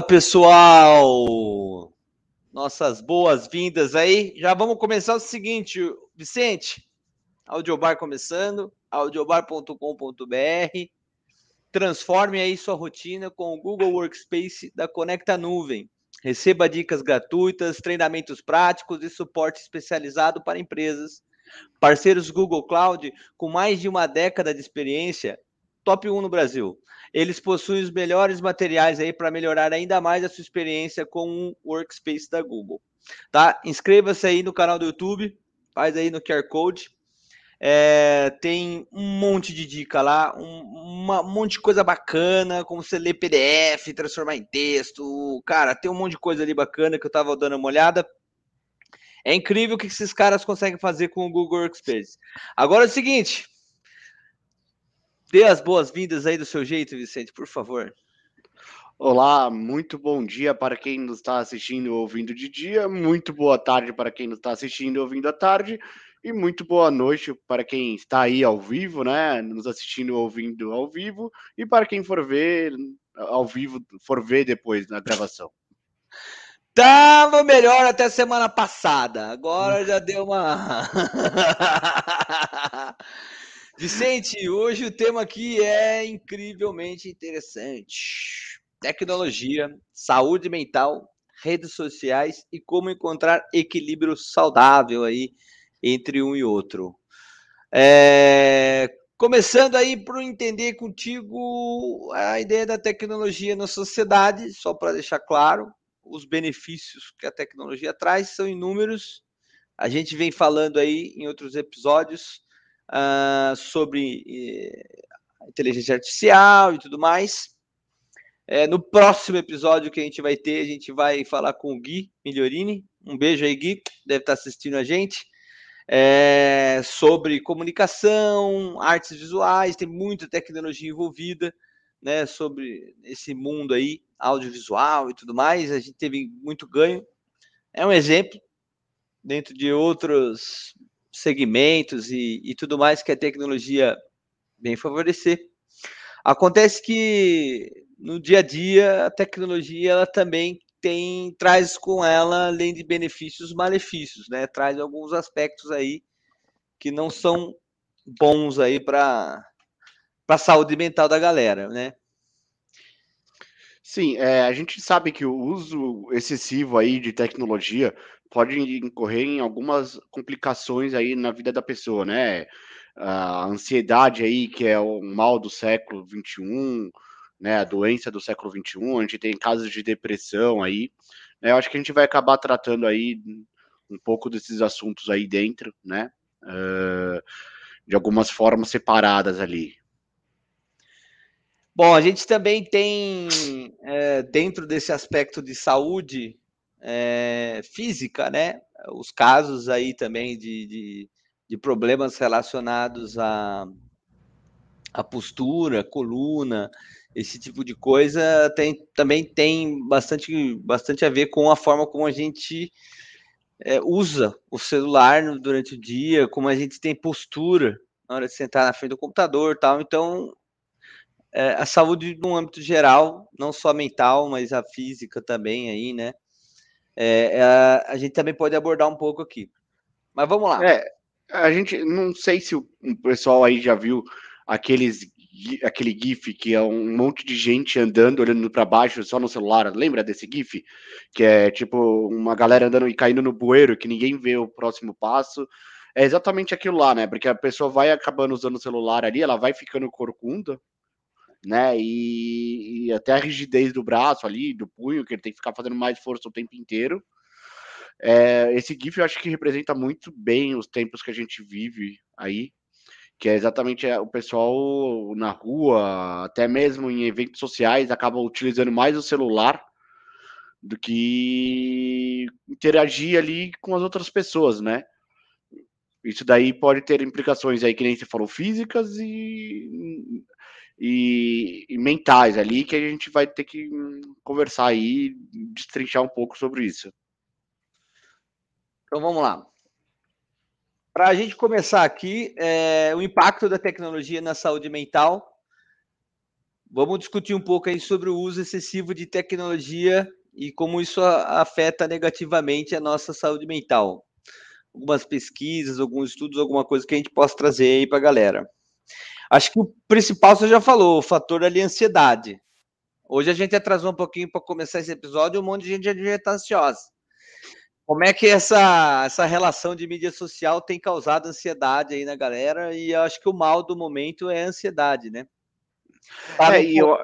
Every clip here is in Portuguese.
Fala pessoal! Nossas boas-vindas aí. Já vamos começar o seguinte, Vicente. Audiobar começando, audiobar.com.br. Transforme aí sua rotina com o Google Workspace da Conecta Nuvem. Receba dicas gratuitas, treinamentos práticos e suporte especializado para empresas. Parceiros Google Cloud com mais de uma década de experiência, top 1 no Brasil. Eles possuem os melhores materiais aí para melhorar ainda mais a sua experiência com o Workspace da Google. Tá? Inscreva-se aí no canal do YouTube, faz aí no QR Code. É, tem um monte de dica lá, um, uma, um monte de coisa bacana, como você ler PDF, transformar em texto. Cara, tem um monte de coisa ali bacana que eu estava dando uma olhada. É incrível o que esses caras conseguem fazer com o Google Workspace. Agora é o seguinte, Dê as boas-vindas aí do seu jeito, Vicente, por favor. Olá, muito bom dia para quem nos está assistindo ou ouvindo de dia, muito boa tarde para quem nos está assistindo ou ouvindo à tarde, e muito boa noite para quem está aí ao vivo, né? Nos assistindo ou ouvindo ao vivo, e para quem for ver ao vivo, for ver depois na gravação. Tava melhor até semana passada, agora já deu uma. Vicente, hoje o tema aqui é incrivelmente interessante. Tecnologia, saúde mental, redes sociais e como encontrar equilíbrio saudável aí entre um e outro. É, começando aí por entender contigo a ideia da tecnologia na sociedade, só para deixar claro, os benefícios que a tecnologia traz são inúmeros. A gente vem falando aí em outros episódios uh, sobre uh, inteligência artificial e tudo mais. É, no próximo episódio que a gente vai ter, a gente vai falar com o Gui Migliorini. Um beijo aí, Gui, deve estar assistindo a gente. É, sobre comunicação, artes visuais, tem muita tecnologia envolvida, né? Sobre esse mundo aí, audiovisual e tudo mais. A gente teve muito ganho. É um exemplo dentro de outros segmentos e, e tudo mais que a tecnologia vem favorecer. Acontece que no dia a dia a tecnologia ela também tem traz com ela além de benefícios malefícios, né? Traz alguns aspectos aí que não são bons aí para para a saúde mental da galera, né? Sim, é, a gente sabe que o uso excessivo aí de tecnologia pode incorrer em algumas complicações aí na vida da pessoa, né? A ansiedade aí, que é o mal do século XXI, né? A doença do século XXI, a gente tem casos de depressão aí. Né? Eu acho que a gente vai acabar tratando aí um pouco desses assuntos aí dentro, né? Uh, de algumas formas separadas ali. Bom, a gente também tem, é, dentro desse aspecto de saúde, é, física, né? Os casos aí também de, de, de problemas relacionados à, à postura, coluna, esse tipo de coisa tem, também tem bastante, bastante a ver com a forma como a gente é, usa o celular durante o dia, como a gente tem postura na hora de sentar na frente do computador tal. Então, é, a saúde no âmbito geral, não só mental, mas a física também aí, né? É, é, a gente também pode abordar um pouco aqui. Mas vamos lá. É, a gente não sei se o, o pessoal aí já viu aqueles aquele GIF que é um monte de gente andando, olhando para baixo só no celular. Lembra desse GIF? Que é tipo uma galera andando e caindo no bueiro, que ninguém vê o próximo passo. É exatamente aquilo lá, né? Porque a pessoa vai acabando usando o celular ali, ela vai ficando corcunda, né? E, e, até a rigidez do braço ali, do punho, que ele tem que ficar fazendo mais força o tempo inteiro. É, esse GIF eu acho que representa muito bem os tempos que a gente vive aí. que é exatamente é, o pessoal na rua, até mesmo em eventos sociais, acaba utilizando mais o celular do que interagir ali com as outras pessoas, né? Isso daí pode ter implicações aí, que nem você falou, físicas e, e, e mentais ali, que a gente vai ter que conversar aí, destrinchar um pouco sobre isso. Então vamos lá. Para a gente começar aqui, é, o impacto da tecnologia na saúde mental. Vamos discutir um pouco aí sobre o uso excessivo de tecnologia e como isso afeta negativamente a nossa saúde mental. Algumas pesquisas, alguns estudos, alguma coisa que a gente possa trazer aí para a galera. Acho que o principal você já falou, o fator ali ansiedade. Hoje a gente atrasou um pouquinho para começar esse episódio, um monte de gente já está ansiosa. Como é que essa, essa relação de mídia social tem causado ansiedade aí na galera? E eu acho que o mal do momento é a ansiedade, né? Para é, eu...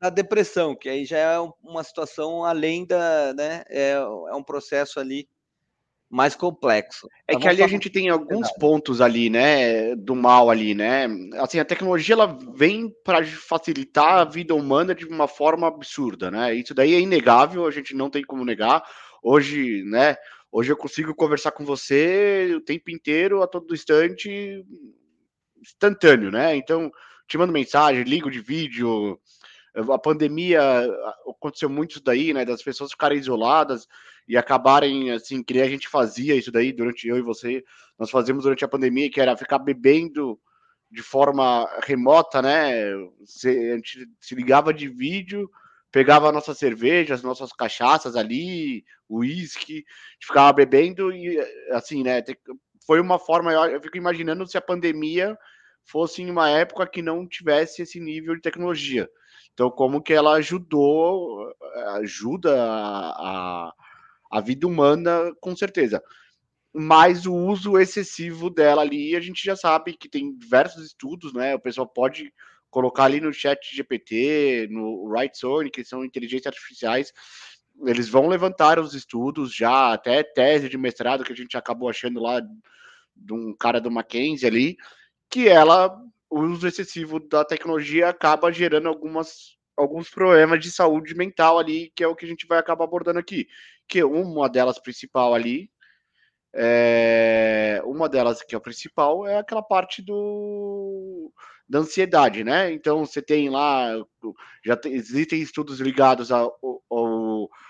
A depressão, que aí já é uma situação além da, né? É, é um processo ali mais complexo. É que ali a gente tem alguns pontos ali, né, do mal ali, né? Assim, a tecnologia ela vem para facilitar a vida humana de uma forma absurda, né? Isso daí é inegável, a gente não tem como negar. Hoje, né? Hoje eu consigo conversar com você o tempo inteiro, a todo instante, instantâneo, né? Então, te mando mensagem, ligo de vídeo. A pandemia aconteceu muito isso daí, né? Das pessoas ficarem isoladas e acabarem assim, que a gente fazia isso daí durante eu e você, nós fazíamos durante a pandemia, que era ficar bebendo de forma remota, né? a gente se ligava de vídeo pegava a nossa cerveja, as nossas cachaças ali, uísque, ficava bebendo e assim, né? Foi uma forma, eu fico imaginando se a pandemia fosse em uma época que não tivesse esse nível de tecnologia. Então, como que ela ajudou, ajuda a, a, a vida humana, com certeza. Mas o uso excessivo dela ali, a gente já sabe que tem diversos estudos, né? O pessoal pode colocar ali no chat GPT, no Zone, que são inteligências artificiais, eles vão levantar os estudos já, até tese de mestrado que a gente acabou achando lá de um cara do Mackenzie ali, que ela, o uso excessivo da tecnologia acaba gerando algumas, alguns problemas de saúde mental ali, que é o que a gente vai acabar abordando aqui. Que uma delas principal ali, é, uma delas que é o principal é aquela parte do da ansiedade, né? Então você tem lá, já tem, existem estudos ligados à a,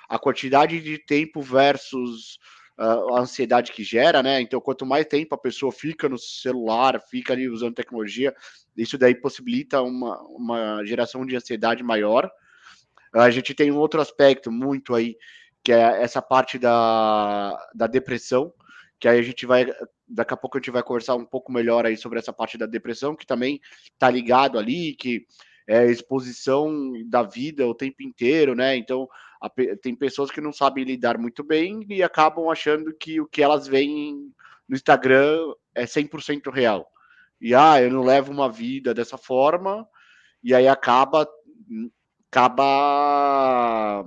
a, quantidade de tempo versus a ansiedade que gera, né? Então quanto mais tempo a pessoa fica no celular, fica ali usando tecnologia, isso daí possibilita uma, uma geração de ansiedade maior. A gente tem um outro aspecto muito aí, que é essa parte da, da depressão, que aí a gente vai daqui a pouco a gente vai conversar um pouco melhor aí sobre essa parte da depressão, que também está ligado ali, que é exposição da vida o tempo inteiro, né? Então, a, tem pessoas que não sabem lidar muito bem e acabam achando que o que elas veem no Instagram é 100% real. E, ah, eu não levo uma vida dessa forma, e aí acaba acaba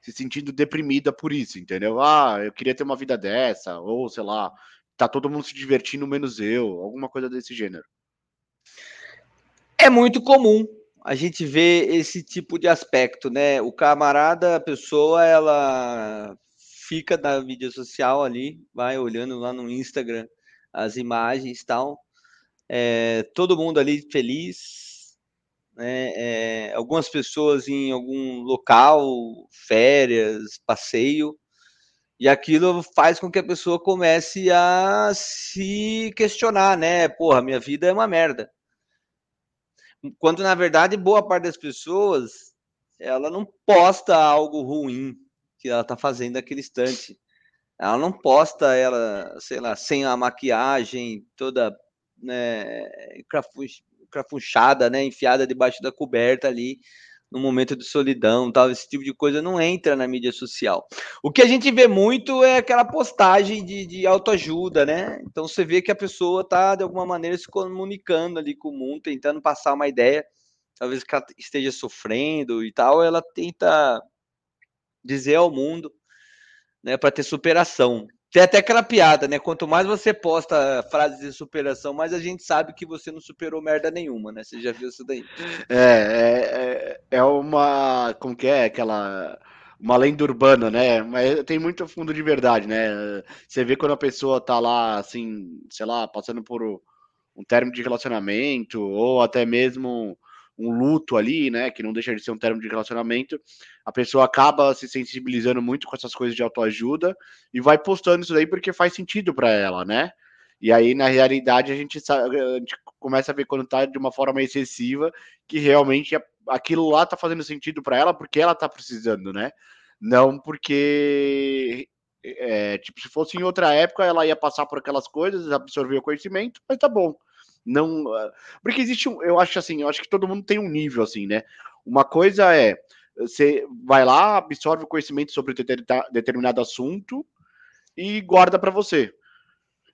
se sentindo deprimida por isso, entendeu? Ah, eu queria ter uma vida dessa, ou sei lá, tá todo mundo se divertindo menos eu, alguma coisa desse gênero. É muito comum a gente ver esse tipo de aspecto, né? O camarada, a pessoa, ela fica na mídia social ali, vai olhando lá no Instagram as imagens e tal. É, todo mundo ali feliz, né? É, algumas pessoas em algum local, férias, passeio, e aquilo faz com que a pessoa comece a se questionar, né? Porra, minha vida é uma merda. Quando na verdade boa parte das pessoas ela não posta algo ruim que ela tá fazendo naquele instante. Ela não posta ela, sei lá, sem a maquiagem toda né, crafunchada, né, enfiada debaixo da coberta ali no momento de solidão, tal, esse tipo de coisa não entra na mídia social. O que a gente vê muito é aquela postagem de, de autoajuda, né? Então você vê que a pessoa está de alguma maneira se comunicando ali com o mundo, tentando passar uma ideia, talvez que ela esteja sofrendo e tal, ela tenta dizer ao mundo, né, para ter superação. Tem até aquela piada, né? Quanto mais você posta frases de superação, mais a gente sabe que você não superou merda nenhuma, né? Você já viu isso daí? É, é, é uma. Como que é? Aquela. Uma lenda urbana, né? Mas tem muito fundo de verdade, né? Você vê quando a pessoa tá lá, assim, sei lá, passando por um término de relacionamento, ou até mesmo um luto ali, né? Que não deixa de ser um termo de relacionamento. A pessoa acaba se sensibilizando muito com essas coisas de autoajuda e vai postando isso daí porque faz sentido para ela, né? E aí, na realidade, a gente, sabe, a gente começa a ver quando tá de uma forma excessiva que realmente aquilo lá tá fazendo sentido para ela porque ela tá precisando, né? Não porque é, tipo, se fosse em outra época, ela ia passar por aquelas coisas, absorver o conhecimento, mas tá bom. Não, ah, porque existe um, eu acho assim, eu acho que todo mundo tem um nível assim, né? Uma coisa é você vai lá, absorve o conhecimento sobre determinado assunto e guarda para você.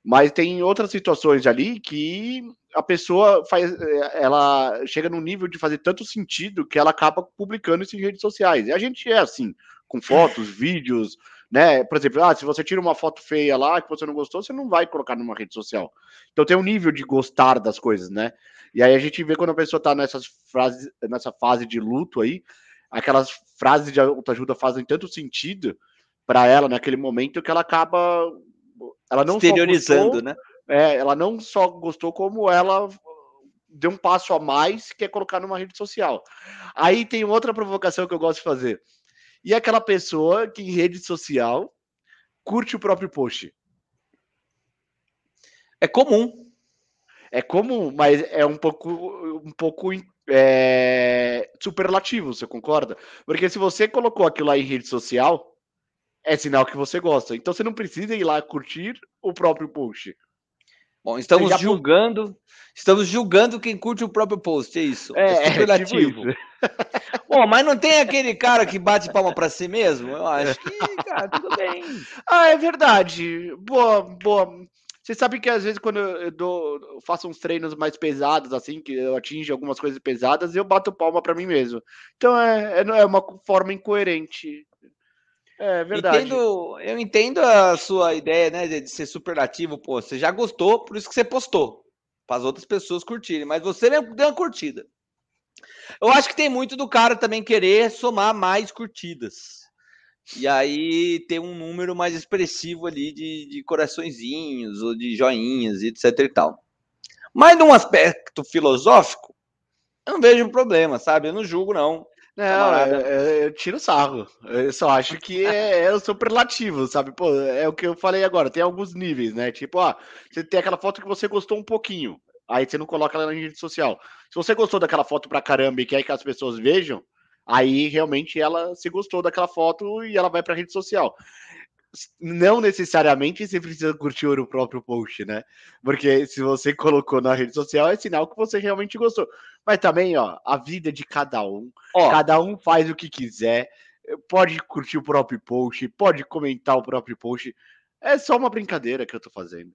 Mas tem outras situações ali que a pessoa faz, eh, ela chega num nível de fazer tanto sentido que ela acaba publicando isso em redes sociais. E a gente é assim, com fotos, vídeos, né? Por exemplo, ah, se você tira uma foto feia lá que você não gostou, você não vai colocar numa rede social. Então tem um nível de gostar das coisas, né? E aí a gente vê quando a pessoa tá nessas frases, nessa fase de luto aí, aquelas frases de autoajuda fazem tanto sentido para ela naquele momento que ela acaba ela não exteriorizando, gostou, né? É, ela não só gostou como ela deu um passo a mais que é colocar numa rede social. Aí tem outra provocação que eu gosto de fazer. E aquela pessoa que em rede social curte o próprio post. É comum. É comum, mas é um pouco, um pouco é, superlativo, você concorda? Porque se você colocou aquilo lá em rede social, é sinal que você gosta. Então você não precisa ir lá curtir o próprio post. Bom, estamos julgando, estamos julgando quem curte o próprio post, é isso. É, é superlativo. É tipo Bom, mas não tem aquele cara que bate palma para si mesmo? Eu acho que, cara, tudo bem. Ah, é verdade. Boa, boa. Você sabe que às vezes quando eu, dou, eu faço uns treinos mais pesados, assim, que eu atingo algumas coisas pesadas, eu bato palma para mim mesmo. Então é, é, é uma forma incoerente é verdade. Entendo, eu entendo a sua ideia, né, de ser superlativo, pô, você já gostou, por isso que você postou, para as outras pessoas curtirem, mas você deu uma curtida. Eu acho que tem muito do cara também querer somar mais curtidas. E aí ter um número mais expressivo ali de, de coraçõezinhos ou de joinhas, etc e tal. Mas num aspecto filosófico, eu não vejo problema, sabe? Eu não julgo, não. Não, eu, eu, tiro sarro. Eu só acho que é, é o superlativo, sabe? Pô, é o que eu falei agora. Tem alguns níveis, né? Tipo, ó, você tem aquela foto que você gostou um pouquinho. Aí você não coloca ela na rede social. Se você gostou daquela foto pra caramba e quer que as pessoas vejam, aí realmente ela se gostou daquela foto e ela vai pra rede social não necessariamente você precisa curtir o próprio post, né? Porque se você colocou na rede social, é sinal que você realmente gostou. Mas também, ó, a vida de cada um, ó, cada um faz o que quiser, pode curtir o próprio post, pode comentar o próprio post. É só uma brincadeira que eu tô fazendo.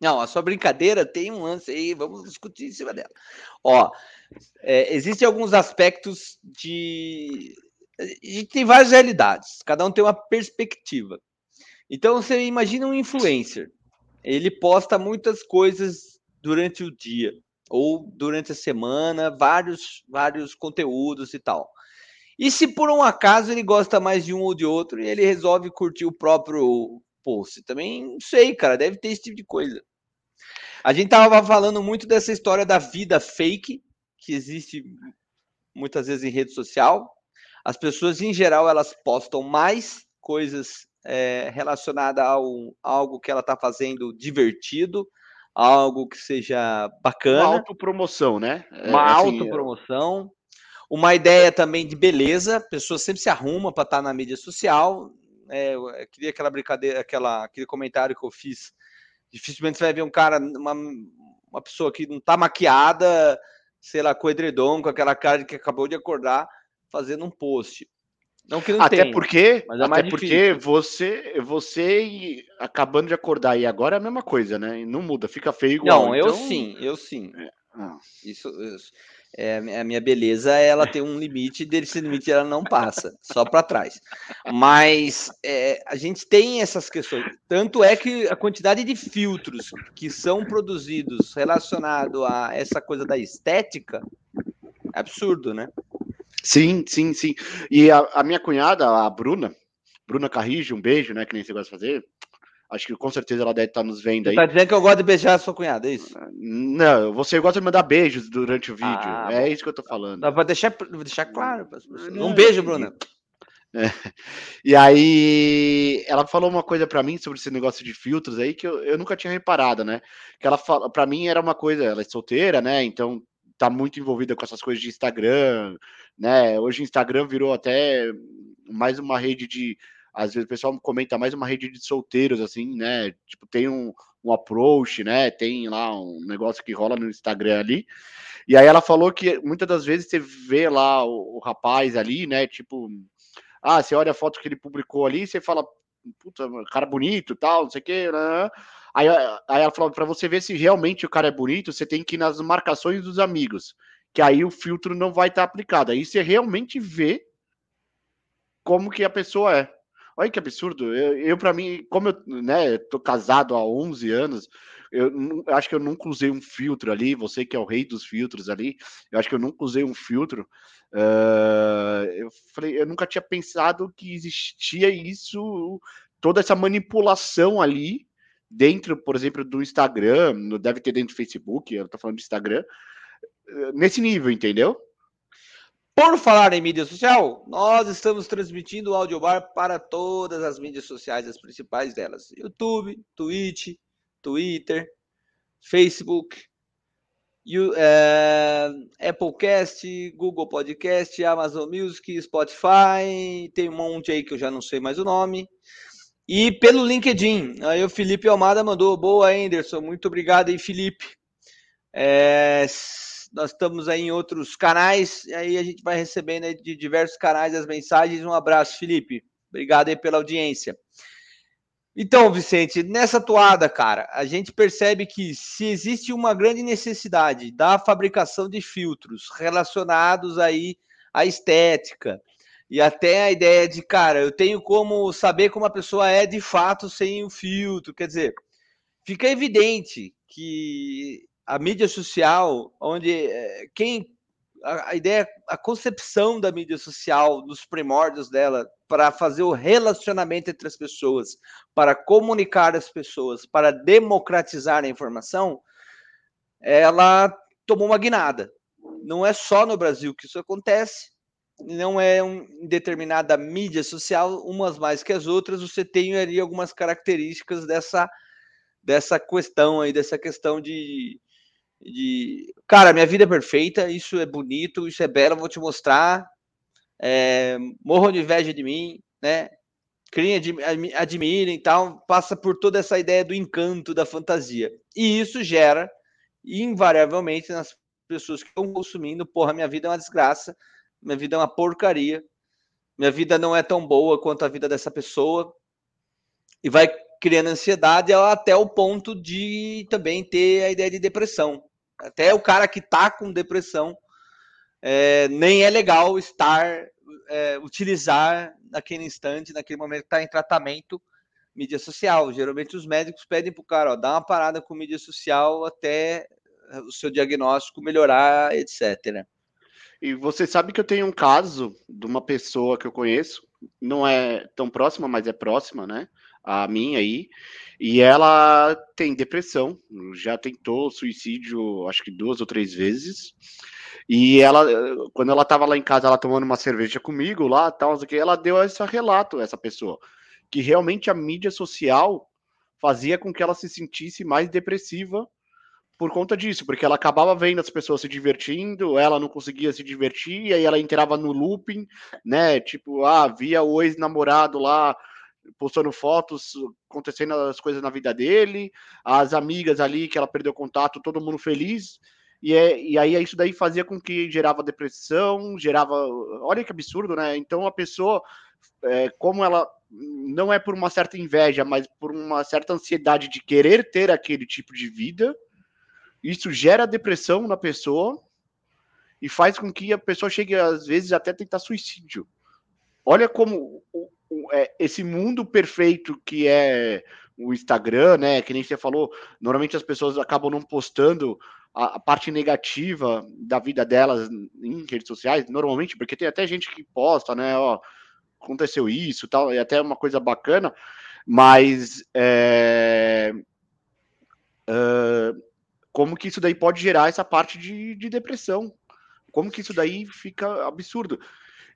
Não, a sua brincadeira tem um lance aí, vamos discutir em cima dela. Ó, é, existem alguns aspectos de. A gente tem várias realidades, cada um tem uma perspectiva. Então você imagina um influencer. Ele posta muitas coisas durante o dia ou durante a semana, vários vários conteúdos e tal. E se por um acaso ele gosta mais de um ou de outro e ele resolve curtir o próprio post, também não sei, cara, deve ter esse tipo de coisa. A gente tava falando muito dessa história da vida fake que existe muitas vezes em rede social. As pessoas em geral elas postam mais coisas é, relacionada ao algo que ela está fazendo divertido, algo que seja bacana. Uma autopromoção, né? É, uma assim, autopromoção. Uma ideia também de beleza, a pessoa sempre se arruma para estar tá na mídia social. É, eu queria aquela brincadeira, aquela, aquele comentário que eu fiz. Dificilmente você vai ver um cara, uma, uma pessoa que não está maquiada, sei lá, com edredom, com aquela cara de que acabou de acordar, fazendo um post. Não que não até tenha, porque, é até porque você, você acabando de acordar e agora é a mesma coisa, né? Não muda, fica feio igual. Não, eu então... sim, eu sim. Ah. Isso, isso. É, a minha beleza, ela tem um limite, desse limite ela não passa, só para trás. Mas é, a gente tem essas questões. Tanto é que a quantidade de filtros que são produzidos relacionado a essa coisa da estética é absurdo, né? Sim, sim, sim. E a, a minha cunhada, a Bruna, Bruna Carrijo, um beijo, né? Que nem você gosta de fazer. Acho que com certeza ela deve estar nos vendo aí. Tá dizendo que eu gosto de beijar a sua cunhada, é isso? Não, você gosta de mandar beijos durante o vídeo. Ah, é isso que eu tô falando. Dá pra deixar, deixar claro. Um beijo, Bruna. É. E aí, ela falou uma coisa para mim sobre esse negócio de filtros aí que eu, eu nunca tinha reparado, né? Que ela fala, para mim era uma coisa, ela é solteira, né? Então tá muito envolvida com essas coisas de Instagram, né? Hoje o Instagram virou até mais uma rede de às vezes o pessoal comenta mais uma rede de solteiros, assim, né? Tipo, tem um, um approach, né? Tem lá um negócio que rola no Instagram ali. E aí ela falou que muitas das vezes você vê lá o, o rapaz ali, né? Tipo, ah, você olha a foto que ele publicou ali, você fala, puta, cara bonito, tal, não sei o quê, né? Aí, aí ela falou, para você ver se realmente o cara é bonito, você tem que ir nas marcações dos amigos, que aí o filtro não vai estar tá aplicado. Aí você realmente vê como que a pessoa é. Olha que absurdo. Eu, eu para mim, como eu né, tô casado há 11 anos, eu, eu, acho que eu nunca usei um filtro ali. Você que é o rei dos filtros ali, eu acho que eu nunca usei um filtro. Uh, eu falei, eu nunca tinha pensado que existia isso, toda essa manipulação ali dentro, por exemplo, do Instagram, deve ter dentro do Facebook, eu tô falando de Instagram, nesse nível, entendeu? Por falar em mídia social, nós estamos transmitindo o Audiobar para todas as mídias sociais, as principais delas: YouTube, Twitch, Twitter, Facebook, you, é, Applecast, Google Podcast, Amazon Music, Spotify, tem um monte aí que eu já não sei mais o nome. E pelo LinkedIn, aí o Felipe Almada mandou, boa Anderson, muito obrigado aí Felipe. É, nós estamos aí em outros canais, e aí a gente vai recebendo de diversos canais as mensagens. Um abraço, Felipe. Obrigado aí pela audiência. Então, Vicente, nessa toada, cara, a gente percebe que se existe uma grande necessidade da fabricação de filtros relacionados aí à estética e até a ideia de, cara, eu tenho como saber como a pessoa é de fato sem o filtro, quer dizer, fica evidente que a mídia social, onde eh, quem a, a, ideia, a concepção da mídia social, dos primórdios dela, para fazer o relacionamento entre as pessoas, para comunicar as pessoas, para democratizar a informação, ela tomou uma guinada. Não é só no Brasil que isso acontece, não é um, determinada mídia social, umas mais que as outras, você tem ali algumas características dessa, dessa questão aí, dessa questão de, de cara, minha vida é perfeita, isso é bonito, isso é belo, vou te mostrar. É, morram de inveja de mim, né? Criem, admirem e tal, passa por toda essa ideia do encanto da fantasia. E isso gera, invariavelmente, nas pessoas que estão consumindo, porra, minha vida é uma desgraça, minha vida é uma porcaria, minha vida não é tão boa quanto a vida dessa pessoa, e vai criando ansiedade até o ponto de também ter a ideia de depressão. Até o cara que está com depressão é, nem é legal estar, é, utilizar naquele instante, naquele momento que está em tratamento, mídia social. Geralmente os médicos pedem para o cara, ó, dá uma parada com mídia social até o seu diagnóstico melhorar, etc. E você sabe que eu tenho um caso de uma pessoa que eu conheço, não é tão próxima, mas é próxima, né? A mim aí, e ela tem depressão, já tentou suicídio, acho que duas ou três vezes. E ela, quando ela estava lá em casa, ela tomando uma cerveja comigo lá, tal, que ela deu esse relato, essa pessoa, que realmente a mídia social fazia com que ela se sentisse mais depressiva por conta disso, porque ela acabava vendo as pessoas se divertindo, ela não conseguia se divertir, e aí ela entrava no looping, né? Tipo, ah, via o ex-namorado lá postando fotos, acontecendo as coisas na vida dele, as amigas ali que ela perdeu contato, todo mundo feliz. E, é, e aí isso daí fazia com que gerava depressão, gerava. Olha que absurdo, né? Então a pessoa, é, como ela não é por uma certa inveja, mas por uma certa ansiedade de querer ter aquele tipo de vida, isso gera depressão na pessoa e faz com que a pessoa chegue, às vezes, até tentar suicídio. Olha como é, esse mundo perfeito que é o Instagram, né? Que nem você falou, normalmente as pessoas acabam não postando a, parte negativa da vida delas em redes sociais, normalmente, porque tem até gente que posta, né? Ó, aconteceu isso, tal, é até uma coisa bacana, mas é, uh, como que isso daí pode gerar essa parte de, de depressão? Como que isso daí fica absurdo?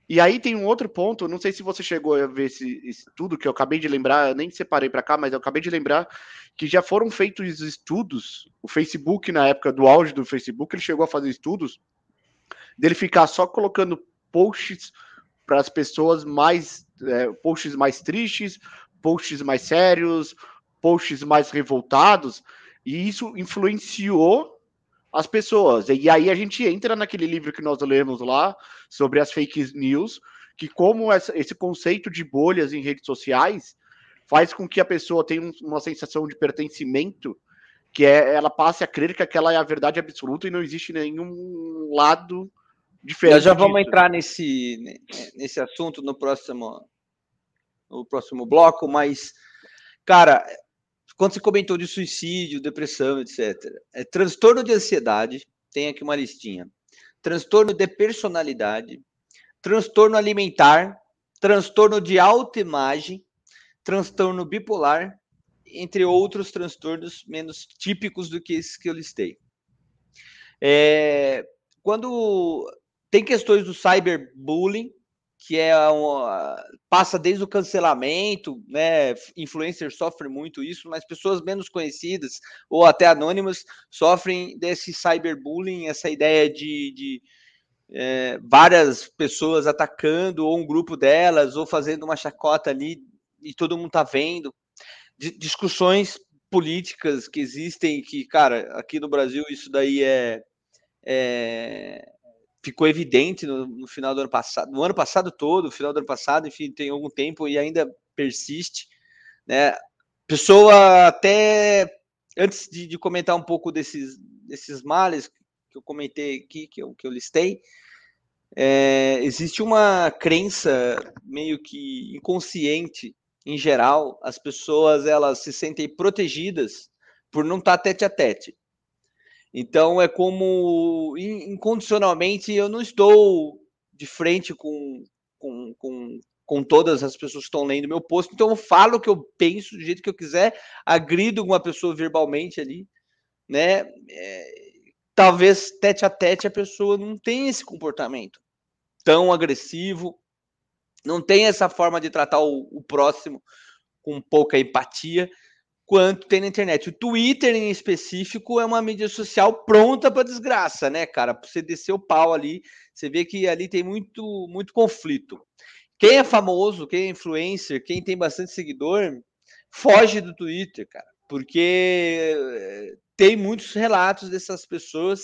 E aí tem um outro ponto, não sei se você chegou a ver esse, estudo que eu acabei de lembrar, nem separei para cá, mas eu acabei de lembrar que já foram feitos estudos. O Facebook, na época do auge do Facebook, ele chegou a fazer estudos dele ficar só colocando posts para as pessoas mais é, posts mais tristes, posts mais sérios, posts mais revoltados, e isso influenciou as pessoas. E aí a gente entra naquele livro que nós lemos lá sobre as fake news, que como essa, esse conceito de bolhas em redes sociais faz com que a pessoa tenha uma sensação de pertencimento, que é ela passe a crer que aquela é a verdade absoluta e não existe nenhum lado diferente. Nós já vamos disso. entrar nesse, nesse assunto no próximo no próximo bloco, mas cara, quando você comentou de suicídio, depressão, etc. É transtorno de ansiedade, tem aqui uma listinha. Transtorno de personalidade, transtorno alimentar, transtorno de autoimagem, transtorno bipolar, entre outros transtornos menos típicos do que esses que eu listei. É, quando tem questões do cyberbullying, que é um, passa desde o cancelamento, né? Influencers sofrem muito isso, mas pessoas menos conhecidas ou até anônimas sofrem desse cyberbullying, essa ideia de, de é, várias pessoas atacando ou um grupo delas ou fazendo uma chacota ali e todo mundo tá vendo. Discussões políticas que existem, que, cara, aqui no Brasil isso daí é, é ficou evidente no, no, final do ano passado, no ano passado todo, final do ano passado, enfim, tem algum tempo e ainda persiste, né? Pessoa até antes de, de comentar um pouco desses, desses males que eu comentei aqui, que eu, que eu listei, é, existe uma crença meio que inconsciente em geral, as pessoas elas se sentem protegidas por não estar tete a tete. Então é como incondicionalmente eu não estou de frente com, com, com, com todas as pessoas que estão lendo meu post, então eu falo o que eu penso do jeito que eu quiser, agrido uma pessoa verbalmente ali, né? É, talvez tete a tete a pessoa não tenha esse comportamento tão agressivo, não tem essa forma de tratar o, o próximo com pouca empatia quanto tem na internet. O Twitter, em específico, é uma mídia social pronta para desgraça, né, cara? Para você descer o pau ali, você vê que ali tem muito, muito conflito. Quem é famoso, quem é influencer, quem tem bastante seguidor, foge do Twitter, cara, porque eh, tem muitos relatos dessas pessoas.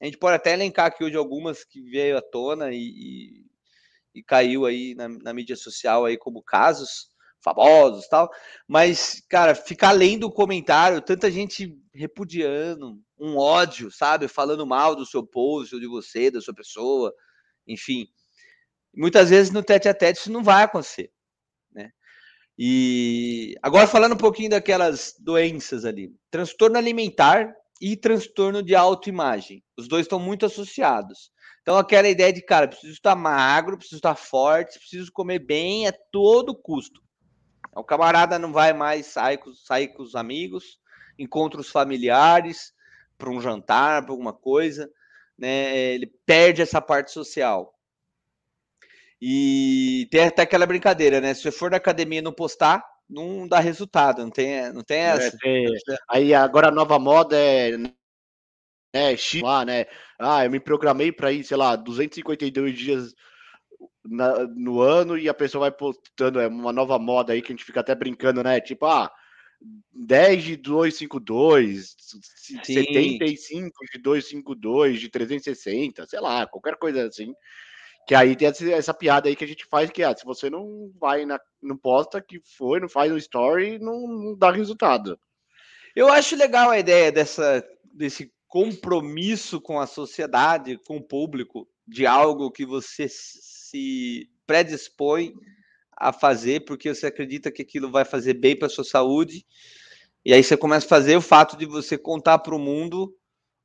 A gente pode até elencar aqui hoje algumas que veio à tona e, e, e caiu aí na, na mídia social aí como casos famosos tal, mas, cara, ficar lendo o comentário, tanta gente repudiando, um ódio, sabe? Falando mal do seu post, ou de você, da sua pessoa, enfim. Muitas vezes no tete a tete isso não vai acontecer, né? E agora falando um pouquinho daquelas doenças ali, transtorno alimentar e transtorno de autoimagem. Os dois estão muito associados. Então, aquela ideia de, cara, preciso estar magro, preciso estar forte, preciso comer bem a todo custo. O camarada não vai mais sair com, sair com os amigos, encontra os familiares para um jantar, para alguma coisa, né? Ele perde essa parte social. E tem até aquela brincadeira, né? Se você for na academia e não postar, não dá resultado, não tem, não tem é, essa. É, aí agora a nova moda é né, lá, né? Ah, eu me programei para ir, sei lá, 252 dias na, no ano e a pessoa vai postando é uma nova moda aí que a gente fica até brincando, né? Tipo, ah, 10 de 252, Sim. 75 de 252, de 360, sei lá, qualquer coisa assim. Que aí tem essa, essa piada aí que a gente faz que ah, se você não vai na não posta que foi, não faz no story, não, não dá resultado. Eu acho legal a ideia dessa desse compromisso com a sociedade, com o público, de algo que você se predispõe a fazer, porque você acredita que aquilo vai fazer bem para sua saúde, e aí você começa a fazer o fato de você contar para o mundo,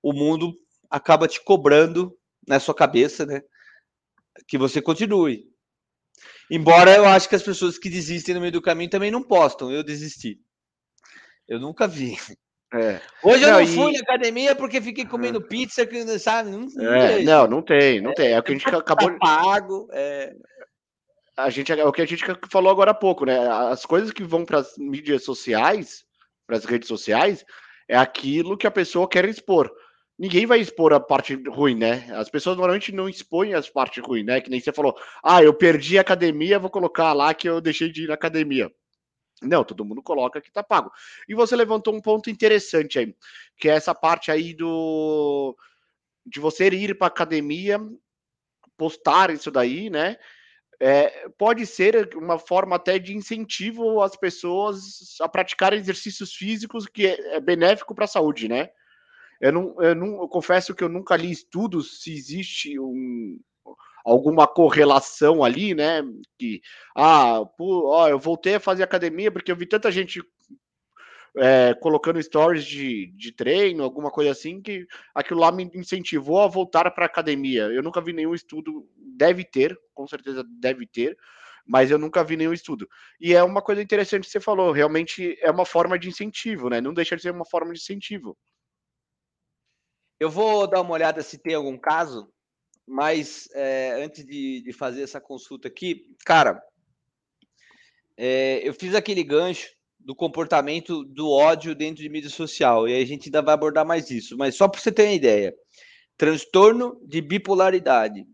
o mundo acaba te cobrando na sua cabeça, né? Que você continue. Embora eu acho que as pessoas que desistem no meio do caminho também não postam, eu desisti. Eu nunca vi. É. Hoje não, eu não e... fui na academia porque fiquei comendo pizza, sabe? Não, não, é, não, não tem, não tem. É o que a gente acabou. Tá pago. É... A gente, é o que a gente falou agora há pouco, né? As coisas que vão para as mídias sociais, para as redes sociais, é aquilo que a pessoa quer expor. Ninguém vai expor a parte ruim, né? As pessoas normalmente não expõem as partes ruins, né? Que nem você falou, ah, eu perdi a academia, vou colocar lá que eu deixei de ir na academia. Não, todo mundo coloca que tá pago. E você levantou um ponto interessante aí, que é essa parte aí do de você ir para academia, postar isso daí, né? É, pode ser uma forma até de incentivo às pessoas a praticar exercícios físicos que é, é benéfico para a saúde, né? Eu, não, eu, não, eu confesso que eu nunca li estudos se existe um, alguma correlação ali, né? Que, ah, pô, ó, eu voltei a fazer academia porque eu vi tanta gente é, colocando stories de, de treino, alguma coisa assim, que aquilo lá me incentivou a voltar para academia. Eu nunca vi nenhum estudo, deve ter, com certeza deve ter, mas eu nunca vi nenhum estudo. E é uma coisa interessante que você falou, realmente é uma forma de incentivo, né? Não deixa de ser uma forma de incentivo. Eu vou dar uma olhada se tem algum caso mas é, antes de, de, fazer essa consulta aqui, cara, é, eu fiz aquele gancho do comportamento do ódio dentro de mídia social, e a gente ainda vai abordar mais isso, mas só para você ter uma ideia: transtorno de bipolaridade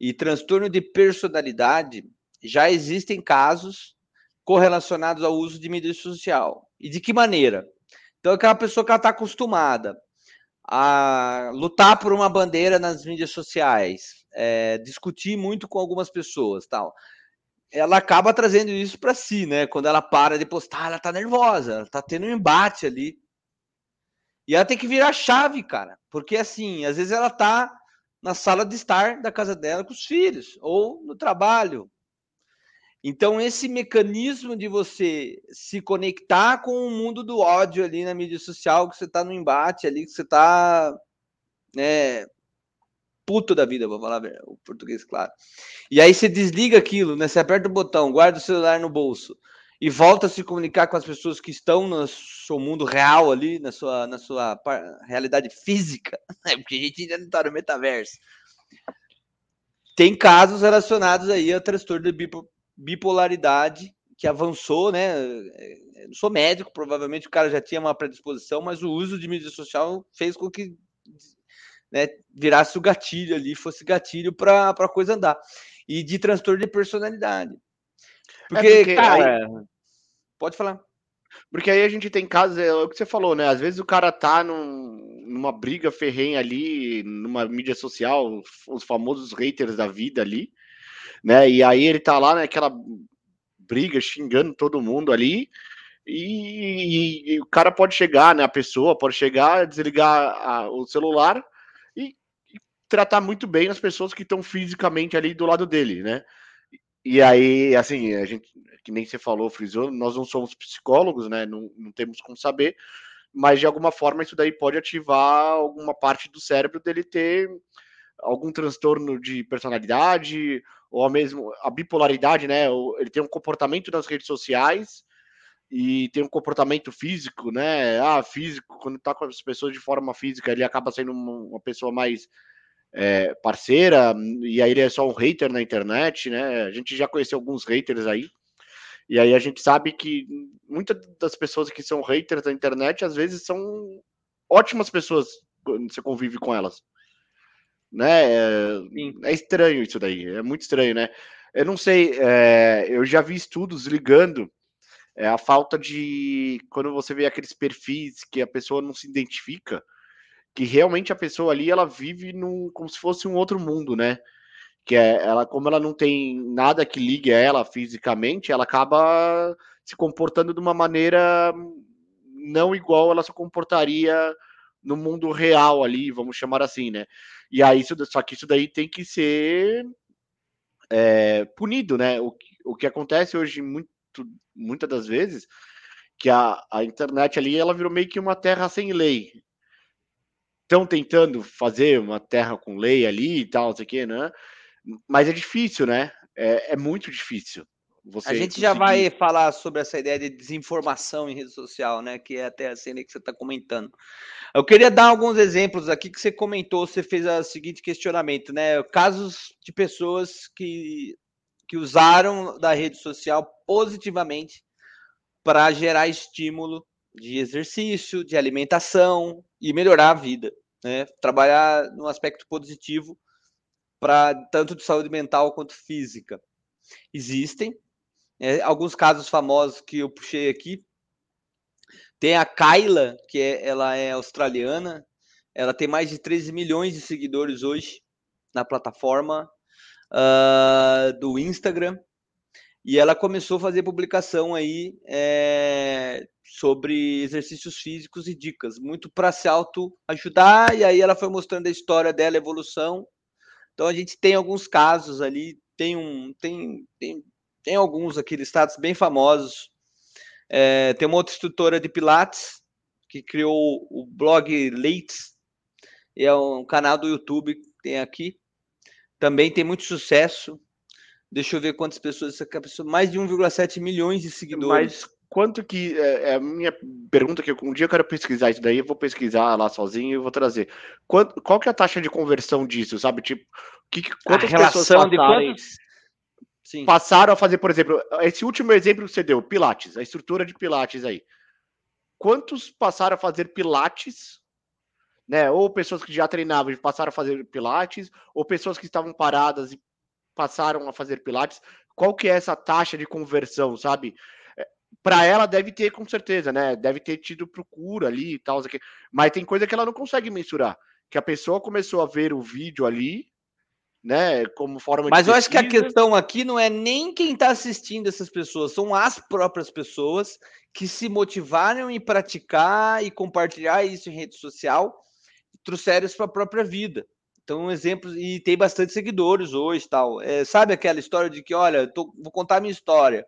e transtorno de personalidade já existem casos correlacionados ao uso de mídia social. E de que maneira? Então, aquela pessoa que está acostumada a lutar por uma bandeira nas mídias sociais, é, discutir muito com algumas pessoas, tal. Ela acaba trazendo isso para si, né? Quando ela para de postar, ela tá nervosa, ela tá tendo um embate ali. E ela tem que virar chave, cara, porque assim, às vezes ela tá na sala de estar da casa dela com os filhos ou no trabalho, então, esse mecanismo de você se conectar com o mundo do ódio ali na mídia social, que você está no embate ali, que você está né, puto da vida, vou falar o português claro. E aí você desliga aquilo, né? Você aperta o botão, guarda o celular no bolso e volta a se comunicar com as pessoas que estão no seu mundo real ali, na sua, na sua realidade física, né? porque a gente ainda não está no metaverso. Tem casos relacionados aí a transtorno de bipolaridade que avançou, né? Eu não sou médico, provavelmente o cara já tinha uma predisposição, mas o uso de mídia social fez com que né, virasse o gatilho ali, fosse gatilho para a coisa andar. E de transtorno de personalidade. Porque, é porque cara, aí... pode falar. Porque aí a gente tem casos, é o que você falou, né? Às vezes o cara tá num, numa briga ferrenha ali, numa mídia social, os famosos haters da vida ali, né? E aí ele tá lá naquela briga, xingando todo mundo ali, e, e, e, o cara pode chegar, né? A pessoa pode chegar, desligar a, o celular e, e, tratar muito bem as pessoas que estão fisicamente ali do lado dele, né? E aí, assim, a gente, que nem você falou, frisou, nós não somos psicólogos, né? Não, não temos como saber, mas de alguma forma isso daí pode ativar alguma parte do cérebro dele ter algum transtorno de personalidade ou mesmo a bipolaridade, né? Ele tem um comportamento nas redes sociais e tem um comportamento físico, né? Ah, físico, quando tá com as pessoas de forma física, ele acaba sendo uma pessoa mais é, parceira, e aí ele é só um hater na internet, né? A gente já conheceu alguns haters aí. E aí a gente sabe que muitas das pessoas que são haters na internet, às vezes são ótimas pessoas quando você convive com elas né? É, é, estranho isso daí, é muito estranho, né? Eu não sei, é, eu já vi estudos ligando é, a falta de quando você vê aqueles perfis que a pessoa não se identifica, que realmente a pessoa ali ela vive num, como se fosse um outro mundo, né? Que é ela, como ela não tem nada que ligue a ela fisicamente, ela acaba se comportando de uma maneira não igual ela se comportaria no mundo real ali, vamos chamar assim, né? E aí, isso, só que isso daí tem que ser é, punido, né? O, o que acontece hoje, muito, muitas das vezes, que a, a internet ali, ela virou meio que uma terra sem lei. Estão tentando fazer uma terra com lei ali e tal, não sei o quê, né? Mas é difícil, né? É, é muito difícil. Você a gente conseguir... já vai falar sobre essa ideia de desinformação em rede social, né? Que é até a cena que você está comentando. Eu queria dar alguns exemplos aqui que você comentou, você fez o seguinte questionamento, né? Casos de pessoas que, que usaram da rede social positivamente para gerar estímulo de exercício, de alimentação e melhorar a vida, né? Trabalhar no aspecto positivo para tanto de saúde mental quanto física. Existem, é, alguns casos famosos que eu puxei aqui. Tem a Kyla, que é, ela é australiana. Ela tem mais de 13 milhões de seguidores hoje na plataforma uh, do Instagram. E ela começou a fazer publicação aí é, sobre exercícios físicos e dicas, muito para se auto-ajudar. E aí ela foi mostrando a história dela, a evolução. Então a gente tem alguns casos ali, tem um, tem, tem tem alguns aqui listados bem famosos. É, tem uma outra instrutora de Pilates que criou o blog Leits, e é um canal do YouTube que tem aqui. Também tem muito sucesso. Deixa eu ver quantas pessoas essa pessoa, mais de 1,7 milhões de seguidores. Mas quanto que é, é, a minha pergunta que um dia eu quero pesquisar isso daí, eu vou pesquisar lá sozinho e vou trazer. Quanto, qual que é a taxa de conversão disso, sabe? Tipo, que, quantas a relação pessoas de quantos Sim. passaram a fazer, por exemplo, esse último exemplo que você deu, Pilates, a estrutura de Pilates aí. Quantos passaram a fazer Pilates, né? Ou pessoas que já treinavam e passaram a fazer Pilates, ou pessoas que estavam paradas e passaram a fazer Pilates. Qual que é essa taxa de conversão, sabe? É, Para ela deve ter, com certeza, né? Deve ter tido procura ali e tal, mas tem coisa que ela não consegue mensurar. Que a pessoa começou a ver o vídeo ali, né? Como forma Mas eu acho que a questão aqui não é nem quem está assistindo essas pessoas, são as próprias pessoas que se motivaram em praticar e compartilhar isso em rede social, trouxeram isso para a própria vida. Então, um exemplo, e tem bastante seguidores hoje tal. É, sabe aquela história de que, olha, tô, vou contar a minha história.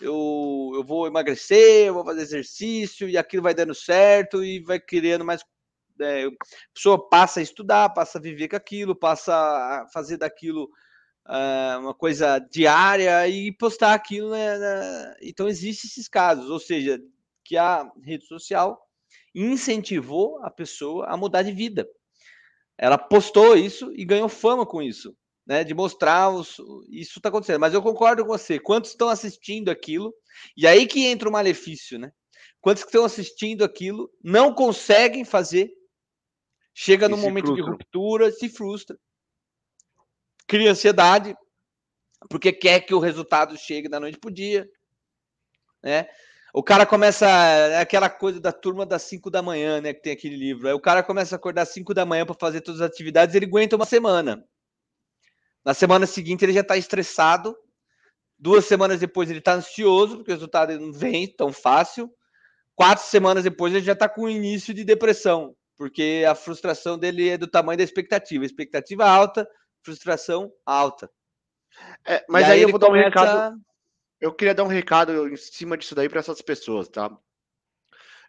Eu, eu vou emagrecer, eu vou fazer exercício, e aquilo vai dando certo e vai criando mais é, a pessoa passa a estudar, passa a viver com aquilo, passa a fazer daquilo uh, uma coisa diária e postar aquilo. Né, né, Então, existem esses casos, ou seja, que a rede social incentivou a pessoa a mudar de vida. Ela postou isso e ganhou fama com isso, né? De mostrar os, isso está acontecendo. Mas eu concordo com você. Quantos estão assistindo aquilo? E aí que entra o malefício, né? Quantos que estão assistindo aquilo não conseguem fazer Chega no momento frustra. de ruptura, se frustra. Cria ansiedade, porque quer que o resultado chegue da noite pro dia. Né? O cara começa. É aquela coisa da turma das 5 da manhã, né? Que tem aquele livro. Aí o cara começa a acordar às 5 da manhã para fazer todas as atividades, ele aguenta uma semana. Na semana seguinte ele já está estressado. Duas semanas depois ele está ansioso, porque o resultado não vem tão fácil. Quatro semanas depois ele já está com início de depressão porque a frustração dele é do tamanho da expectativa. Expectativa alta, frustração alta. É, mas aí, aí eu vou dar um recado. Eu queria dar um recado em cima disso daí para essas pessoas, tá?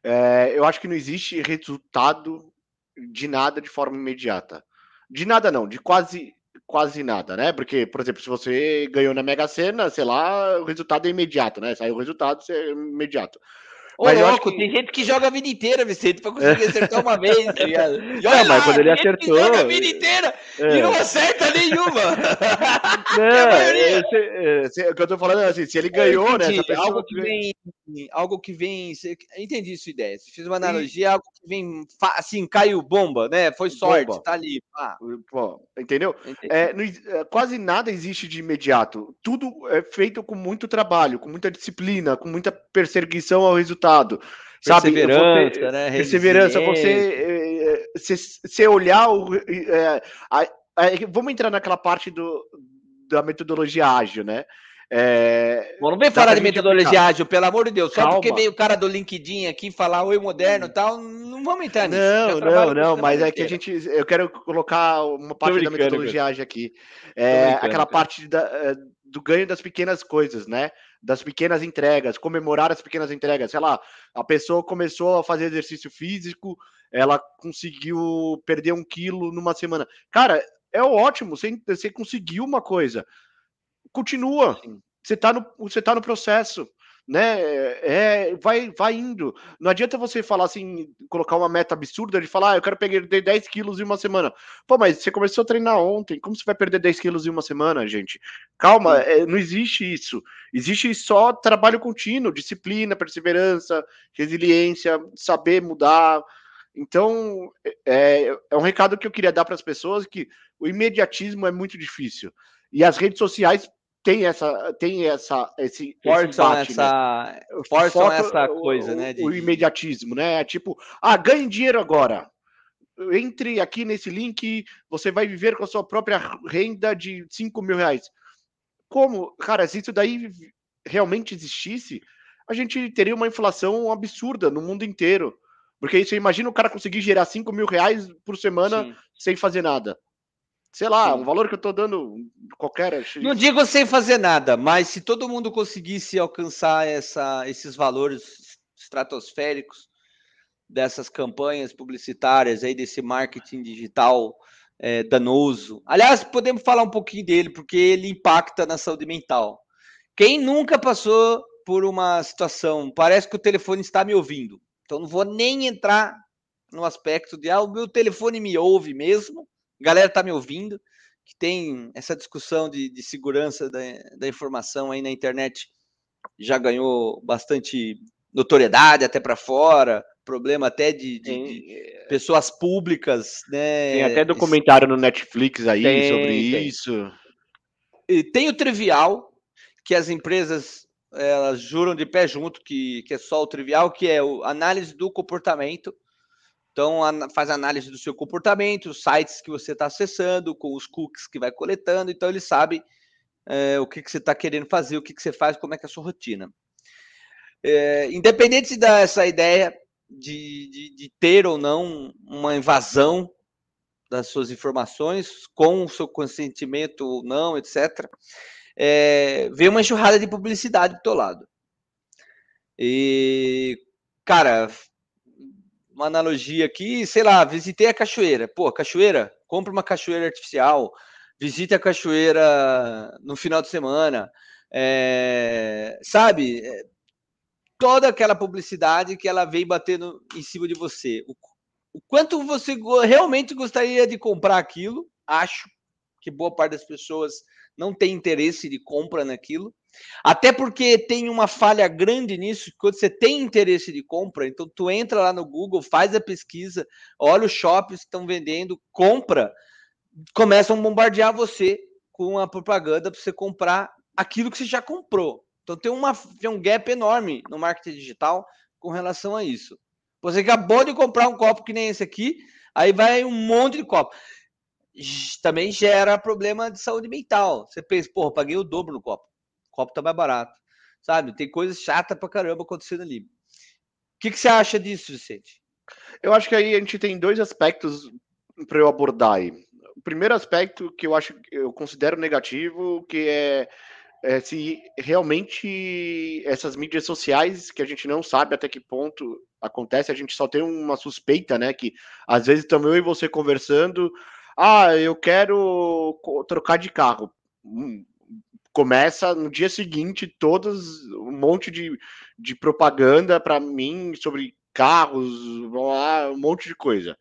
É, eu acho que não existe resultado de nada de forma imediata. De nada não, de quase quase nada, né? Porque, por exemplo, se você ganhou na Mega Sena, sei lá, o resultado é imediato, né? Sai o resultado, é imediato. Ô, mas louco, que... tem gente que joga a vida inteira, Vicente, pra conseguir acertar uma vez, tá ligado? E olha não, lá, mas quando ele acertou. joga a vida inteira é. e não acerta nenhuma. Não, é, é, o que eu tô falando é assim, se ele ganhou, né? Algo que vem. Algo que vem. Entendi sua ideia. Você fez uma analogia, algo que vem assim, caiu bomba, né? Foi sorte, bomba. tá ali. Ah. Pô, entendeu? É, é, quase nada existe de imediato. Tudo é feito com muito trabalho, com muita disciplina, com muita perseguição ao resultado resultado. Sabe? Perseverança, você, né? Perseverança, você, você, você olhar o. É, a, a, vamos entrar naquela parte do, da metodologia ágil, né? É, Bom, não vem falar de metodologia ágil, pelo amor de Deus. Só Calma. porque veio o cara do LinkedIn aqui falar oi moderno e tal, não vamos entrar nisso. Não, não, não, mas é que a gente. Eu quero colocar uma parte da metodologia ágil aqui. É, aquela parte da, é, do ganho das pequenas coisas, né? Das pequenas entregas, comemorar as pequenas entregas. Sei lá, a pessoa começou a fazer exercício físico, ela conseguiu perder um quilo numa semana. Cara, é ótimo, você, você conseguiu uma coisa continua. Você está no, você tá no processo, né? É, vai, vai indo. Não adianta você falar assim, colocar uma meta absurda de falar, ah, eu quero perder 10 quilos em uma semana. Pô, mas você começou a treinar ontem, como você vai perder 10 quilos em uma semana, gente? Calma, é, não existe isso. Existe só trabalho contínuo, disciplina, perseverança, resiliência, saber mudar. Então, é, é um recado que eu queria dar para as pessoas que o imediatismo é muito difícil. E as redes sociais tem essa tem essa esse forçam esse essa né? forçam essa coisa, o, né? De... O imediatismo, né? Tipo, ah, ganhe dinheiro agora. Entre aqui nesse link, você vai viver com a sua própria renda de 5 mil reais. Como, cara, se isso daí realmente existisse, a gente teria uma inflação absurda no mundo inteiro. Porque você imagina o cara conseguir gerar 5 mil reais por semana Sim. sem fazer nada sei lá, Sim. um valor que eu estou dando qualquer. Não digo sem fazer nada, mas se todo mundo conseguisse alcançar essa, esses valores estratosféricos dessas campanhas publicitárias aí, desse marketing digital é, danoso. Aliás, podemos falar um pouquinho dele, porque ele impacta na saúde mental. Quem nunca passou por uma situação, parece que o telefone está me ouvindo. Então não vou nem entrar no aspecto de ah, o meu telefone me ouve mesmo, galera tá me ouvindo, que tem essa discussão de, de segurança da, da informação aí na internet, já ganhou bastante notoriedade até para fora, problema até de, de, de, pessoas públicas, né? Tem até documentário no Netflix aí tem, sobre tem. isso. E tem o trivial, que as empresas elas juram de pé junto que, que é só o trivial, que é a análise do comportamento então, faz análise do seu comportamento, os sites que você está acessando, com os cookies que vai coletando. Então, ele sabe é, o que, que você está querendo fazer, o que, que você faz, como é que é a sua rotina. É, independente dessa ideia de, de, de, ter ou não uma invasão das suas informações, com o seu consentimento ou não, etc., é, vem uma enxurrada de publicidade do teu lado. E, cara, uma analogia aqui, sei lá, visitei a cachoeira. Pô, cachoeira, compra uma cachoeira artificial, visite a cachoeira no final de semana. É, sabe? É, toda aquela publicidade que ela vem batendo em cima de você. O, o quanto você realmente gostaria de comprar aquilo, acho que boa parte das pessoas não tem interesse de compra naquilo. Até porque tem uma falha grande nisso, quando você tem interesse de compra, então tu entra lá no Google, faz a pesquisa, olha os shoppings que estão vendendo, compra, começam a bombardear você com a propaganda para você comprar aquilo que você já comprou. Então tem, uma, tem um gap enorme no marketing digital com relação a isso. Você acabou de comprar um copo que nem esse aqui, aí vai um monte de copo. Também gera problema de saúde mental. Você pensa, porra, paguei o dobro no copo copo tá mais barato. Sabe? Tem coisa chata pra caramba acontecendo ali. O que, que você acha disso, Vicente? Eu acho que aí a gente tem dois aspectos para eu abordar aí. O primeiro aspecto que eu acho eu considero negativo, que é, é, se realmente essas mídias sociais, que a gente não sabe até que ponto acontece, a gente só tem uma suspeita, né? Que às vezes também eu e você conversando, ah, eu quero trocar de carro. Hum, começa no dia seguinte todas um monte de, de propaganda para mim sobre carros, um monte de coisa.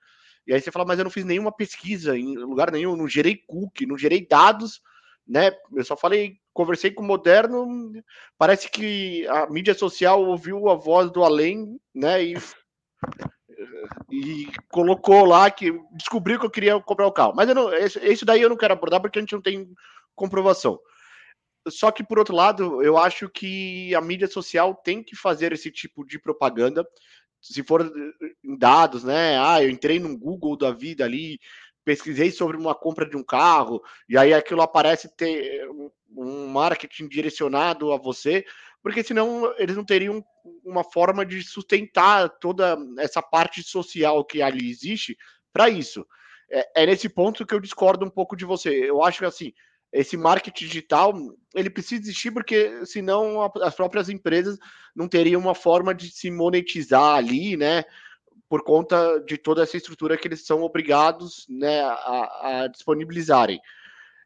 E aí você fala, mas eu não fiz nenhuma pesquisa em lugar nenhum, não gerei cookie, não gerei dados, né? Eu só falei, conversei com o moderno, parece que a mídia social ouviu a voz do além, né? E, e colocou lá que descobriu que eu queria comprar o carro. Mas eu não, isso daí eu não quero abordar porque a gente não tem comprovação. Só que, por outro lado, eu acho que a mídia social tem que fazer esse tipo de propaganda. Se for em dados, né? Ah, eu entrei no Google da vida ali, pesquisei sobre uma compra de um carro, e aí aquilo aparece ter um marketing direcionado a você, porque senão eles não teriam uma forma de sustentar toda essa parte social que ali existe para isso. É, é, nesse ponto que eu discordo um pouco de você. Eu acho que assim, esse marketing digital ele precisa existir porque senão as próprias empresas não teriam uma forma de se monetizar ali, né? Por conta de toda essa estrutura que eles são obrigados né, a, a disponibilizarem.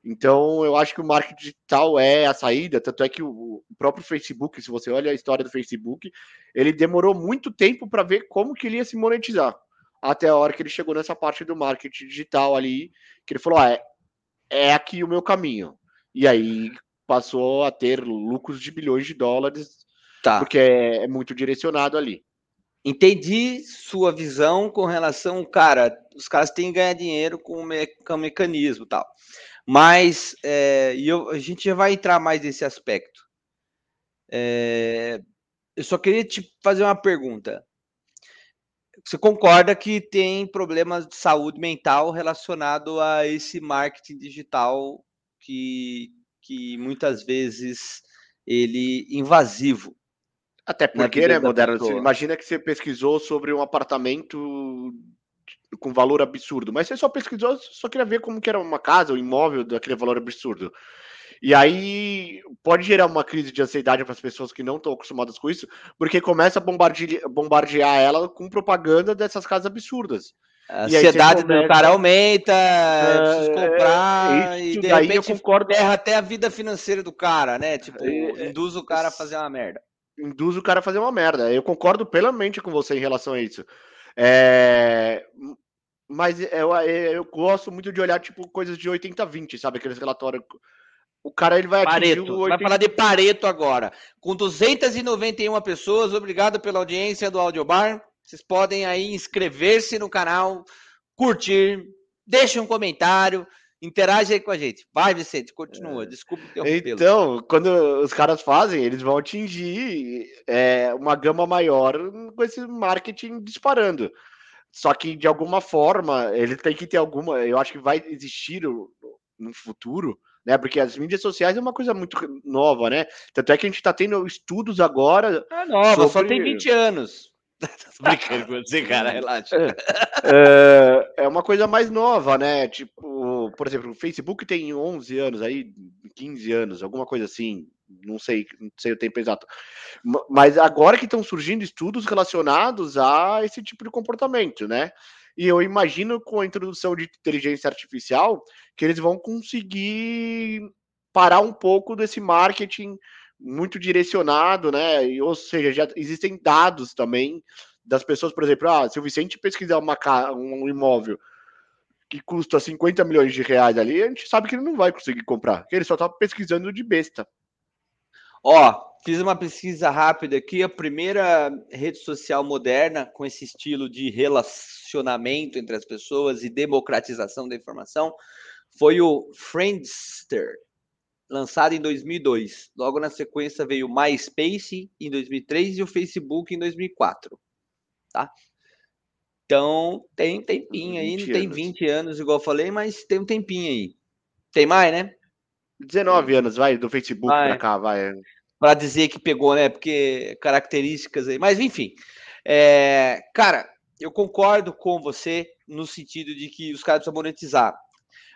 Então, eu acho que o marketing digital é a saída, tanto é que o, próprio Facebook, se você olha a história do Facebook, ele demorou muito tempo para ver como que ele ia se monetizar, até a hora que ele chegou nessa parte do marketing digital ali, que ele falou, ah, é, é aqui o meu caminho. E aí passou a ter lucros de bilhões de dólares, tá. porque é, é muito direcionado ali. Entendi sua visão com relação, cara, os caras têm que ganhar dinheiro com o, me com o mecanismo e tal. Mas é, e eu, a gente já vai entrar mais nesse aspecto. É, eu só queria te fazer uma pergunta. Você concorda que tem problemas de saúde mental relacionado a esse marketing digital que, que muitas vezes ele invasivo? Até porque, né, Moderno? Imagina que você pesquisou sobre um apartamento com valor absurdo, mas você só pesquisou, só queria ver como que era uma casa, um imóvel daquele valor absurdo. E aí pode gerar uma crise de ansiedade para as pessoas que não estão acostumadas com isso, porque começa a bombardear, bombardear ela com propaganda dessas casas absurdas. A ansiedade do cara aumenta, é, comprar, e de daí eu concordo. erra até a vida financeira do cara, né? Tipo, é, induz o cara a fazer uma merda. Induz o cara a fazer uma merda. Eu concordo plenamente com você em relação a isso. É, mas eu, eu gosto muito de olhar, tipo, coisas de 80-20, sabe? Aqueles relatórios. O cara ele vai Pareto. atingir o 80... Vai falar de Pareto agora. Com 291 pessoas, obrigado pela audiência do Audiobar. Vocês podem aí inscrever-se no canal, curtir, deixe um comentário. Interage aí com a gente. Vai, Vicente, continua. É. Desculpa Então, quando os caras fazem, eles vão atingir é, uma gama maior com esse marketing disparando. Só que, de alguma forma, ele tem que ter alguma. Eu acho que vai existir no futuro, né? Porque as mídias sociais é uma coisa muito nova, né? Tanto é que a gente está tendo estudos agora. É nova, sobre... só tem 20 anos. brincando com você, cara, relaxa. É, é, uma coisa mais nova, né? Tipo, por exemplo, o Facebook tem 11 anos aí, 15 anos, alguma coisa assim. Não sei, não sei o tempo exato. Mas agora que estão surgindo estudos relacionados a esse tipo de comportamento, né? E eu imagino com a introdução de inteligência artificial que eles vão conseguir parar um pouco desse marketing muito direcionado, né? ou seja, já existem dados também das pessoas, por exemplo, ah, se o Vicente pesquisar uma, um imóvel que custa 50 milhões de reais ali, a gente sabe que ele não vai conseguir comprar, ele só está pesquisando de besta. Ó, fiz uma pesquisa rápida aqui, a primeira rede social moderna com esse estilo de relacionamento entre as pessoas e democratização da informação foi o Friendster lançado em 2002. Logo na sequência veio o MySpace em 2003 e o Facebook em 2004. Tá? Então, tem um tempinho aí, não tem anos. 20 anos, igual eu falei, mas tem um tempinho aí. Tem mais, né? 19 anos, vai, do Facebook vai. pra cá, vai. Pra dizer que pegou, né? Porque características aí. Mas, enfim. É... Cara, eu concordo com você no sentido de que os caras precisam monetizar.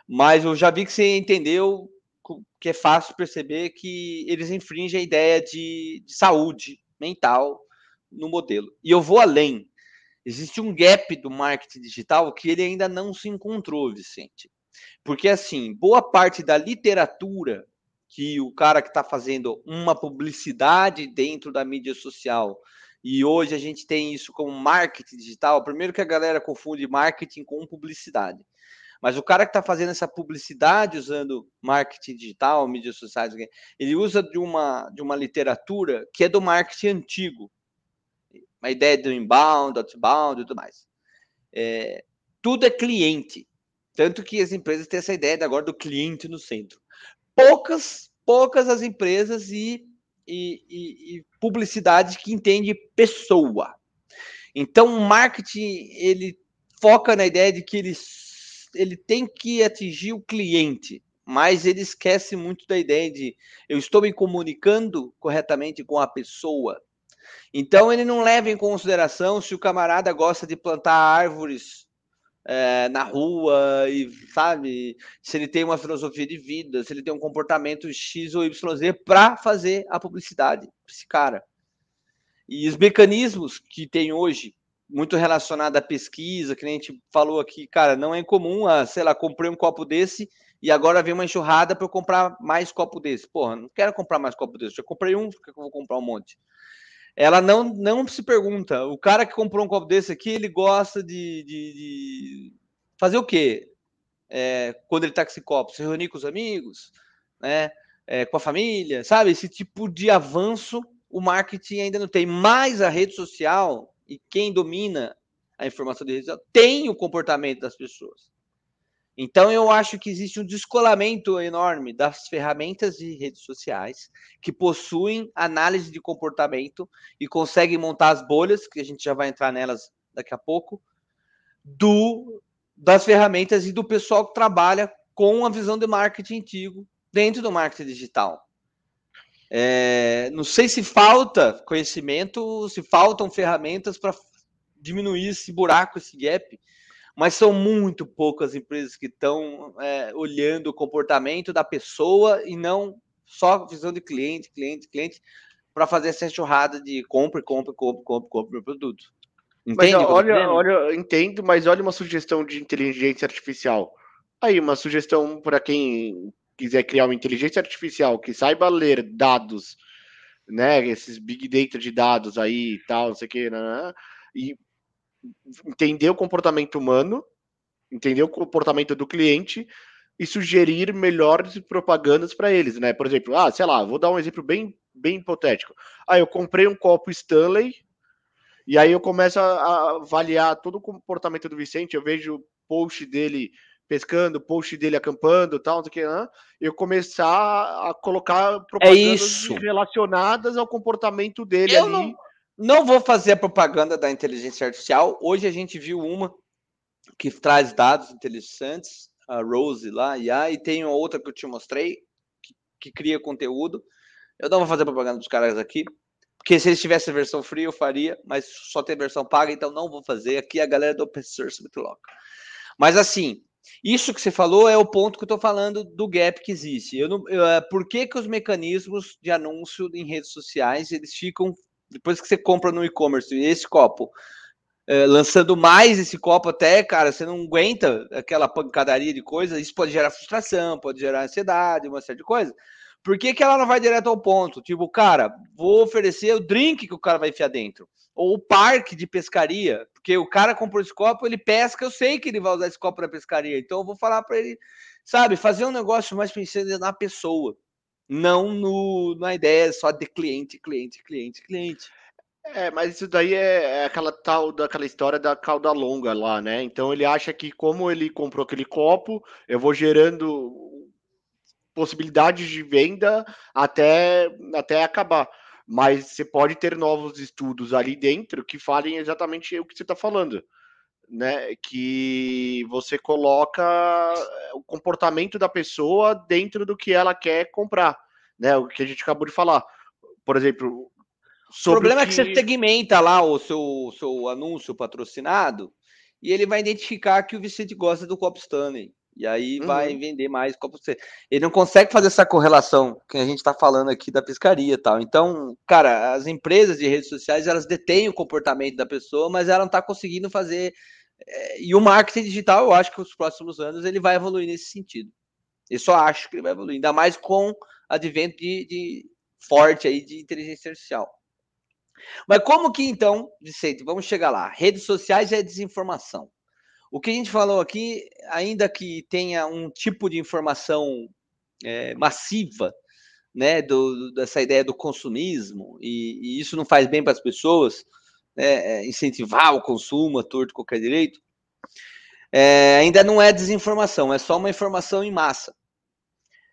Mas eu já vi que você entendeu que é fácil perceber que eles infringem a ideia de, de saúde mental no modelo. E eu vou além. Existe um gap do marketing digital que ele ainda não se encontrou, Vicente. Porque, assim, boa parte da literatura que o cara que está fazendo uma publicidade dentro da mídia social, e hoje a gente tem isso como marketing digital, primeiro que a galera confunde marketing com publicidade. Mas o cara que está fazendo essa publicidade usando marketing digital, mídias sociais, ele usa de uma, de uma literatura que é do marketing antigo. Uma ideia do inbound, outbound e tudo mais. É, tudo é cliente. Tanto que as empresas têm essa ideia agora do cliente no centro. Poucas, poucas as empresas e, e, e, e publicidade que entende pessoa. Então, o marketing ele foca na ideia de que eles ele tem que atingir o cliente, mas ele esquece muito da ideia de eu estou me comunicando corretamente com a pessoa. Então ele não leva em consideração se o camarada gosta de plantar árvores é, na rua e sabe se ele tem uma filosofia de vida, se ele tem um comportamento X ou YZ para fazer a publicidade esse cara. E os mecanismos que tem hoje, muito relacionado à pesquisa, que a gente falou aqui, cara, não é comum, ah, sei lá, comprei um copo desse e agora vem uma enxurrada para eu comprar mais copo desse. Porra, não quero comprar mais copo desse, já comprei um, por que eu vou comprar um monte? Ela não, não se pergunta. O cara que comprou um copo desse aqui, ele gosta de, de, de fazer o quê? É, quando ele tá com esse copo? Se reunir com os amigos, né? É, com a família, sabe? Esse tipo de avanço o marketing ainda não tem. Mas a rede social e quem domina a informação de rede social tem o comportamento das pessoas. Então, eu acho que existe um descolamento enorme das ferramentas de redes sociais que possuem análise de comportamento e conseguem montar as bolhas, que a gente já vai entrar nelas daqui a pouco, do das ferramentas e do pessoal que trabalha com a visão de marketing antigo dentro do marketing digital. É, não sei se falta conhecimento, se faltam ferramentas para diminuir esse buraco, esse gap, mas são muito poucas empresas que estão é, olhando o comportamento da pessoa e não só visão de cliente, cliente, cliente, para fazer essa churrada de compra, compra, compra, compra, compra o produto. Entende? Mas, olha, olha, entendo, mas olha uma sugestão de inteligência artificial. Aí, uma sugestão para quem quiser criar uma inteligência artificial que saiba ler dados, né, esses big data de dados aí e tal, não sei o que, né e entender o comportamento humano, entender o comportamento do cliente e sugerir melhores propagandas para eles, né? Por exemplo, ah, sei lá, vou dar um exemplo bem, bem hipotético. Ah, eu comprei um copo Stanley e aí eu começo a, avaliar todo o comportamento do Vicente, eu vejo o post dele pescando, post dele acampando, tal, não que, né? eu começar a colocar propagandas é relacionadas ao comportamento dele eu ali. Não não vou fazer a propaganda da inteligência artificial. Hoje a gente viu uma que traz dados interessantes, a Rose lá, e tem outra que eu te mostrei, que, que, cria conteúdo. Eu não vou fazer propaganda dos caras aqui, porque se eles tivessem versão free eu faria, mas só tem versão paga, então não vou fazer. Aqui a galera do Open Source muito louca. Mas assim, isso que você falou é o ponto que eu estou falando do gap que existe. Eu não, eu, é, por que, que os mecanismos de anúncio em redes sociais eles ficam depois que você compra no e-commerce esse copo, é, lançando mais esse copo até, cara, você não aguenta aquela pancadaria de coisas, isso pode gerar frustração, pode gerar ansiedade, uma série de coisas. Por que, que ela não vai direto ao ponto? Tipo, cara, vou oferecer o drink que o cara vai enfiar dentro. Ou o parque de pescaria. Porque o cara comprou esse copo, ele pesca, eu sei que ele vai usar esse copo na pescaria. Então eu vou falar para ele, sabe, fazer um negócio mais pensando na pessoa não no, na ideia só de cliente, cliente, cliente, cliente. É, mas isso daí é, é aquela tal daquela história da cauda longa lá, né? Então ele acha que como ele comprou aquele copo, eu vou gerando possibilidades de venda até, até acabar. Mas você pode ter novos estudos ali dentro que falem exatamente o que você está falando né, que você coloca eh, o comportamento da pessoa dentro do que ela quer comprar, né? O que a gente acabou de falar. Por exemplo, o problema que... é que você segmenta lá o seu, seu anúncio patrocinado e ele vai identificar que o Vicente gosta do copo Stanley. E aí uhum. vai vender mais copo Stanley. Ele não consegue fazer essa correlação que a gente está falando aqui da pescaria e tal. Então, cara, as empresas de redes sociais, elas detêm o comportamento da pessoa, mas ela não está conseguindo fazer é, e o marketing digital, eu acho que nos próximos anos ele vai evoluir nesse sentido. Eu só acho que ele vai evoluir, ainda mais com advento de, de forte aí de inteligência artificial. Mas como que então, Vicente, vamos chegar lá. Redes sociais é desinformação. O que a gente falou aqui, ainda que tenha um tipo de informação é, massiva, né, do, dessa ideia do consumismo, e, e isso não faz bem para as pessoas, né, incentivar o consumo a torto qualquer direito, é, ainda não é desinformação, é só uma informação em massa.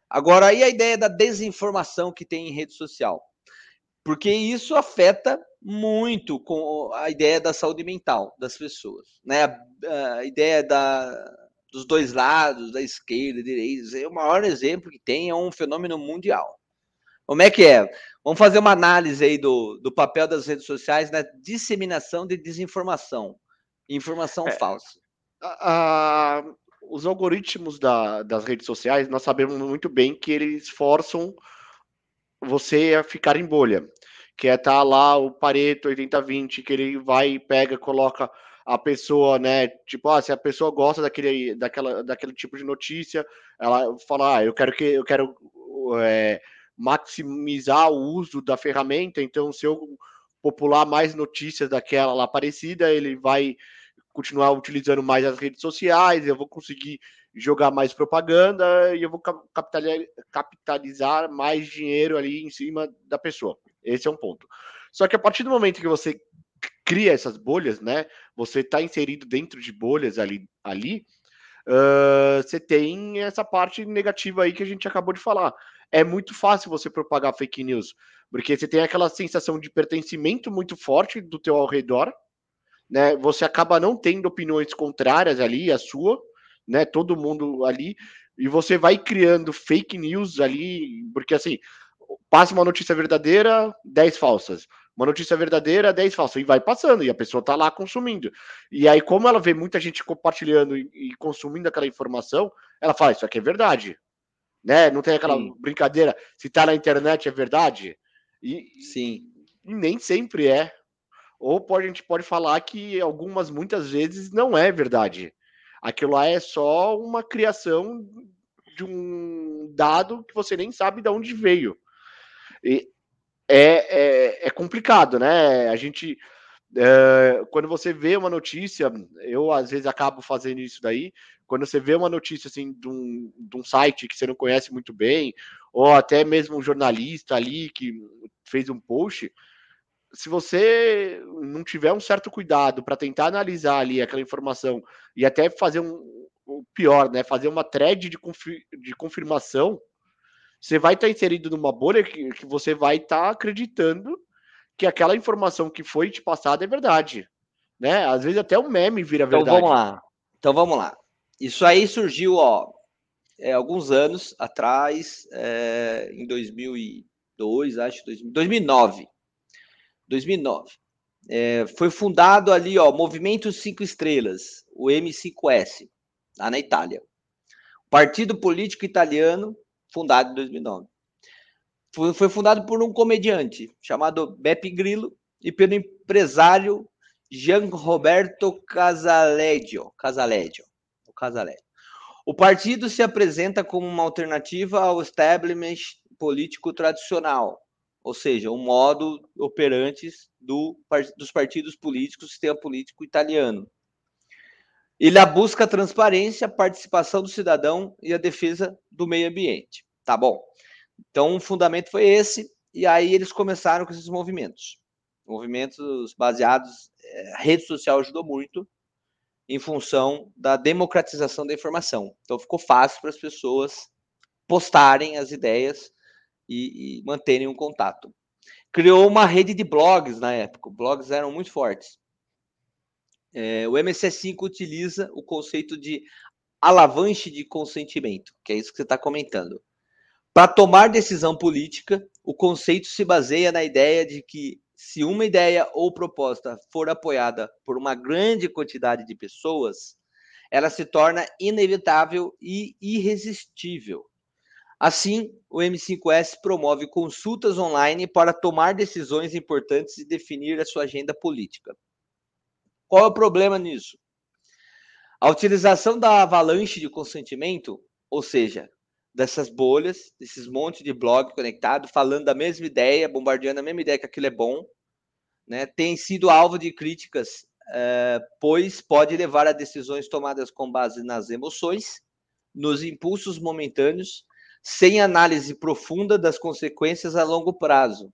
Agora, aí a ideia da desinformação que tem em rede social, porque isso afeta muito com a ideia da saúde mental das pessoas, né? A, a ideia da, dos dois lados, da esquerda, direita. É o maior exemplo que tem é um fenômeno mundial. Como é que é? Vamos fazer uma análise aí do, do papel das redes sociais na disseminação de desinformação, informação é, falsa. A, a, os algoritmos da, das redes sociais, nós sabemos muito bem que eles forçam você a ficar em bolha. Que é tá lá o Pareto 80-20, que ele vai, pega, coloca a pessoa, né? Tipo, ah, se a pessoa gosta daquele, daquela, daquele tipo de notícia, ela fala, ah, eu quero que eu quero é, maximizar o uso da ferramenta, então se eu popular mais notícias daquela lá parecida, ele vai continuar utilizando mais as redes sociais, eu vou conseguir jogar mais propaganda e eu vou capitalizar mais dinheiro ali em cima da pessoa. Esse é um ponto. Só que a partir do momento que você cria essas bolhas, né? Você está inserido dentro de bolhas ali, ali uh, você tem essa parte negativa aí que a gente acabou de falar. É muito fácil você propagar fake news, porque você tem aquela sensação de pertencimento muito forte do teu ao redor, né? Você acaba não tendo opiniões contrárias ali à sua, né? Todo mundo ali e você vai criando fake news ali, porque assim, passa uma notícia verdadeira, 10 falsas uma notícia verdadeira, 10 falsas, e vai passando, e a pessoa tá lá consumindo. E aí, como ela vê muita gente compartilhando e, e consumindo aquela informação, ela fala, isso aqui é verdade. Né? Não tem aquela Sim. brincadeira, se tá na internet é verdade. E, Sim. E nem sempre é. Ou pode, a gente pode falar que algumas, muitas vezes, não é verdade. Aquilo lá é só uma criação de um dado que você nem sabe de onde veio. E é, é, é complicado, né? A gente. É, quando você vê uma notícia, eu às vezes acabo fazendo isso daí. Quando você vê uma notícia assim de um, de um site que você não conhece muito bem, ou até mesmo um jornalista ali que fez um post, se você não tiver um certo cuidado para tentar analisar ali aquela informação e até fazer um o pior, né, fazer uma thread de, confir, de confirmação você vai estar tá inserido numa bolha que, que você vai estar tá acreditando que aquela informação que foi te passada é verdade. Né? Às vezes até um meme vira então, verdade. Então vamos lá. Então vamos lá. Isso aí surgiu, ó, é, alguns anos atrás, é, em 2002, acho, 2009. 2009. É, foi fundado ali, ó, Movimento Cinco Estrelas, o M5S, lá na Itália. Partido político italiano fundado em 2009. Foi, foi fundado por um comediante chamado Beppe Grillo e pelo empresário Gian Roberto Casaleggio. Casaleggio. O Casaleggio. O partido se apresenta como uma alternativa ao establishment político tradicional, ou seja, o modo operantes do, dos partidos políticos, do sistema político italiano. Ele busca a transparência, a participação do cidadão e a defesa do meio ambiente. Tá bom. Então, o fundamento foi esse, e aí eles começaram com esses movimentos. Movimentos baseados, a rede social ajudou muito em função da democratização da informação. Então, ficou fácil para as pessoas postarem as ideias e, e manterem um contato. Criou uma rede de blogs na época, blogs eram muito fortes. É, o MC5 utiliza o conceito de alavanche de consentimento, que é isso que você está comentando. Para tomar decisão política, o conceito se baseia na ideia de que, se uma ideia ou proposta for apoiada por uma grande quantidade de pessoas, ela se torna inevitável e irresistível. Assim, o M5S promove consultas online para tomar decisões importantes e definir a sua agenda política. Qual é o problema nisso? A utilização da avalanche de consentimento, ou seja, dessas bolhas, desses montes de blog conectado, falando da mesma ideia, bombardeando a mesma ideia que aquilo é bom, né, tem sido alvo de críticas, é, pois pode levar a decisões tomadas com base nas emoções, nos impulsos momentâneos, sem análise profunda das consequências a longo prazo.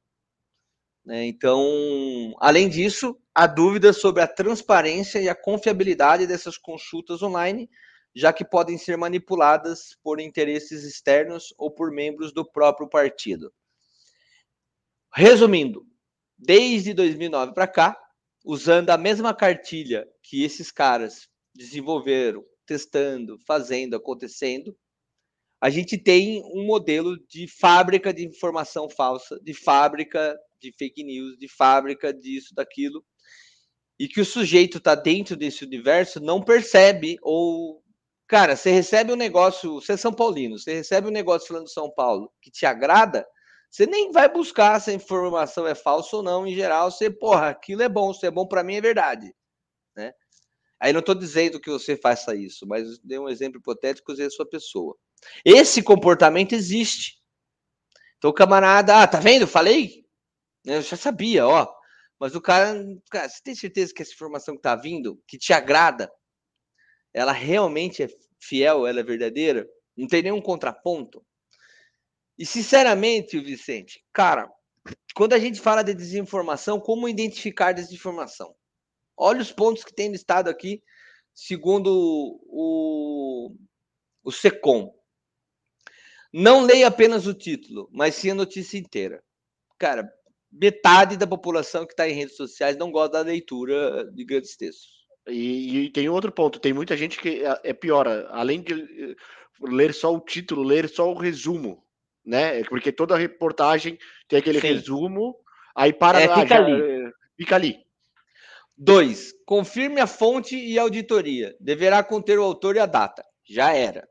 Né? Então, além disso, há dúvidas sobre a transparência e a confiabilidade dessas consultas online, já que podem ser manipuladas por interesses externos ou por membros do próprio partido. Resumindo, desde 2009 para cá, usando a mesma cartilha que esses caras desenvolveram testando, fazendo, acontecendo, a gente tem um modelo de fábrica de informação falsa, de fábrica de fake news, de fábrica disso, daquilo, e que o sujeito está dentro desse universo não percebe ou cara, você recebe um negócio, você é São Paulino, você recebe um negócio falando de São Paulo que te agrada, você nem vai buscar se a informação é falsa ou não, em geral, você, porra, aquilo é bom, se é bom para mim é verdade, né? Aí não estou dizendo que você faça isso, mas dei um exemplo hipotético usei a sua pessoa. Esse comportamento existe. Então camarada, ah, tá vendo? Falei? Eu já sabia, ó. Mas o cara, cara, você tem certeza que essa informação que tá vindo, que te agrada, ela realmente é fiel, ela é verdadeira? Não tem nenhum contraponto? E sinceramente, Vicente, cara, quando a gente fala de desinformação, como identificar desinformação? Olha os pontos que tem listado aqui, segundo o, o SECOM. Não leia apenas o título, mas sim a notícia inteira. Cara, metade da população que está em redes sociais não gosta da leitura de grandes textos. E, e, tem outro ponto, tem muita gente que é, é pior, além de eh, ler só o título, ler só o resumo, né? Porque toda reportagem tem aquele Sim. resumo, aí para é, fica, ali. Eh, fica ali. Dois, confirme a fonte e a auditoria. Deverá conter o autor e a data. Já era.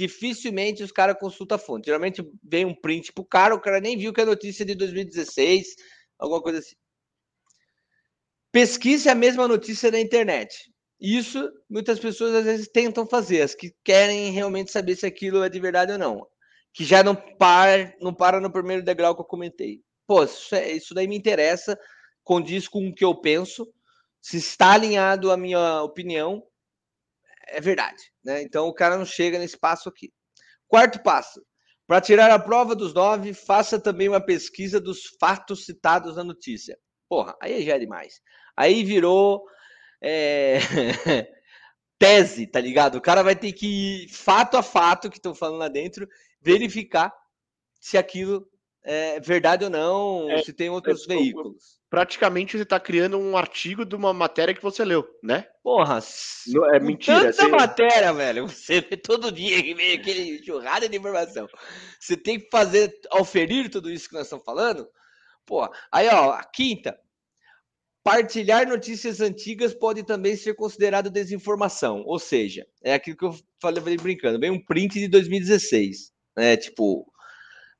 Dificilmente os caras consultam a fonte. Geralmente vem um print pro cara, o cara nem viu que é notícia de 2016, alguma coisa assim. Pesquise a mesma notícia na internet. Isso muitas pessoas às vezes tentam fazer, as que querem realmente saber se aquilo é de verdade ou não. Que já não para, não para no primeiro degrau que eu comentei. Pô, isso, é, isso daí me interessa, condiz com o que eu penso, se está alinhado à minha opinião, é verdade. Né? Então o cara não chega nesse passo aqui. Quarto passo. Para tirar a prova dos nove, faça também uma pesquisa dos fatos citados na notícia. Porra, aí já é demais. Aí virou é... tese, tá ligado? O cara vai ter que ir fato a fato que estão falando lá dentro, verificar se aquilo é verdade ou não, é, se tem outros é, veículos. Praticamente você está criando um artigo de uma matéria que você leu, né? Porra, não, é mentira. Tanta você... matéria, velho. Você vê todo dia que vem aquele churrada de informação. Você tem que fazer, auferir tudo isso que nós estamos falando. Porra, aí ó, a quinta. Partilhar notícias antigas pode também ser considerado desinformação. Ou seja, é aquilo que eu falei brincando, bem um print de 2016. Né? Tipo,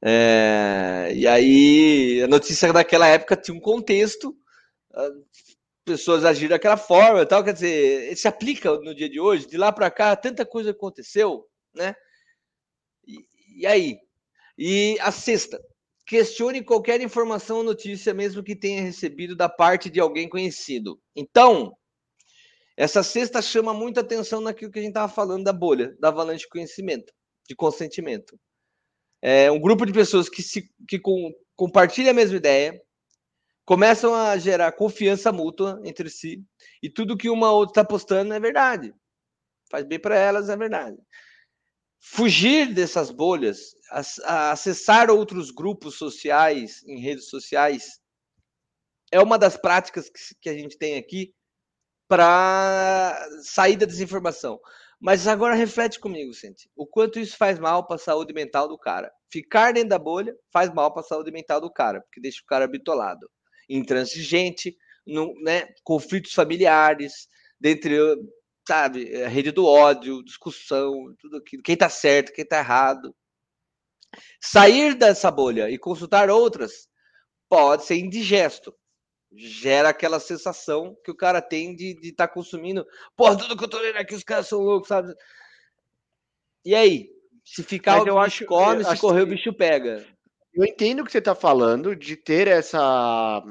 é, e aí, a notícia daquela época tinha um contexto, pessoas agiram daquela forma tal, quer dizer, se aplica no dia de hoje, de lá para cá, tanta coisa aconteceu, né? E, e, aí? E a sexta, questione qualquer informação ou notícia, mesmo que tenha recebido da parte de alguém conhecido. Então, essa sexta chama muita atenção naquilo que a gente estava falando da bolha, da avalanche de conhecimento, de consentimento é, um grupo de pessoas que, se, que com, compartilham a mesma ideia, começam a gerar confiança mútua entre si, e tudo que uma outra está postando é verdade. Faz bem para elas, é verdade. Fugir dessas bolhas, acessar outros grupos sociais em redes sociais, é uma das práticas que, que a gente tem aqui para sair da desinformação. Mas agora reflete comigo, Cinti, o quanto isso faz mal para a saúde mental do cara. Ficar dentro da bolha faz mal para a saúde mental do cara, porque deixa o cara bitolado, intransigente, no, né, conflitos familiares, dentre, sabe, a rede do ódio, discussão, tudo aquilo, quem está certo, quem está errado. Sair dessa bolha e consultar outras pode ser indigesto, gera aquela sensação que o cara tem de estar tá consumindo. Porra, tudo que eu tô lendo aqui, os caras são loucos, sabe? E aí? Se ficar, eu acho, come, eu se correr, que... o bicho pega. Eu entendo o que você está falando, de ter essa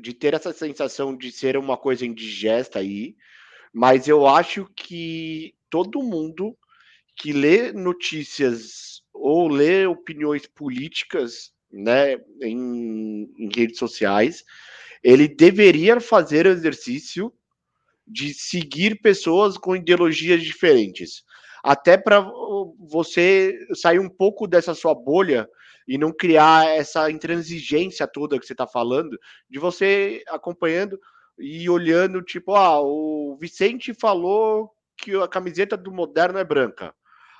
de ter essa sensação de ser uma coisa indigesta aí, mas eu acho que todo mundo que lê notícias ou lê opiniões políticas, né, em, em redes sociais, ele deveria fazer o exercício de seguir pessoas com ideologias diferentes. Até para você sair um pouco dessa sua bolha e não criar essa intransigência toda que você está falando, de você acompanhando e olhando, tipo, ah, o Vicente falou que a camiseta do Moderno é branca.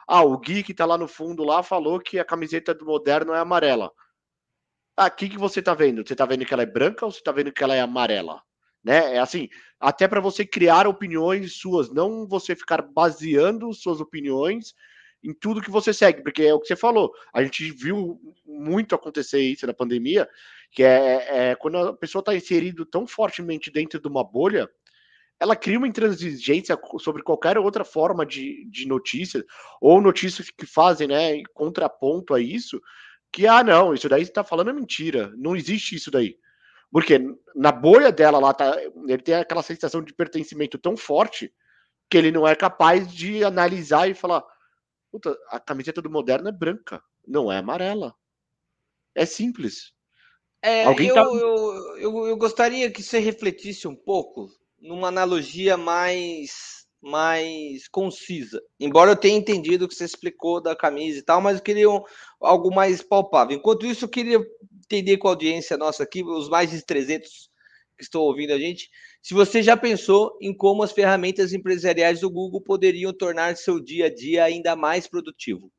Ah, o Gui que tá lá no fundo lá falou que a camiseta do Moderno é amarela. Aqui que você tá vendo? Você tá vendo que ela é branca ou você tá vendo que ela é amarela? Né? É assim, até para você criar opiniões suas, não você ficar baseando suas opiniões em tudo que você segue, porque é o que você falou. A gente viu muito acontecer isso na pandemia, que é, é quando a pessoa está inserido tão fortemente dentro de uma bolha, ela cria uma intransigência sobre qualquer outra forma de, de notícia, ou notícias que fazem, né, contraponto a isso, que, ah, não, isso daí você tá falando é mentira, não existe isso daí. Porque na bolha dela lá, tá, ele tem aquela sensação de pertencimento tão forte que ele não é capaz de analisar e falar: Puta, a camiseta do Moderno é branca, não é amarela. É simples. É, Alguém eu, tá... eu, eu, eu gostaria que você refletisse um pouco numa analogia mais mais concisa. Embora eu tenha entendido o que você explicou da camisa e tal, mas eu queria um, algo mais palpável. Enquanto isso, eu queria entender com a audiência nossa aqui, os mais de 300 que estão ouvindo a gente, se você já pensou em como as ferramentas empresariais do Google poderiam tornar seu dia a dia ainda mais produtivo.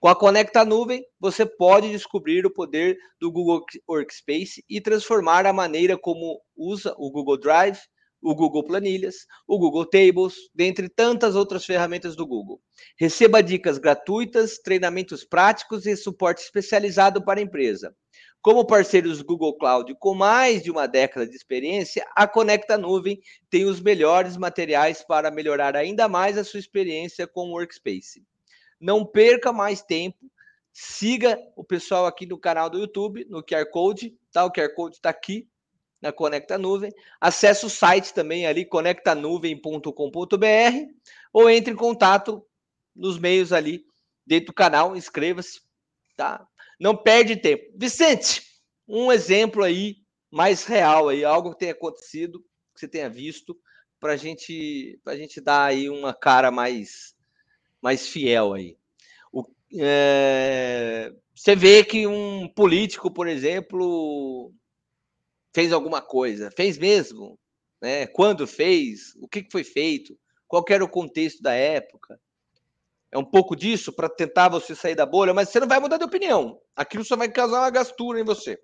Com a Conecta Nuvem, você pode descobrir o poder do Google Workspace e transformar a maneira como usa o Google Drive, o Google Planilhas, o Google Tables, dentre tantas outras ferramentas do Google. Receba dicas gratuitas, treinamentos práticos e suporte especializado para a empresa. Como parceiros Google Cloud com mais de uma década de experiência, a Conecta Nuvem tem os melhores materiais para melhorar ainda mais a sua experiência com o Workspace. Não perca mais tempo, siga o pessoal aqui no canal do YouTube, no QR Code, tá? O QR Code está aqui na Conecta Nuvem. Acesse o site também ali, conectanuvem.com.br, ou entre em contato nos meios ali dentro do canal, inscreva-se, tá? Não perde tempo. Vicente, um exemplo aí mais real aí, algo que tenha acontecido, que você tenha visto, para gente, a gente dar aí uma cara mais, mais fiel aí. O, é, você vê que um político, por exemplo, fez alguma coisa, fez mesmo, né? Quando fez, o que foi feito, qual era o contexto da época. É um pouco disso para tentar você sair da bolha, mas você não vai mudar de opinião. Aquilo só vai causar uma gastura em você.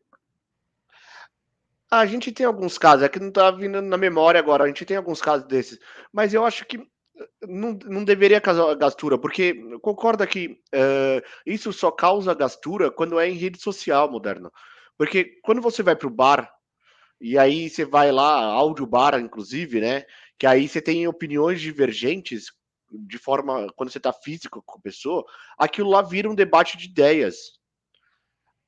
A gente tem alguns casos, é que não está vindo na memória agora, a gente tem alguns casos desses, mas eu acho que eh, não, não deveria causar gastura, porque concorda que uh, isso só causa gastura quando é em rede social moderna. Porque quando você vai para o bar, e aí você vai lá, áudio bar, inclusive, né? Que aí você tem opiniões divergentes de forma, quando você está físico com a pessoa, aquilo lá vira um debate de ideias.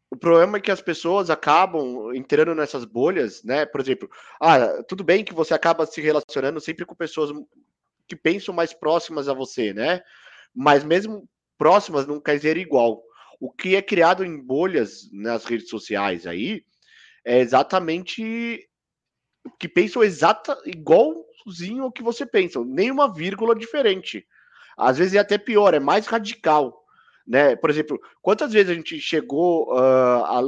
O problema é que as pessoas acabam entrando nessas bolhas, né? Por exemplo, ah, tudo bem que você acaba se relacionando sempre com pessoas que pensam mais próximas a você, né? Mas mesmo próximas não quer dizer igual. O que é criado em bolhas nas redes sociais aí é exatamente que pensam exata igual igualzinho ao que você pensa, nenhuma vírgula diferente. Às vezes é até pior, é mais radical. Né? Por exemplo, quantas vezes a gente chegou uh, a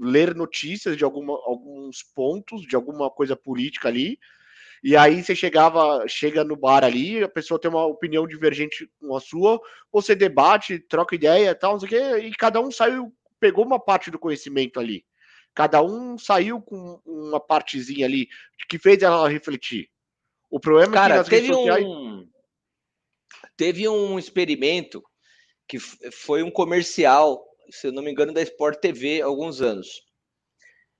ler notícias de alguma, alguns pontos, de alguma coisa política ali, e aí você chegava, chega no bar ali, a pessoa tem uma opinião divergente com a sua, você debate, troca ideia, tal, não sei o quê, e cada um saiu, pegou uma parte do conhecimento ali. Cada um saiu com uma partezinha ali que fez ela refletir. O problema Cara, é que teve sociais... um teve um experimento que foi um comercial, se eu não me engano, da Sport TV há alguns anos.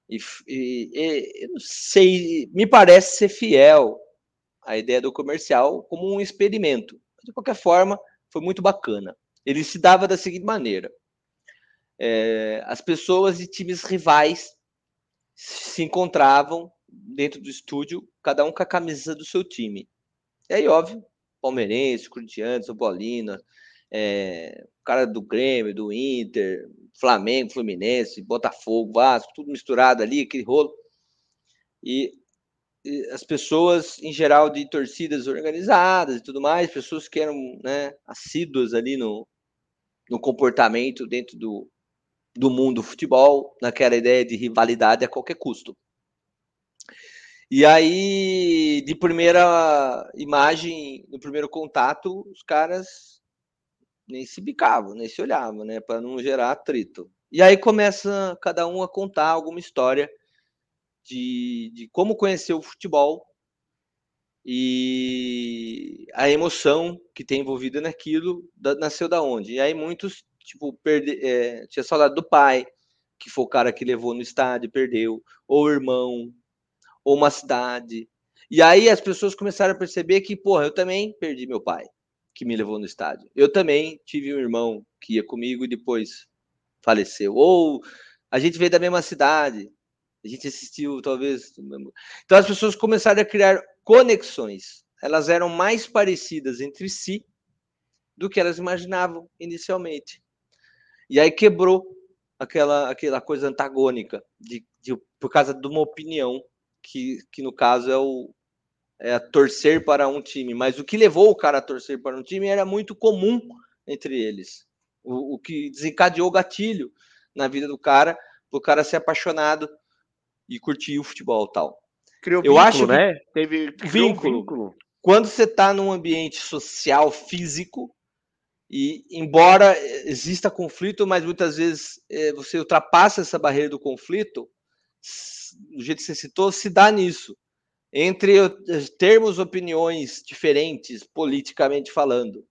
E, e, e, não sei, me parece ser fiel a ideia do comercial como um experimento. De qualquer forma, foi muito bacana. Ele se dava da seguinte maneira: é, as pessoas de times rivais se encontravam dentro do estúdio, cada um com a camisa do seu time. E aí, óbvio, palmeirense, corintiano, São Paulino, é, cara do Grêmio, do Inter, Flamengo, Fluminense, Botafogo, Vasco, tudo misturado ali, aquele rolo. E, e, as pessoas, em geral, de torcidas organizadas e tudo mais, pessoas que eram né, assíduas ali no, no comportamento dentro do, do mundo do futebol, naquela ideia de rivalidade a qualquer custo. E aí, de primeira imagem, no primeiro contato, os caras nem se bicavam, nem se olhavam, né, para não gerar atrito. E aí começa cada um a contar alguma história de, de como conheceu o futebol e a emoção que tem envolvida naquilo da, nasceu da onde. E aí muitos, tipo, perde, é, tinha saudade do pai, que foi o cara que levou no estádio, perdeu, ou o irmão, ou uma cidade. E aí as pessoas começaram a perceber que, porra, eu também perdi meu pai, que me levou no estádio. Eu também tive um irmão que ia comigo e depois faleceu. Ou a gente veio da mesma cidade, a gente assistiu talvez. Então as pessoas começaram a criar conexões. Elas eram mais parecidas entre si do que elas imaginavam inicialmente. E aí quebrou aquela, aquela coisa antagônica de, de, por causa de uma opinião que, que no caso é o é torcer para um time. Mas o que levou o cara a torcer para um time era muito comum entre eles. O, o que desencadeou o gatilho na vida do cara, o cara ser apaixonado e curtir o futebol tal. Criou eu vínculo, acho que né? Teve vínculo. vínculo. Quando você está num ambiente social, físico, e embora exista conflito, mas muitas vezes é, você ultrapassa essa barreira do conflito, do jeito que você citou, se dá nisso. Entre termos opiniões diferentes, politicamente falando.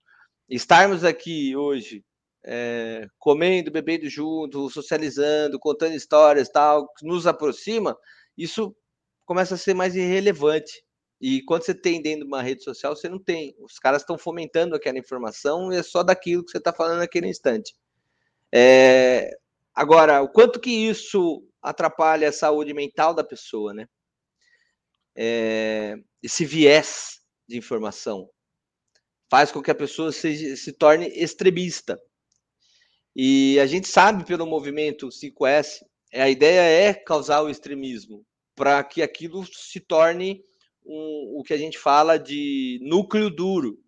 Estarmos aqui hoje é, comendo, bebendo junto, socializando, contando histórias, tal, que nos aproxima, isso começa a ser mais irrelevante. E quando você tem dentro de uma rede social, você não tem. Os caras estão fomentando aquela informação e é só daquilo que você está falando naquele instante. É... Agora, o quanto que isso atrapalha a saúde mental da pessoa, né? É... Esse viés de informação faz com que a pessoa se, se torne extremista. E a gente sabe pelo movimento 5S, a ideia é causar o extremismo para que aquilo se torne um, o que a gente fala de núcleo duro.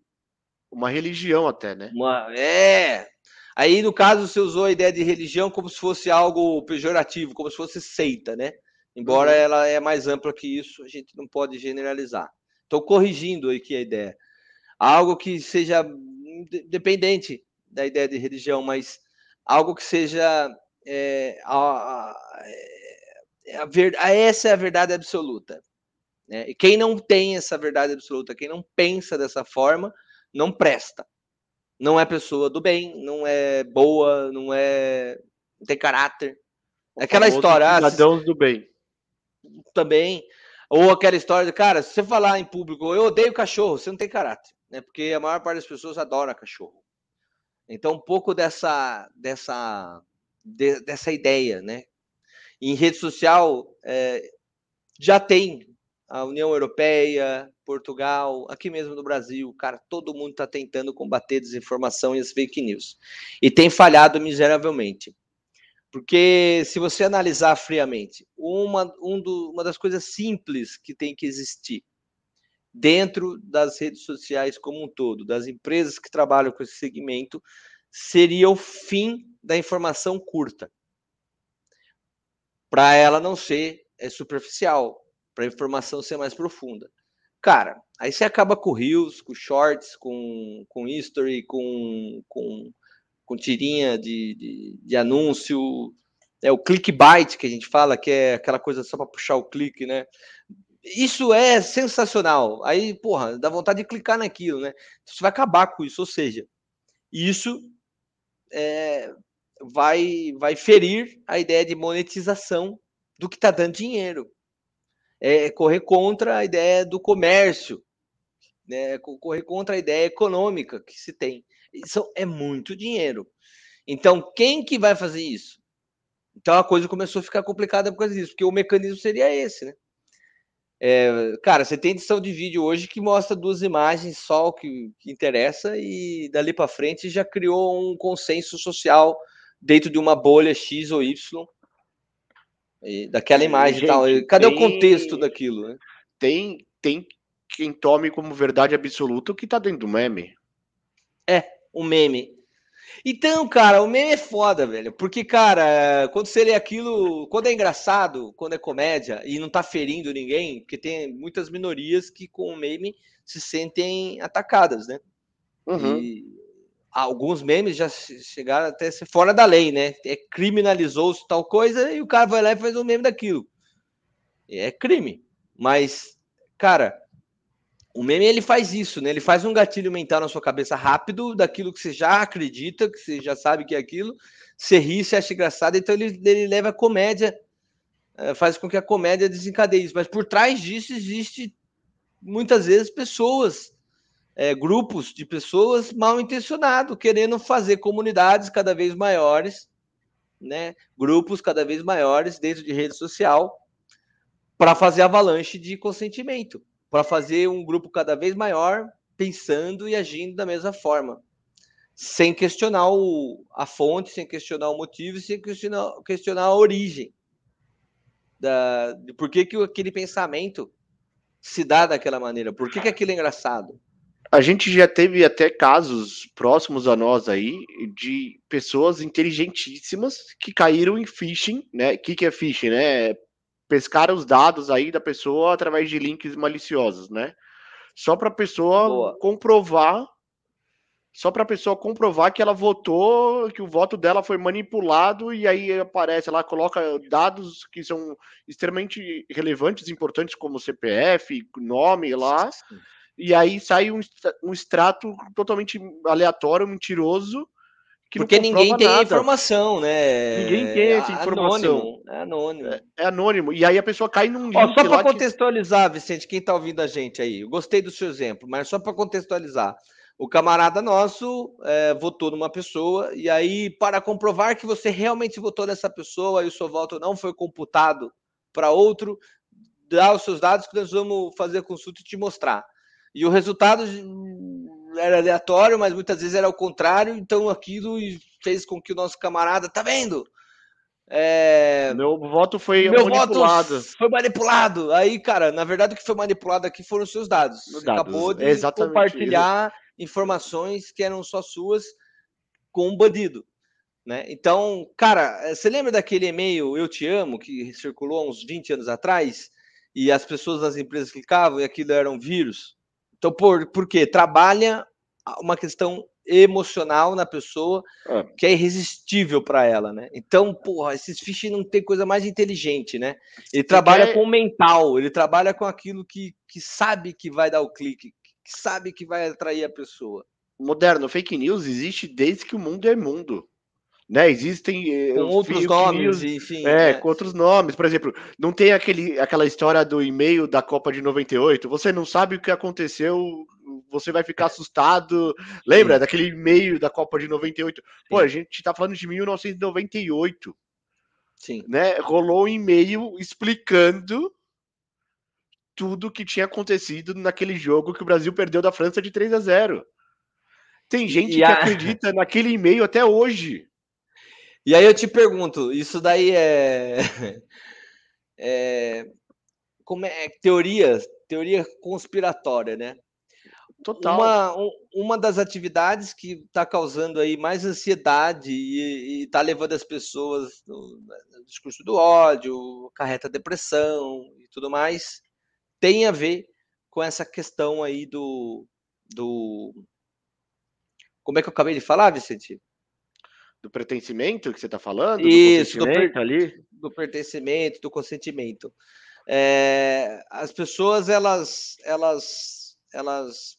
Uma religião até, né? Uma, é. Aí, no caso, você usou a ideia de religião como se fosse algo pejorativo, como se fosse seita, né? Embora uhum. ela é mais ampla que isso, a gente não pode generalizar. Estou corrigindo aqui a ideia. Algo que seja dependente da ideia de religião, mas algo que seja é, a, a, é a essa é a verdade absoluta. Né? E quem não tem essa verdade absoluta, quem não pensa dessa forma, não presta. Não é pessoa do bem, não é boa, não é. não tem caráter. Aquela história. Ah, cidadãos do bem. Também. Ou aquela história de, cara, se você falar em público, eu odeio cachorro, você não tem caráter. Né? Porque a maior parte das pessoas adora cachorro. Então, um pouco dessa, dessa, de, dessa ideia, né? Em rede social, é, já tem a União Europeia, Portugal, aqui mesmo no Brasil, cara, todo mundo está tentando combater desinformação e as fake news. E tem falhado miseravelmente. Porque se você analisar friamente, uma, um do, uma das coisas simples que tem que existir dentro das redes sociais como um todo, das empresas que trabalham com esse segmento, seria o fim da informação curta. Para ela não ser é, superficial, para a informação ser mais profunda. Cara, aí você acaba com Reels, com Shorts, com, com History, com, com, com tirinha de, de, de anúncio, é o clickbait que a gente fala, que é aquela coisa só para puxar o clique, né? Isso é sensacional. Aí, porra, dá vontade de clicar naquilo, né? Você vai acabar com isso, ou seja, isso é, vai, vai ferir a ideia de monetização do que está dando dinheiro é correr contra a ideia do comércio, né? correr contra a ideia econômica que se tem. Isso é muito dinheiro. Então, quem que vai fazer isso? Então a coisa começou a ficar complicada por causa disso, porque o mecanismo seria esse, né? É, cara, você tem edição de vídeo hoje que mostra duas imagens só o que, que interessa e dali para frente já criou um consenso social dentro de uma bolha X ou Y daquela imagem Gente, e tal. Cadê tem, o contexto daquilo, né? Tem, tem quem tome como verdade absoluta o que tá dentro do meme. É, o um meme. Então, cara, o meme é foda, velho. Porque, cara, quando você lê aquilo, quando é engraçado, quando é comédia e não tá ferindo ninguém, porque tem muitas minorias que com o meme se sentem atacadas, né? Uhum. E alguns memes já chegaram até ser fora da lei, né? É, criminalizou-se tal coisa e o cara vai lá e faz um meme daquilo. É crime. Mas, cara, o meme ele faz isso, né? Ele faz um gatilho mental na sua cabeça rápido daquilo que você já acredita, que você já sabe que é aquilo. Você ri, você acha engraçado, então ele, ele leva a comédia, eh, faz com que a comédia desencadeie isso. Mas por trás disso existe muitas vezes pessoas, é, grupos de pessoas mal intencionados, querendo fazer comunidades cada vez maiores, né? Grupos cada vez maiores dentro de rede social para fazer avalanche de consentimento para fazer um grupo cada vez maior, pensando e agindo da mesma forma, sem questionar o, a fonte, sem questionar o motivo, sem questionar, questionar a origem da, de por que, que aquele pensamento se dá daquela maneira, por que, que aquilo é engraçado. A gente já teve até casos próximos a nós aí de pessoas inteligentíssimas que caíram em phishing, né? O que, que é phishing, né? pescar os dados aí da pessoa através de links maliciosos, né? Só para a pessoa Boa. comprovar, só para a pessoa comprovar que ela votou, que o voto dela foi manipulado e aí aparece, ela coloca dados que são extremamente relevantes, importantes como CPF, nome lá. E aí sai um, um extrato totalmente aleatório, mentiroso, porque ninguém tem nada. informação, né? Ninguém tem essa é informação. Anônimo, é anônimo. É, é, anônimo. E aí a pessoa cai num link Ó, Só para contextualizar, que... Vicente, quem está ouvindo a gente aí, eu gostei do seu exemplo, mas só para contextualizar. O camarada nosso é, votou numa pessoa, e aí, para comprovar que você realmente votou nessa pessoa e o seu voto não foi computado para outro, dá os seus dados que nós vamos fazer a consulta e te mostrar. E o resultado era aleatório, mas muitas vezes era o contrário, então aquilo fez com que o nosso camarada, tá vendo? É... Meu voto foi Meu manipulado. Voto foi manipulado. Aí, cara, na verdade o que foi manipulado aqui foram os seus dados. Você dados. acabou de Exatamente. compartilhar informações que eram só suas com um bandido. Né? Então, cara, você lembra daquele e-mail Eu Te Amo, que circulou há uns 20 anos atrás, e as pessoas das empresas clicavam e aquilo era um vírus? Então, por, por quê? Trabalha uma questão emocional na pessoa é. que é irresistível para ela, né? Então, porra, esses phishing não tem coisa mais inteligente, né? Ele Você trabalha quer... com o mental, ele trabalha com aquilo que, que sabe que vai dar o clique, que sabe que vai atrair a pessoa. Moderno, fake news existe desde que o mundo é mundo né? Existem eh, com outros nomes, enfim. É, né? com outros nomes. Por exemplo, não tem aquele, aquela história do e-mail da Copa de 98. Você não sabe o que aconteceu, você vai ficar assustado. Lembra Sim. daquele e-mail da Copa de 98? Sim. Pô, a gente tá falando de 1998. Sim. Né? Rolou um e-mail explicando tudo que tinha acontecido naquele jogo que o Brasil perdeu da França de 3 a 0. Tem gente e que a... acredita naquele e-mail até hoje. E aí eu te pergunto, isso daí é, é como é teoria, teoria conspiratória, né? Total. Uma, uma das atividades que está causando aí mais ansiedade e está levando as pessoas no, no, discurso do ódio, carreta depressão e tudo mais, tem a ver com essa questão aí do, do. Como é que eu acabei de falar, Vicente? Do pertencimento que você está falando? Isso, do, per... ali? do pertencimento, do consentimento. É, as pessoas elas elas elas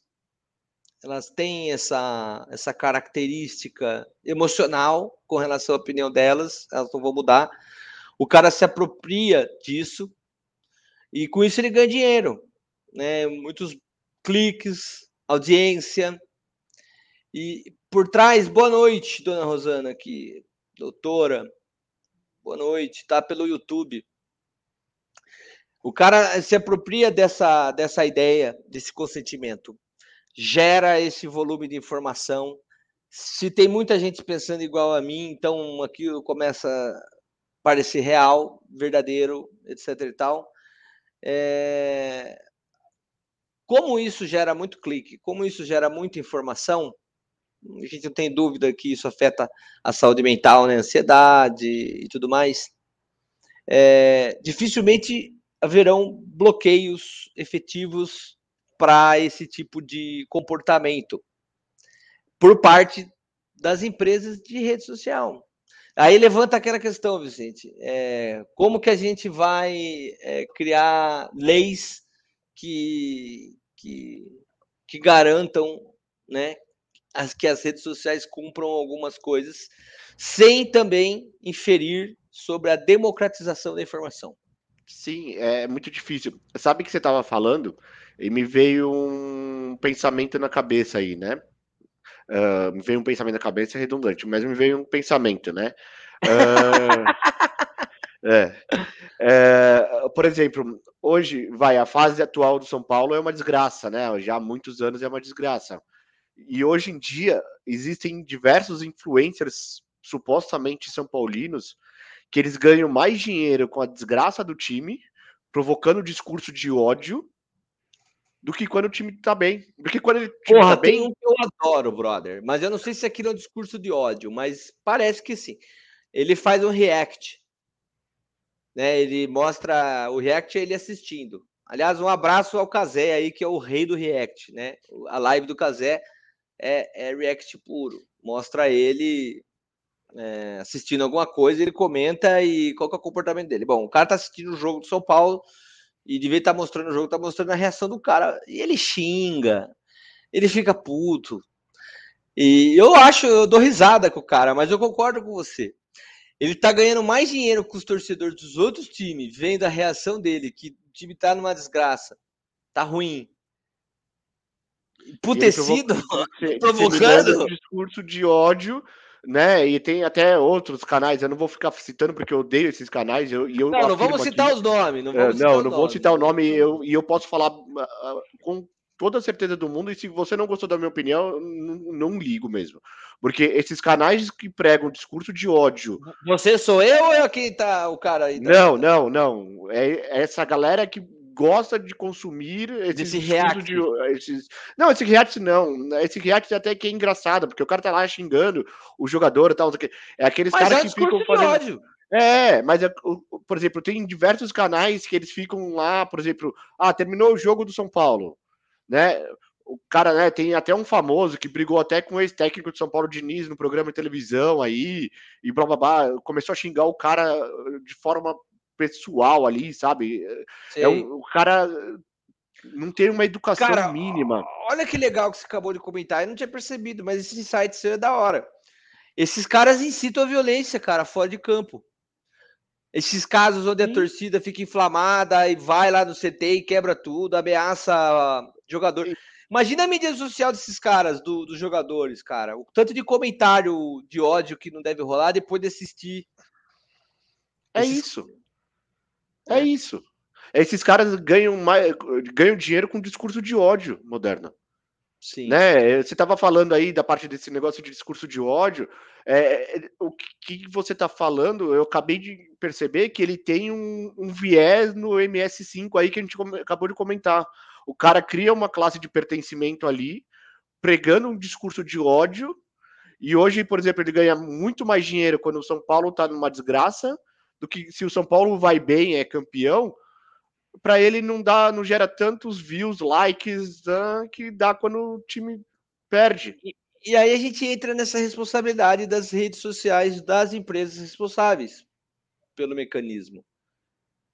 elas têm essa essa característica emocional com relação à opinião delas, elas não vão mudar. O cara se apropria disso e com isso ele ganha dinheiro, né? Muitos cliques, audiência e por trás, boa noite, dona Rosana, aqui, doutora. Boa noite, tá pelo YouTube. O cara se apropria dessa, dessa ideia, desse consentimento, gera esse volume de informação. Se tem muita gente pensando igual a mim, então aquilo começa a parecer real, verdadeiro, etc. e tal. É... Como isso gera muito clique, como isso gera muita informação, a gente não tem dúvida que isso afeta a saúde mental, né? Ansiedade e tudo mais. É, dificilmente haverão bloqueios efetivos para esse tipo de comportamento por parte das empresas de rede social. Aí levanta aquela questão, Vicente, é, como que a gente vai é, criar leis que, que, que garantam né, as, que as redes sociais cumpram algumas coisas, sem também inferir sobre a democratização da informação. Sim, é muito difícil. Sabe que você estava falando e me veio um pensamento na cabeça aí, né? Uh, me veio um pensamento na cabeça redundante, mas me veio um pensamento, né? Uh, é, é, por exemplo, hoje vai a fase atual do São Paulo é uma desgraça, né? Já há muitos anos é uma desgraça. E hoje em dia existem diversos influencers supostamente são paulinos que eles ganham mais dinheiro com a desgraça do time, provocando discurso de ódio, do que quando o time tá bem. Do que quando o time Porra, tá tem bem. um que eu adoro, brother. Mas eu não sei se aquilo é um discurso de ódio, mas parece que sim. Ele faz um react. Né? Ele mostra o react ele assistindo. Aliás, um abraço ao Kazé aí, que é o rei do react, né? A live do Kazé é, é react puro. Mostra ele é, assistindo alguma coisa, ele comenta e qual que é o comportamento dele. Bom, o cara tá assistindo o jogo do São Paulo e devia estar tá mostrando o jogo, tá mostrando a reação do cara e ele xinga, ele fica puto. E eu acho, eu dou risada com o cara, mas eu concordo com você. Ele tá ganhando mais dinheiro com os torcedores dos outros times, vendo a reação dele, que o time tá numa desgraça, tá ruim. Putecido, provocando um discurso de ódio né? E tem até outros canais, eu não vou ficar citando porque eu odeio esses canais. Eu, e eu não, não vamos citar aqui, os nomes. Não, vamos não, não vou citar o nome e eu, e eu posso falar uh, com toda a certeza do mundo. E se você não gostou da minha opinião, não, não ligo mesmo. Porque esses canais que pregam discurso de ódio. Você sou eu ou é aqui tá o cara aí? Tá? Não, não, não. É essa galera que gosta de consumir esse react. De, esses... Não, esse react não. Esse react até que é engraçado, porque o cara tá lá xingando o jogador e tal. É aqueles caras é que ficam fazendo. Ódio. É, mas é, por exemplo, tem diversos canais que eles ficam lá, por exemplo, ah, terminou o jogo do São Paulo, né? O cara, né, tem até um famoso que brigou até com o ex-técnico de São Paulo Diniz no programa de televisão aí, e blá blá blá, começou a xingar o cara de forma pessoal ali, sabe? É um, o cara não tem uma educação cara, mínima. Olha que legal que você acabou de comentar. Eu não tinha percebido, mas esse insight seu é da hora. Esses caras incitam a violência, cara, fora de campo. Esses casos onde a Sim. torcida fica inflamada e vai lá no CT e quebra tudo, ameaça jogador. Imagina a mídia social desses caras, do, dos jogadores, cara. O tanto de comentário de ódio que não deve rolar depois de assistir. É esses... isso. É isso. Esses caras ganham, mais, ganham dinheiro com discurso de ódio moderno. Sim. Né? Você estava falando aí da parte desse negócio de discurso de ódio. É, é o que você está falando, eu acabei de perceber que ele tem um, um, viés no MS5 aí que a gente acabou de comentar. O cara cria uma classe de pertencimento ali, pregando um discurso de ódio, e hoje, por exemplo, ele ganha muito mais dinheiro quando o São Paulo está numa desgraça do que se o São Paulo vai bem, é campeão, para ele não dá, não gera tantos views, likes uh, que dá quando o time perde. E, e, aí a gente entra nessa responsabilidade das redes sociais, das empresas responsáveis pelo mecanismo.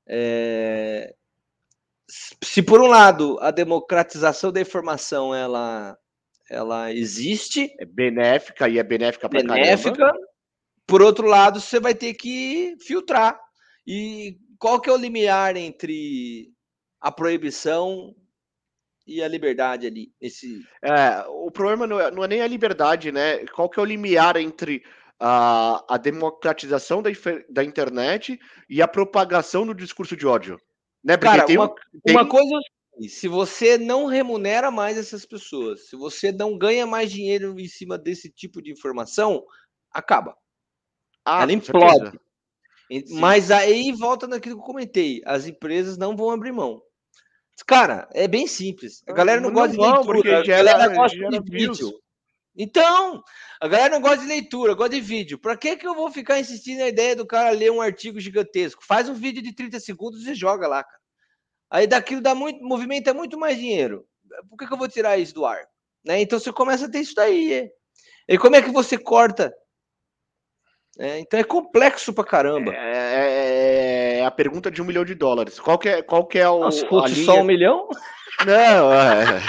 É... Se por um lado a democratização da informação ela ela existe, é benéfica e é benéfica para benéfica, por outro lado, você vai ter que filtrar. E qual que é o limiar entre a proibição e a liberdade ali? Esse... É, o problema não é, não é nem a liberdade, né? Qual que é o limiar entre a, a democratização da, da internet e a propagação do discurso de ódio? Né? Porque Cara, tem, uma, tem... uma coisa é se você não remunera mais essas pessoas, se você não ganha mais dinheiro em cima desse tipo de informação, acaba. Ah, ela implode. Mas aí volta naquilo que eu comentei: as empresas não vão abrir mão. Cara, é bem simples. A galera não, não gosta de leitura, porque a galera gosta de vídeo. Então, a galera não gosta de leitura, gosta de vídeo. Para que, que eu vou ficar insistindo na ideia do cara ler um artigo gigantesco? Faz um vídeo de 30 segundos e joga lá, cara. Aí daquilo dá muito, movimenta muito mais dinheiro. Por que, que eu vou tirar isso do ar? Né? Então você começa a ter isso daí. É. E como é que você corta? É, então é complexo pra caramba. É, é, é, a pergunta de um milhão de dólares. Qual que é, qual que é o. Nossa, linha... só um milhão? Não, é.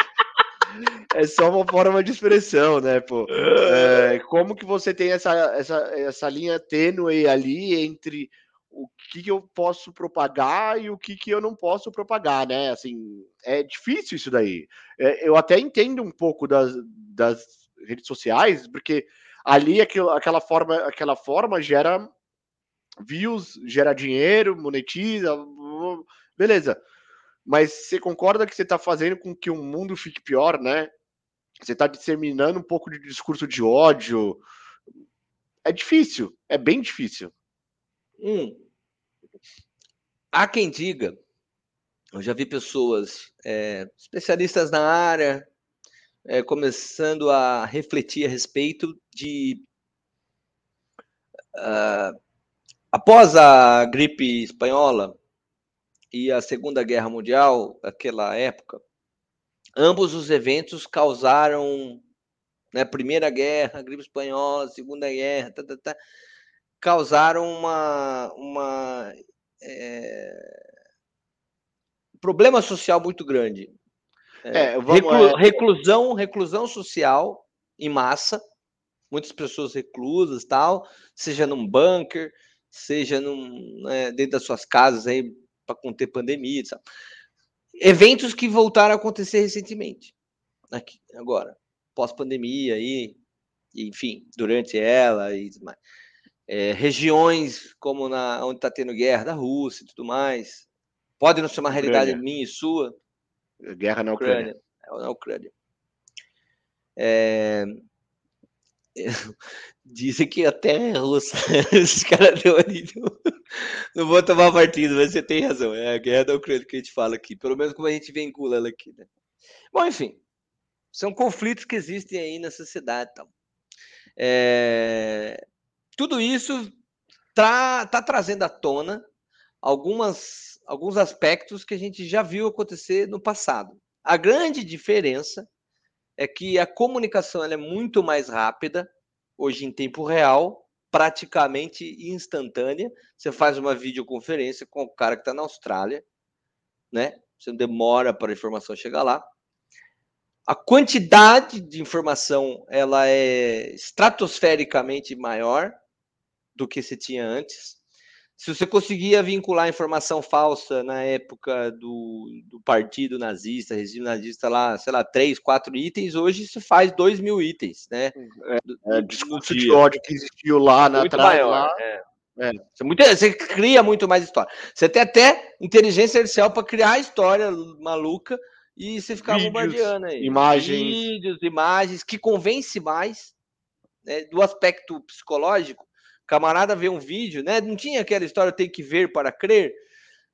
É só uma forma de expressão, né, pô? É, como que você tem essa, essa, essa linha tênue ali entre o que, que eu posso propagar e o que, que eu não posso propagar, né? Assim, é difícil isso daí. É, eu até entendo um pouco das, das redes sociais, porque ali aquilo, aquela forma, aquela forma gera views, gera dinheiro, monetiza, beleza. Mas você concorda que você está fazendo com que o mundo fique pior, né? Você está disseminando um pouco de discurso de ódio. É difícil, é bem difícil. Hum. Há quem diga, eu já vi pessoas é, especialistas na área é, começando a refletir a respeito de. Uh, após a gripe espanhola e a Segunda Guerra Mundial, aquela época, ambos os eventos causaram, né, Primeira Guerra, gripe espanhola, Segunda Guerra, tá, tá, tá, causaram uma, uma é, problema social muito grande. É, vamos, reclu, é... reclusão, reclusão social em massa, muitas pessoas reclusas, tal, seja num bunker, seja num, né, dentro das suas casas aí para conter pandemia, sabe? Eventos que voltaram a acontecer recentemente, aqui, agora, pós-pandemia aí, enfim, durante ela e mais é, regiões como na onde está tendo guerra da Rússia e tudo mais. Pode não ser uma realidade Ucrânia. minha e sua. Guerra na Ucrânia. Ucrânia. É, na Ucrânia. É... Dizem que a terra é russa. Esses caras deu ali. Não vou tomar partido, mas você tem razão. É a guerra da Ucrânia que a gente fala aqui. Pelo menos como a gente vincula ela aqui. Né? Bom, enfim. São conflitos que existem aí na sociedade. Então. É tudo isso tá, tá trazendo à tona algumas, alguns aspectos que a gente já viu acontecer no passado. A grande diferença é que a comunicação é muito mais rápida, hoje em tempo real, praticamente instantânea. Você faz uma videoconferência com o cara que está na Austrália, né? Você não demora para a informação chegar lá. A quantidade de informação ela é estratosfericamente maior do que se tinha antes. Se você conseguia vincular informação falsa na época do, do partido nazista, regime nazista lá, sei lá, três, quatro itens, hoje se faz dois mil itens, né? É, é discurso de ódio que existiu lá na muito maior, lá. É. É. Você, muito, você, cria muito mais história. Você tem até inteligência artificial para criar história maluca e você ficar Vídeos, bombardeando aí. Imagens. Vídeos, imagens, que convence mais né, do aspecto psicológico camarada vê um vídeo, né? Não tinha aquela história tem que ver para crer.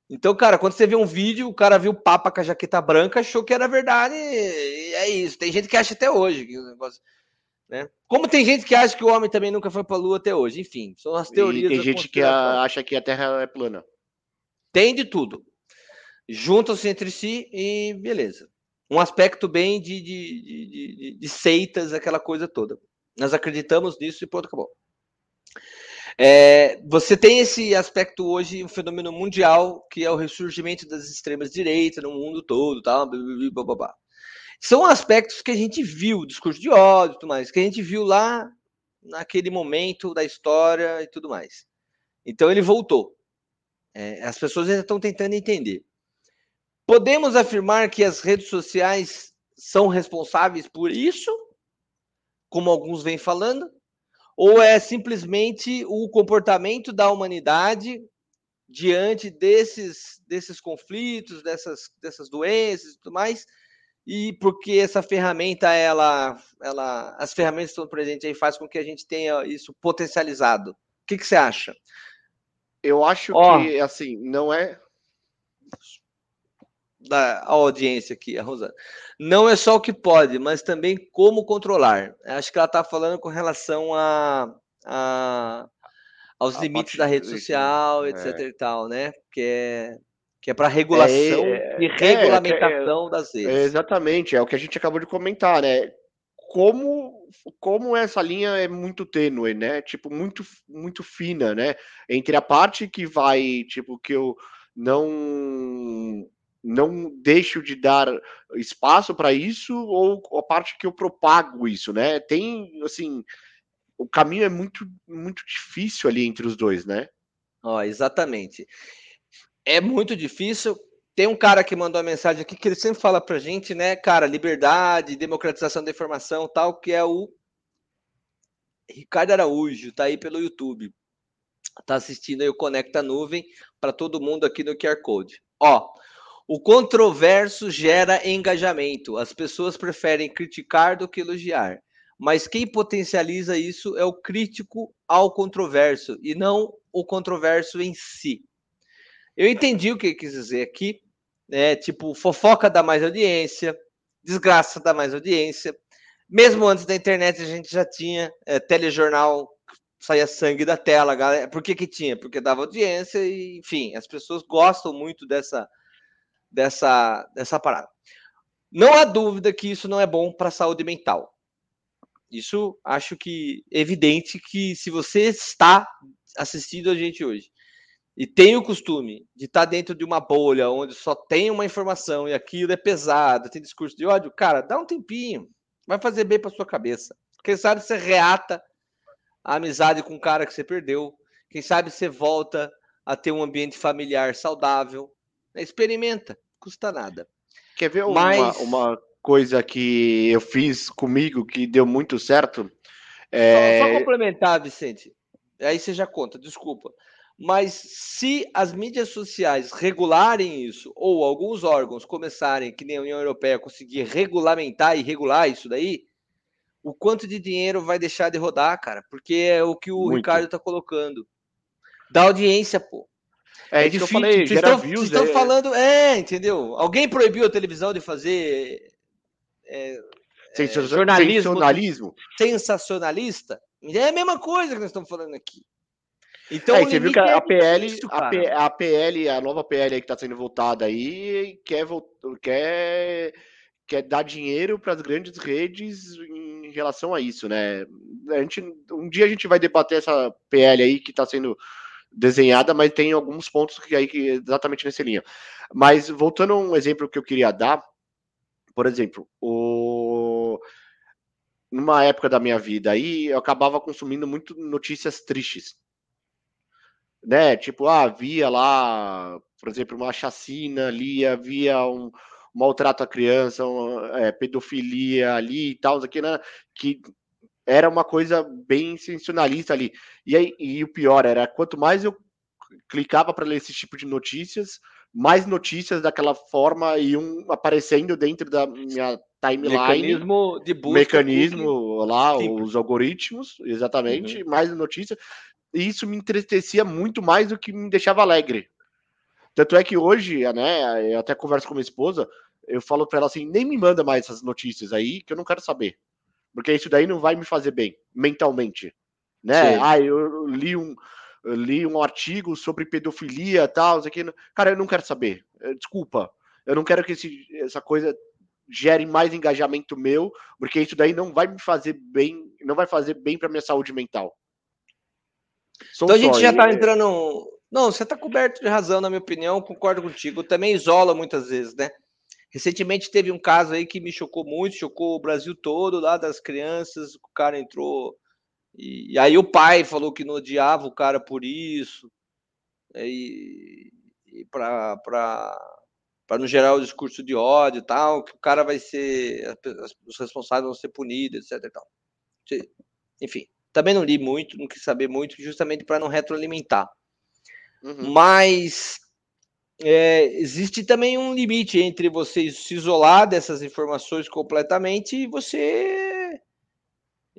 Então, cara, quando você vê um vídeo, o cara viu o Papa com a jaqueta branca, achou que era verdade, e é isso. Tem gente que acha até hoje que o negócio. Né? Como tem gente que acha que o homem também nunca foi para a Lua até hoje. Enfim, são as teorias. E tem gente que acha que a Terra é plana. Tem de tudo. Juntam-se entre si e beleza. Um aspecto bem de, de, de, de, de seitas, aquela coisa toda. Nós acreditamos nisso e pronto, acabou. É, você tem esse aspecto hoje, um fenômeno mundial, que é o ressurgimento das extremas direitas no mundo todo, tal, blá, blá, blá, São aspectos que a gente viu, discurso de ódio tudo mais, que a gente viu lá naquele momento da história e tudo mais. Então ele voltou. É, as pessoas ainda estão tentando entender. Podemos afirmar que as redes sociais são responsáveis por isso, como alguns vêm falando? Ou é simplesmente o comportamento da humanidade diante desses, desses conflitos, dessas, dessas doenças e tudo mais, e porque essa ferramenta, ela, ela, as ferramentas que estão presentes aí faz com que a gente tenha isso potencializado. O que, que você acha? Eu acho oh. que, assim, não é... da audiência aqui, a Rosana. Não é só o que pode, mas também como controlar. Acho que ela está falando com relação a, a aos a limites da rede social, etc. É. e tal, né? Que é, que é para regulação é, e é, regulamentação é, das redes. exatamente, é o que a gente acabou de comentar, né? Como, como essa linha é muito tênue, né? Tipo, muito, muito fina, né? Entre a parte que vai, tipo, que eu não não deixo de dar espaço para isso ou a parte que eu propago isso, né? Tem assim, o caminho é muito muito difícil ali entre os dois, né? Ó, exatamente. É muito difícil. Tem um cara que mandou uma mensagem aqui que ele sempre fala pra gente, né, cara, liberdade, democratização da informação, tal, que é o Ricardo Araújo, tá aí pelo YouTube. Tá assistindo aí o Conecta Nuvem para todo mundo aqui no QR Code. Ó, o controverso gera engajamento. As pessoas preferem criticar do que elogiar. Mas quem potencializa isso é o crítico ao controverso e não o controverso em si. Eu entendi o que quis dizer aqui, né? Tipo, fofoca dá mais audiência, desgraça dá mais audiência. Mesmo antes da internet a gente já tinha é, telejornal saía sangue da tela, galera. Por que que tinha? Porque dava audiência e, enfim, as pessoas gostam muito dessa dessa, dessa parada. Não há dúvida que isso não é bom para a saúde mental. Isso acho que é evidente que se você está assistindo a gente hoje e tem o costume de estar dentro de uma bolha onde só tem uma informação e aquilo é pesado, tem discurso de ódio, cara, dá um tempinho, vai fazer bem para sua cabeça. Quem sabe você reata a amizade com o cara que você perdeu, quem sabe você volta a ter um ambiente familiar saudável, Experimenta, custa nada. Quer ver uma, Mas... uma coisa que eu fiz comigo que deu muito certo? É... Só, só complementar, Vicente. Aí você já conta, desculpa. Mas se as mídias sociais regularem isso, ou alguns órgãos começarem, que nem a União Europeia, conseguir regulamentar e regular isso daí, o quanto de dinheiro vai deixar de rodar, cara? Porque é o que o Muito. Ricardo está colocando. Dá audiência, pô. É, é difícil, eu falei, vocês estão, views, vocês estão é... falando, é, entendeu? Alguém proibiu a televisão de fazer é, é jornalismo, sensacionalismo. sensacionalista? É a mesma coisa que nós estamos falando aqui. Então, é, você viu que a, a PL, isso, a, P, a, PL, a nova PL que está sendo votada aí, quer, quer, quer dar dinheiro para as grandes redes em relação a isso, né? A gente, um dia a gente vai debater essa PL aí que está sendo desenhada, mas tem alguns pontos que aí que exatamente nessa linha. Mas voltando a um exemplo que eu queria dar, por exemplo, o numa época da minha vida aí, eu acabava consumindo muito notícias tristes. Né? Tipo, ah, via lá, por exemplo, uma chacina ali, havia um, um maltrato à criança, é, pedofilia ali e tal, aqui, né? Que era uma coisa bem sensacionalista ali. E, aí, e o pior era, quanto mais eu clicava para ler esse tipo de notícias, mais notícias daquela forma iam aparecendo dentro da minha timeline. Mecanismo de busca. Mecanismo lá, os algoritmos, exatamente, uhum. mais notícias. E isso me entristecia muito mais do que me deixava alegre. Tanto é que hoje, né, eu até converso com minha esposa, eu falo para ela assim, nem me manda mais essas notícias aí, que eu não quero saber porque isso daí não vai me fazer bem mentalmente, né? Sim. Ah, eu li um eu li um artigo sobre pedofilia, tal, aqui, cara, eu não quero saber. Eh, desculpa, eu não quero que esse, essa coisa gere mais engajamento meu, porque isso daí não vai me fazer bem, não vai fazer bem para minha saúde mental. Sou então a gente já está entrando. Não, você está coberto de razão, na minha opinião, concordo contigo. Também isola muitas vezes, né? Recentemente teve um caso aí que me chocou muito, chocou o Brasil todo, lá das crianças, o cara entrou. E, e aí o pai falou que não odiava o cara por isso. E, e para para não gerar o discurso de ódio e tal, que o cara vai ser, os responsáveis vão ser punidos, etc. Enfim, também não li muito, não quis saber muito, justamente para não retroalimentar. Uhum. Mas é, existe também um limite entre você se isolar dessas informações completamente e você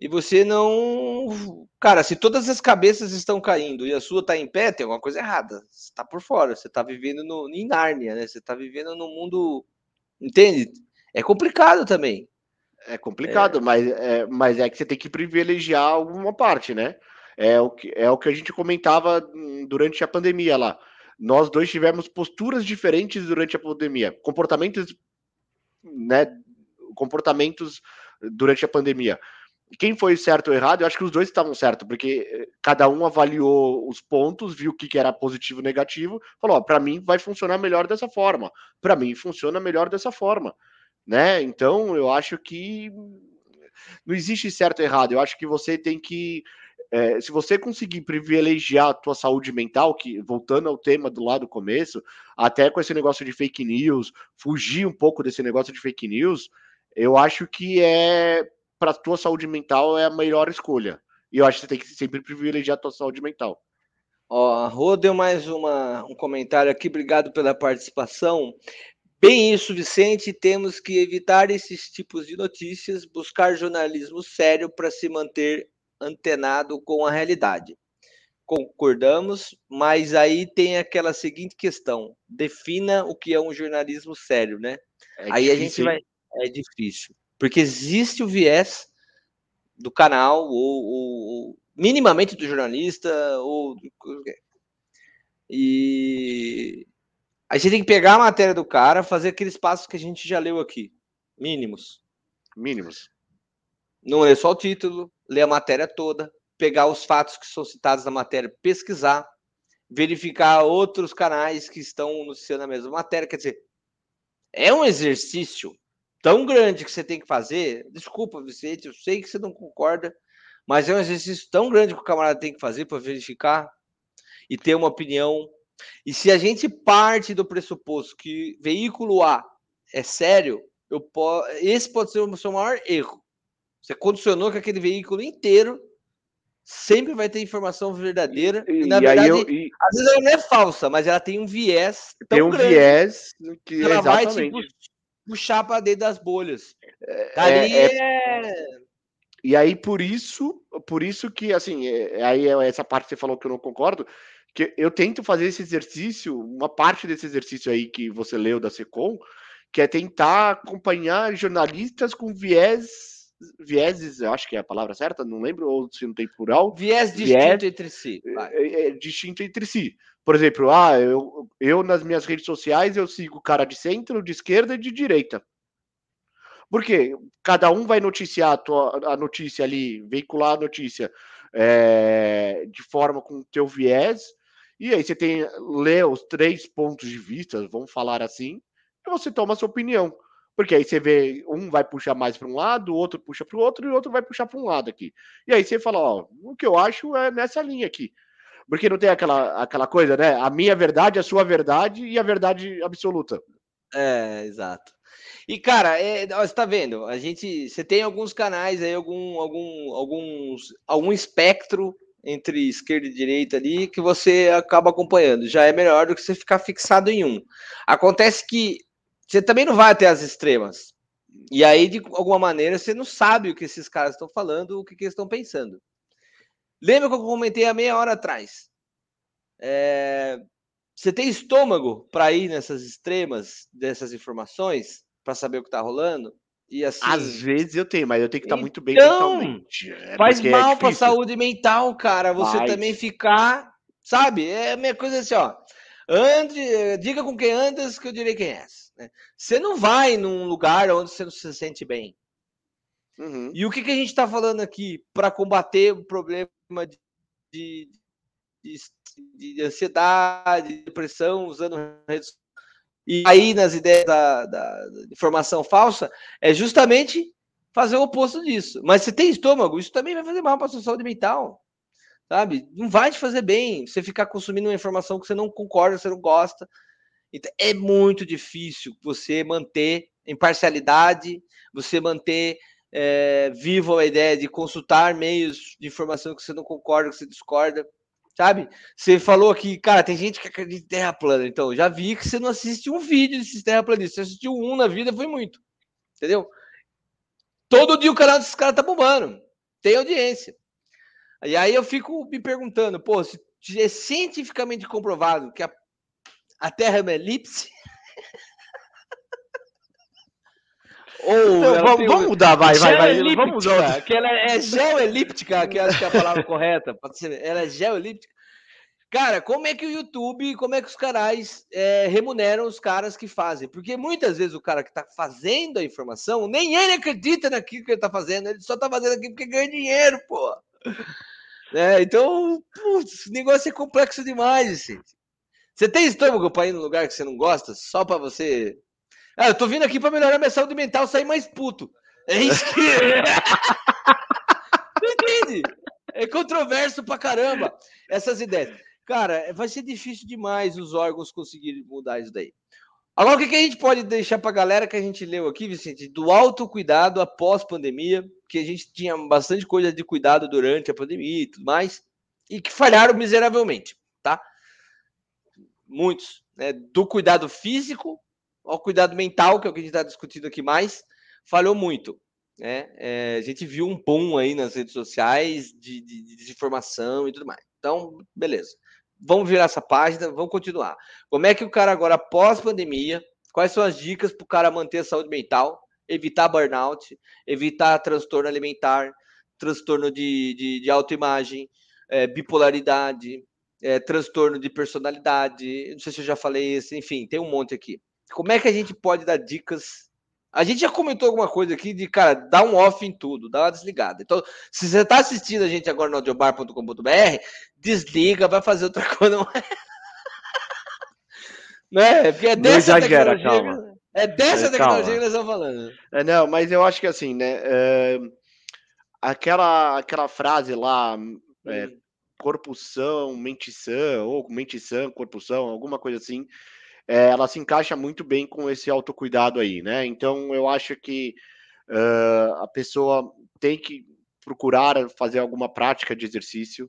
e você não. Cara, se todas as cabeças estão caindo e a sua está em pé, tem alguma coisa errada. Você está por fora, você está vivendo no, em Nárnia, né? Você está vivendo no mundo. Entende? É complicado também. É complicado, é... Mas, é, mas é que você tem que privilegiar alguma parte, né? É o, que, é o que a gente comentava durante a pandemia lá. Nós dois tivemos posturas diferentes durante a pandemia, comportamentos, né? Comportamentos durante a pandemia. Quem foi certo ou errado? Eu acho que os dois estavam certos, porque eh, cada um avaliou os pontos, viu o que, que era positivo negativo, falou: para mim vai funcionar melhor dessa forma, para mim funciona melhor dessa forma, né? Então eu acho que não existe certo ou errado. Eu acho que você tem que é, se você conseguir privilegiar a tua saúde mental, que voltando ao tema do lado do começo, até com esse negócio de fake news, fugir um pouco desse negócio de fake news, eu acho que é para tua saúde mental é a melhor escolha. E eu acho que você tem que sempre privilegiar a tua saúde mental. Ó, a Rô deu mais uma, um comentário aqui, obrigado pela participação. Bem isso, Vicente, temos que evitar esses tipos de notícias, buscar jornalismo sério para se manter antenado com a realidade. Concordamos, mas aí tem aquela seguinte questão: defina o que é um jornalismo sério, né? É aí difícil, a gente vai. É difícil porque existe o viés do canal, ou, ou, minimamente do jornalista, ou. E a gente tem que pegar a matéria do cara, fazer aqueles passos que a gente já leu aqui. Mínimos. Mínimos. Não ler só o título, ler a matéria toda, pegar os fatos que são citados na matéria, pesquisar, verificar outros canais que estão noticiando a mesma matéria. Quer dizer, é um exercício tão grande que você tem que fazer. Desculpa, Vicente, eu sei que você não concorda, mas é um exercício tão grande que o camarada tem que fazer para verificar e ter uma opinião. E se a gente parte do pressuposto que veículo A é sério, eu po... esse pode ser o seu maior erro. Você condicionou que aquele veículo inteiro sempre vai ter informação verdadeira. E, e na verdade, eu, e... às vezes ela não é falsa, mas ela tem um viés tão tem um grande. Viés que ela exatamente. vai tipo, puxar para dentro das bolhas. É, Ali é, é... E aí, por isso, por isso que, assim, é, aí é essa parte que você falou que eu não concordo, que eu tento fazer esse exercício, uma parte desse exercício aí que você leu da Secom, que é tentar acompanhar jornalistas com viés vieses, eu acho que é a palavra certa, não lembro, ou se não tem plural. Viés distinto entre si. É, é, distinto entre si. Por exemplo, ah, eu, eu nas minhas redes sociais eu sigo cara de centro, de esquerda e de direita. Porque cada um vai noticiar a, tua, a notícia ali, veicular a notícia é, de forma com teu viés, e aí você tem lê os três pontos de vista, vamos falar assim, e você toma a sua opinião. Porque aí você vê, um vai puxar mais para um lado, o outro puxa para o outro, e o outro vai puxar para um lado aqui. E aí você fala, ó, o que eu acho é nessa linha aqui. Porque não tem aquela, aquela coisa, né? A minha verdade, a sua verdade e a verdade absoluta. É, exato. E, cara, é, você tá vendo? A gente. Você tem alguns canais aí, algum, algum, alguns, algum espectro entre esquerda e direita ali que você acaba acompanhando. Já é melhor do que você ficar fixado em um. Acontece que você também não vai até as extremas. E aí, de alguma maneira, você não sabe o que esses caras estão falando, o que, que eles estão pensando. Lembra que eu comentei há meia hora atrás? É... Você tem estômago para ir nessas extremas dessas informações, para saber o que está rolando? E assim, Às vezes eu tenho, mas eu tenho que estar tá muito bem então, mentalmente. É faz é mal é para a saúde mental, cara. Você faz. também ficar, sabe? É a minha coisa assim, ó. Ande, diga com quem andas que eu direi quem és. Né? Você não vai num lugar onde você não se sente bem. Uhum. E o que, que a gente está falando aqui para combater o problema de, de, de, de, ansiedade, depressão, usando redes e aí nas ideias da, da, da informação falsa é justamente fazer o oposto disso. Mas se tem estômago, isso também vai fazer mal para a sua saúde mental. Sabe? Não vai te fazer bem você ficar consumindo uma informação que você não concorda, você não gosta. Então, é muito difícil você manter imparcialidade, você manter é, vivo a ideia de consultar meios de informação que você não concorda, que você discorda, sabe? Você falou aqui, cara, tem gente que acredita em terra plana, então já vi que você não assiste um vídeo desses terraplanistas, você assistiu um na vida, foi muito, entendeu? Todo dia o canal desses caras tá bombando. tem audiência. E aí eu fico me perguntando, pô, se é cientificamente comprovado que a, a Terra é uma elipse. Ou Não, vamos, vamos, mudar, vai, vai, vai. Vamos mudar. Que ela é geoelíptica, que acho que é a palavra correta. Pode ser, ela é geoelíptica. Cara, como é que o YouTube, como é que os canais é, remuneram os caras que fazem? Porque muitas vezes o cara que está fazendo a informação, nem ele acredita naquilo que ele está fazendo, ele só está fazendo aquilo porque ganha dinheiro, pô. É, então, putz, o negócio é complexo demais, gente. Você tem estômago para ir num lugar que você não gosta, só para você. Ah, eu tô vindo aqui para melhorar minha saúde mental, sair mais puto. É isso que. Entende? É controverso pra caramba essas ideias. Cara, vai ser difícil demais os órgãos conseguirem mudar isso daí. Agora, o que, a gente pode deixar para a galera que a gente leu aqui, Vicente, do autocuidado após pandemia, que a gente tinha bastante coisa de cuidado durante a pandemia e tudo mais, e que falharam miseravelmente, tá? Muitos. Né? Do cuidado físico ao cuidado mental, que é o que a gente está discutindo aqui mais, falhou muito. Né? É, a gente viu um boom aí nas redes sociais de, de, de desinformação e tudo mais. Então, beleza vamos virar essa página, vamos continuar. Como é que o cara agora, pós-pandemia, quais são as dicas para o cara manter a saúde mental, evitar burnout, evitar transtorno alimentar, transtorno de, de, de autoimagem, é, bipolaridade, é, transtorno de personalidade, não sei se eu já falei isso, enfim, tem um monte aqui. Como é que a gente pode dar dicas a gente já comentou alguma coisa aqui de, cara, dá um off em tudo, dá uma desligada. Então, se você está assistindo a gente agora no audiobar.com.br, desliga, vai fazer outra coisa. Não é? né? Porque é dessa exagera, tecnologia. Calma. É dessa é, tecnologia calma. que nós estamos falando. É, não, mas eu acho que assim, né? É, aquela, aquela frase lá, é, corpo são, mente sã, ou mente sã, corpo são, alguma coisa assim é, ela se encaixa muito bem com esse autocuidado aí, né? Então eu acho que uh, a pessoa tem que procurar fazer alguma prática de exercício.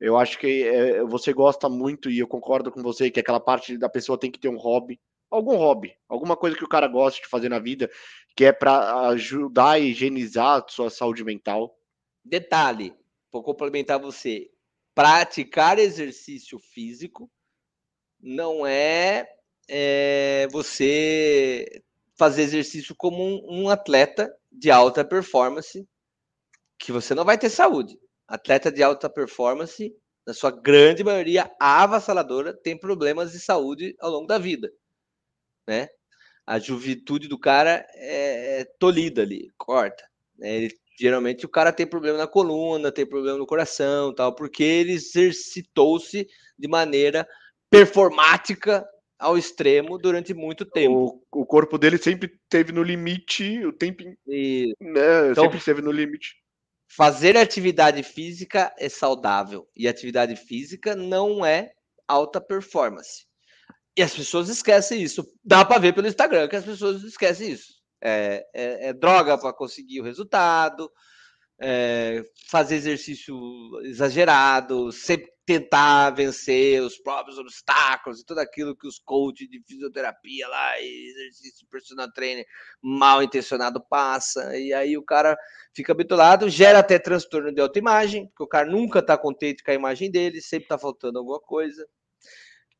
Eu acho que é, você gosta muito, e eu concordo com você, que aquela parte da pessoa tem que ter um hobby, algum hobby, alguma coisa que o cara gosta de fazer na vida, que é para ajudar a higienizar a sua saúde mental. Detalhe, vou complementar você. Praticar exercício físico não é é, você fazer exercício como um, um, atleta de alta performance, que você não vai ter saúde. Atleta de alta performance, na sua grande maioria avassaladora, tem problemas de saúde ao longo da vida, né? A juventude do cara é, é tolhida ali, corta. Né? Ele, geralmente o cara tem problema na coluna, tem problema no coração, tal, porque ele exercitou-se de maneira performática ao extremo durante muito tempo. O, o corpo dele sempre teve no limite, o tempo e... né, então, sempre esteve no limite. Fazer atividade física é saudável e atividade física não é alta performance. E as pessoas esquecem isso. Dá para ver pelo Instagram que as pessoas esquecem isso. É, é, é droga para conseguir o resultado, é, fazer exercício exagerado, sempre tentar vencer os próprios obstáculos e tudo aquilo que os coaches de fisioterapia lá e exercício personal trainer mal intencionado passa. E aí o cara fica habituado, gera até transtorno de autoimagem, porque o cara nunca está contente com a imagem dele, sempre está faltando alguma coisa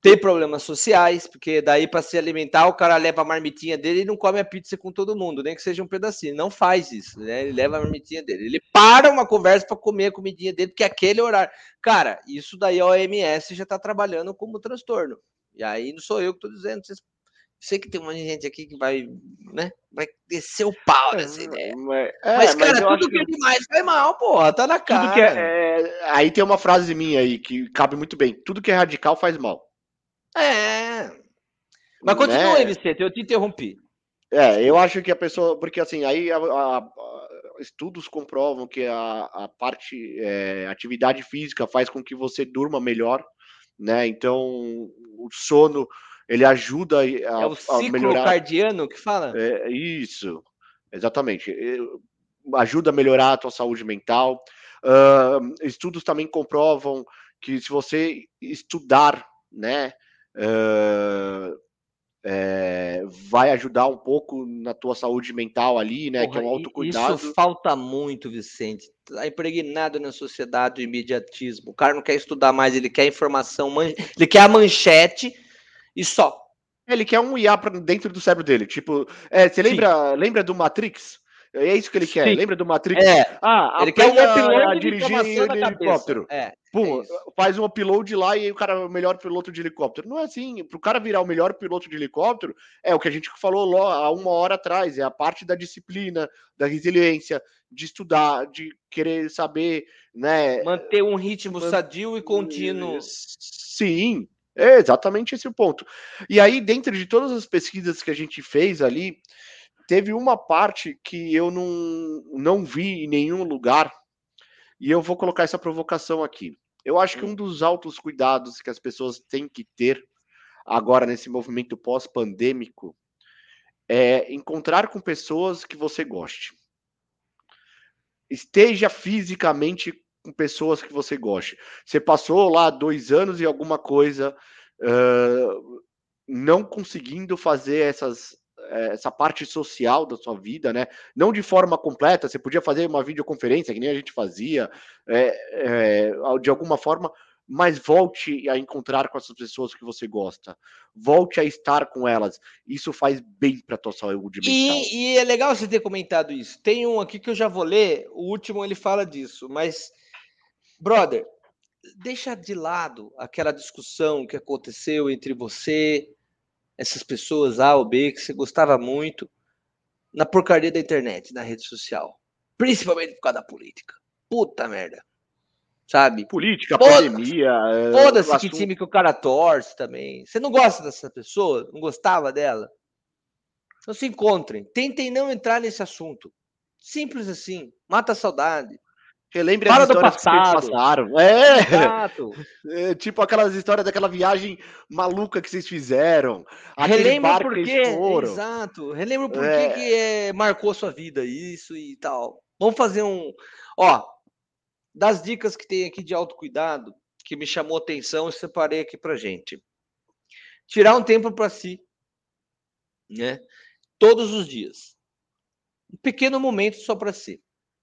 tem problemas sociais, porque daí para se alimentar o cara leva a marmitinha dele e não come a pizza com todo mundo, nem que seja um pedacinho. Não faz isso, né? Ele leva a marmitinha dele. Ele para uma conversa para comer a comidinha dele, porque é aquele horário. Cara, isso daí a OMS já está trabalhando como transtorno. E aí não sou eu que estou dizendo. Vocês... Sei que tem um monte de gente aqui que vai, né? Vai descer o pau nessa é, ideia. Mas, é, mas cara, mas tudo que é demais faz mal, porra. Tá na cara. É, é, aí tem uma frase minha aí que cabe muito bem. Tudo que é radical faz mal. É. Mas continua né? aí, Vicente, eu te interrompi. É, eu acho que a pessoa. Porque assim, aí a, a, a, estudos comprovam que a, parte. É, atividade física faz com que você durma melhor, né? Então, o sono ele ajuda a, é o ciclo melhorar. cardiano que fala? É, isso, exatamente. Ajuda a melhorar a tua saúde mental. Uh, estudos também comprovam que se você estudar, né? Uh, é, vai ajudar um pouco na tua saúde mental ali, né? Porra, que é um autocuidado. Isso falta muito, Vicente. Tá impregnado na sociedade do imediatismo. O cara não quer estudar mais, ele quer informação, man... ele quer a manchete e só. Ele quer um IA dentro do cérebro dele. Tipo, é, você lembra, lembra do Matrix? É isso que ele quer. Sim. Lembra do Matrix? É. Ah, ele quer um upload a dirigir de helicóptero. É. Pum, é faz um upload lá e o cara é o melhor piloto de helicóptero. Não é assim. Para o cara virar o melhor piloto de helicóptero, é o que a gente falou há uma hora atrás. É a parte da disciplina, da resiliência, de estudar, de querer saber, né? Manter um ritmo sadio e contínuo. Sim, é exatamente esse o ponto. E aí, dentro de todas as pesquisas que a gente fez ali, teve uma parte que eu não, não vi em nenhum lugar, e eu vou colocar essa provocação aqui. Eu acho que um dos altos cuidados que as pessoas têm que ter agora nesse movimento pós-pandêmico é encontrar com pessoas que você goste. Esteja fisicamente com pessoas que você goste. Você passou lá dois anos e alguma coisa uh, não conseguindo fazer essas essa parte social da sua vida, né? Não de forma completa, você podia fazer uma videoconferência, que nem a gente fazia, é, é, de alguma forma, mas volte a encontrar com essas pessoas que você gosta. Volte a estar com elas. Isso faz bem para tua saúde mental. E, e, é legal você ter comentado isso. Tem um aqui que eu já vou ler, o último ele fala disso, mas, brother, deixa de lado aquela discussão que aconteceu entre você essas pessoas A ou B que você gostava muito na porcaria da internet, na rede social. Principalmente por causa da política. Puta merda. Sabe? Política, Foda pandemia. É, foda-se que assunto... time que o cara torce também. Você não gosta dessa pessoa? Não gostava dela? Então se encontrem. Tentem não entrar nesse assunto. Simples assim. Mata a saudade. Relembre Para as histórias que vocês passaram. É. Exato. é. Tipo aquelas histórias daquela viagem maluca que vocês fizeram. Relembra por quê. Exato. Relembra por é. que, que é, marcou sua vida isso e tal. Vamos fazer um. Ó, das dicas que tem aqui de autocuidado, que me chamou atenção, eu separei aqui pra gente. Tirar um tempo para si, né? Todos os dias. Um pequeno momento só para si.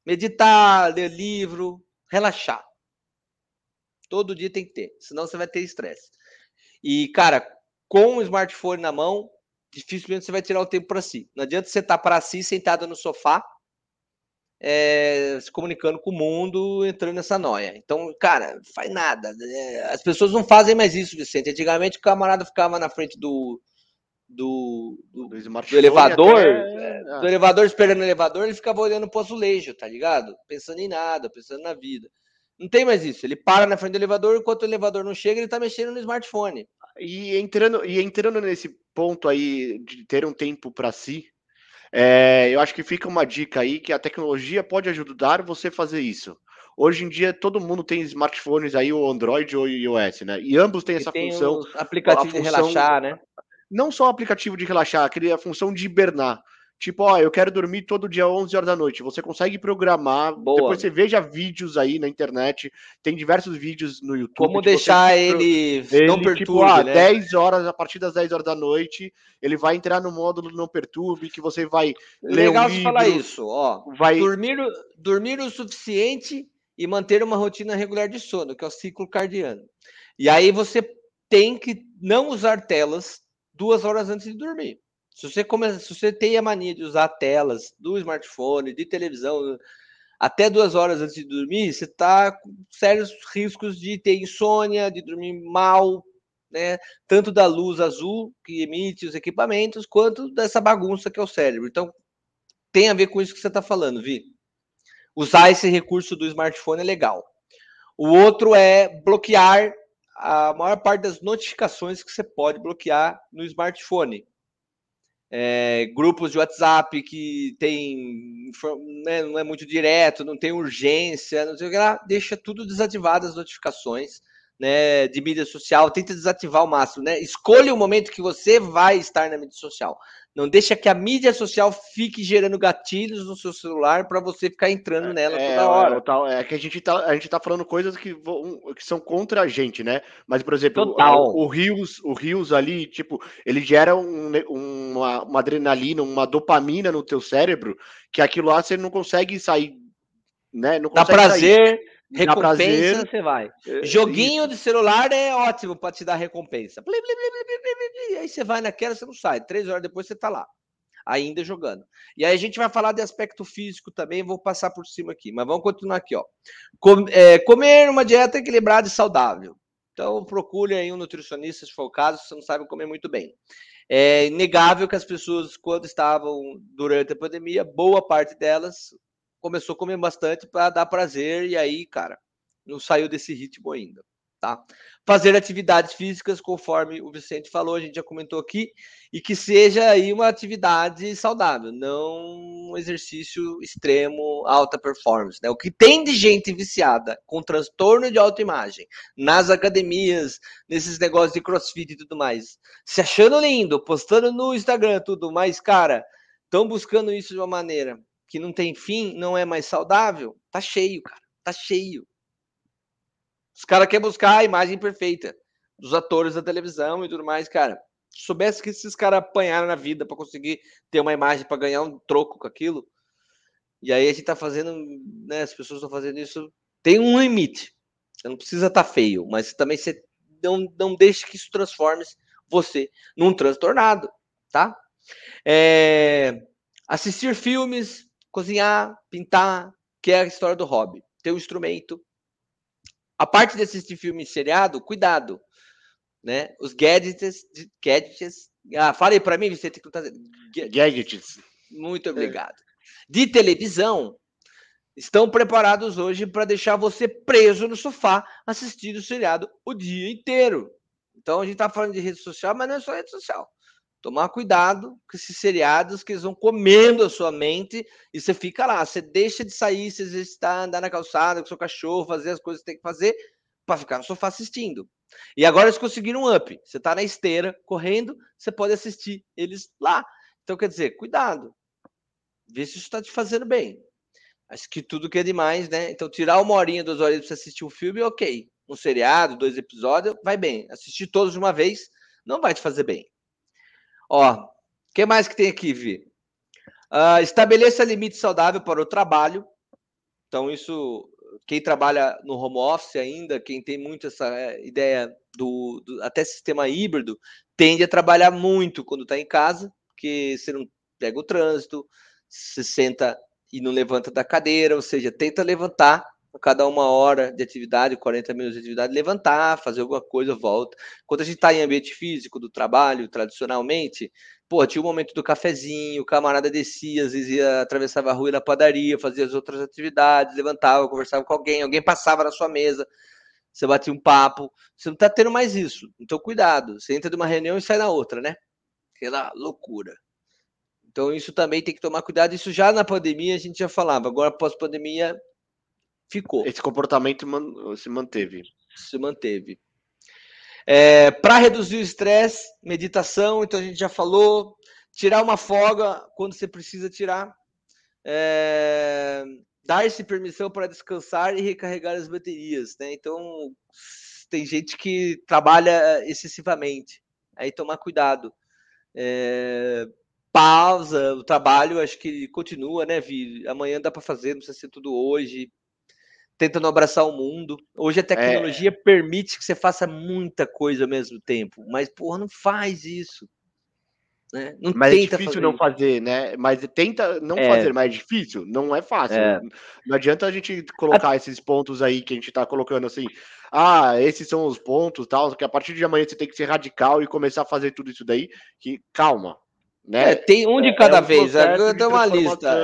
Meditar, ler livro, relaxar. Todo dia tem que ter, senão você vai ter estresse. E, cara, com o smartphone na mão, dificilmente você vai tirar o tempo para si. Não adianta você estar para si sentado no sofá, é, se comunicando com o mundo, entrando nessa noia. Então, cara, faz nada. É, as pessoas não fazem mais isso, Vicente. Antigamente o camarada ficava na frente do, do, do, do, do elevador, até... É, do elevador esperando o elevador, ele ficava olhando pro azulejo, tá ligado? Pensando em nada, pensando na vida. Não tem mais isso. Ele para na frente do elevador, enquanto o elevador não chega, ele tá mexendo no smartphone. E entrando, e entrando nesse ponto aí de ter um tempo para si, é, eu acho que fica uma dica aí que a tecnologia pode ajudar você a fazer isso. Hoje em dia todo mundo tem smartphones aí, o Android ou iOS, né? E ambos têm essa tem função. Aplicativo função, de relaxar, né? Não só o aplicativo de relaxar, aquele a função de hibernar. Tipo, ó, eu quero dormir todo dia 11 horas da noite. Você consegue programar. Boa. Depois você veja vídeos aí na internet. Tem diversos vídeos no YouTube. Como deixar ele, ele não perturbe, tipo, ah, né? 10 horas, a partir das 10 horas da noite, ele vai entrar no módulo não perturbe, que você vai Legal ler um livro, falar isso, ó. Vai... Dormir, dormir o suficiente e manter uma rotina regular de sono, que é o ciclo cardiano. E aí você tem que não usar telas duas horas antes de dormir. Se você, começa, se você tem a mania de usar telas do smartphone, de televisão, até duas horas antes de dormir, você está com sérios riscos de ter insônia, de dormir mal, né? Tanto da luz azul que emite os equipamentos, quanto dessa bagunça que é o cérebro. Então, tem a ver com isso que você está falando, Vi. Usar esse recurso do smartphone é legal. O outro é bloquear a maior parte das notificações que você pode bloquear no smartphone. É, grupos de WhatsApp que tem né, não é muito direto, não tem urgência, não sei o que lá, deixa tudo desativado as notificações, né, de mídia social, tenta desativar o máximo, né? Escolha o momento que você vai estar na mídia social. Não deixa que a mídia social fique gerando gatilhos no seu celular para você ficar entrando nela é, toda hora. É, é, que a gente, tá, a gente tá falando coisas que, vão, que são contra a gente, né? Mas, por exemplo, o, o Rios, o Rios ali, tipo, ele gera um, uma, uma adrenalina, uma dopamina no teu cérebro, que aquilo lá você não consegue sair, né? Não Dá prazer. Sair. Recompensa, você vai. É, Joguinho Isso. de celular é ótimo para te dar recompensa. Aí você vai naquela, você não sai. Três horas depois você tá lá, ainda jogando. E aí a gente vai falar de aspecto físico também, vou passar por cima aqui, mas vamos continuar aqui, ó. Com, é, comer uma dieta equilibrada e saudável. Então procure aí um nutricionista, se for o caso, se você não sabe comer muito bem. É inegável que as pessoas, quando estavam durante a pandemia, boa parte delas começou a comer bastante para dar prazer e aí, cara, não saiu desse ritmo ainda, tá? Fazer atividades físicas, conforme o Vicente falou, a gente já comentou aqui, e que seja aí uma atividade saudável, não um exercício extremo, alta performance, né? O que tem de gente viciada com transtorno de autoimagem nas academias, nesses negócios de crossfit e tudo mais, se achando lindo, postando no Instagram tudo, mas, cara, estão buscando isso de uma maneira que não tem fim, não é mais saudável, tá cheio, cara. Tá cheio. Os caras querem buscar a imagem perfeita dos atores da televisão e tudo mais, cara. Se soubesse que esses caras apanharam na vida para conseguir ter uma imagem para ganhar um troco com aquilo. E aí a gente tá fazendo, né? As pessoas estão fazendo isso. Tem um limite. Não precisa estar tá feio, mas também você não, não deixe que isso transforme você num transtornado, tá? É, assistir filmes, cozinhar, pintar, que é a história do hobby. Ter um instrumento. A parte de assistir filme seriado, cuidado. Né? Os gadgets, gadgets. Ah, fale para mim, você tem que gadgets. Muito é. obrigado. É. De televisão, estão preparados hoje para deixar você preso no sofá assistindo o seriado o dia inteiro. Então a gente está falando de rede social, mas não é só rede social. Tomar cuidado com esses seriados que eles vão comendo a sua mente e você fica lá. Você deixa de sair, se exercitar, andar na calçada com seu cachorro, fazer as coisas que tem que fazer para ficar no sofá assistindo. E agora eles conseguiram um up. Você está na esteira, correndo, você pode assistir eles lá. Então, quer dizer, cuidado. Vê se isso está te fazendo bem. Acho que tudo que é demais, né? Então, tirar uma horinha, duas horas para você assistir um filme, ok. Um seriado, dois episódios, vai bem. Assistir todos de uma vez não vai te fazer bem. Ó, o que mais que tem aqui, Vi? Uh, estabeleça limite saudável para o trabalho. Então, isso, quem trabalha no home office ainda, quem tem muito essa é, ideia do, do até sistema híbrido, tende a trabalhar muito quando está em casa, porque você não pega o trânsito, se senta e não levanta da cadeira, ou seja, tenta levantar a cada uma hora de atividade, 40 minutos de atividade, levantar, fazer alguma coisa, volta. Quando a gente está em ambiente físico do trabalho, tradicionalmente, pô, tinha o momento do cafezinho, o camarada descia, às vezes ia, atravessava a rua na padaria, fazia as outras atividades, levantava, conversava com alguém, alguém passava na sua mesa, você batia um papo, você não está tendo mais isso. Então, cuidado, você entra de uma reunião e sai na outra, né? Aquela loucura. Então, isso também tem que tomar cuidado. Isso já na pandemia a gente já falava. Agora, pós-pandemia, ficou. Esse comportamento se manteve. Se manteve. É, Para reduzir o estresse, meditação, então a gente já falou. Tirar uma folga quando você precisa tirar. É, Dar-se permissão para descansar e recarregar as baterias. Né? Então, tem gente que trabalha excessivamente. Aí tomar cuidado. É, pausa, o trabalho acho que continua, né, Vi? Amanhã dá para fazer, não precisa ser tudo hoje tentando abraçar o mundo. Hoje a tecnologia é... permite que você faça muita coisa ao mesmo tempo, mas porra, não faz isso. Né? Não mas é difícil fazer não isso. fazer, né? Mas tenta não é. fazer, mas é difícil, não é fácil. É. Não adianta a gente colocar a... esses pontos aí que a gente tá colocando assim. Ah, esses são os pontos, tal, que a partir de amanhã você tem que ser radical e começar a fazer tudo isso daí. Que calma, né? É, tem um de é, cada é um vez, tenho uma lista.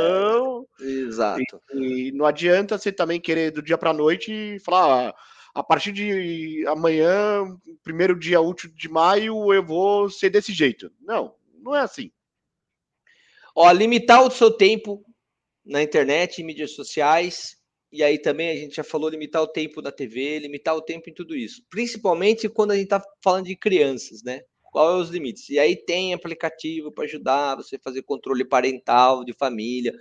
Exato. E, e, não adianta você também querer do dia para noite falar, ah, a partir de amanhã, primeiro dia útil de maio, eu vou ser desse jeito. Não, não é assim. Ó, limitar o seu tempo na internet, em mídias sociais e aí também a gente já falou limitar o tempo da TV, limitar o tempo em tudo isso. Principalmente quando a gente está falando de crianças, né? Qual é os limites? E aí tem aplicativo para ajudar você a fazer controle parental de família.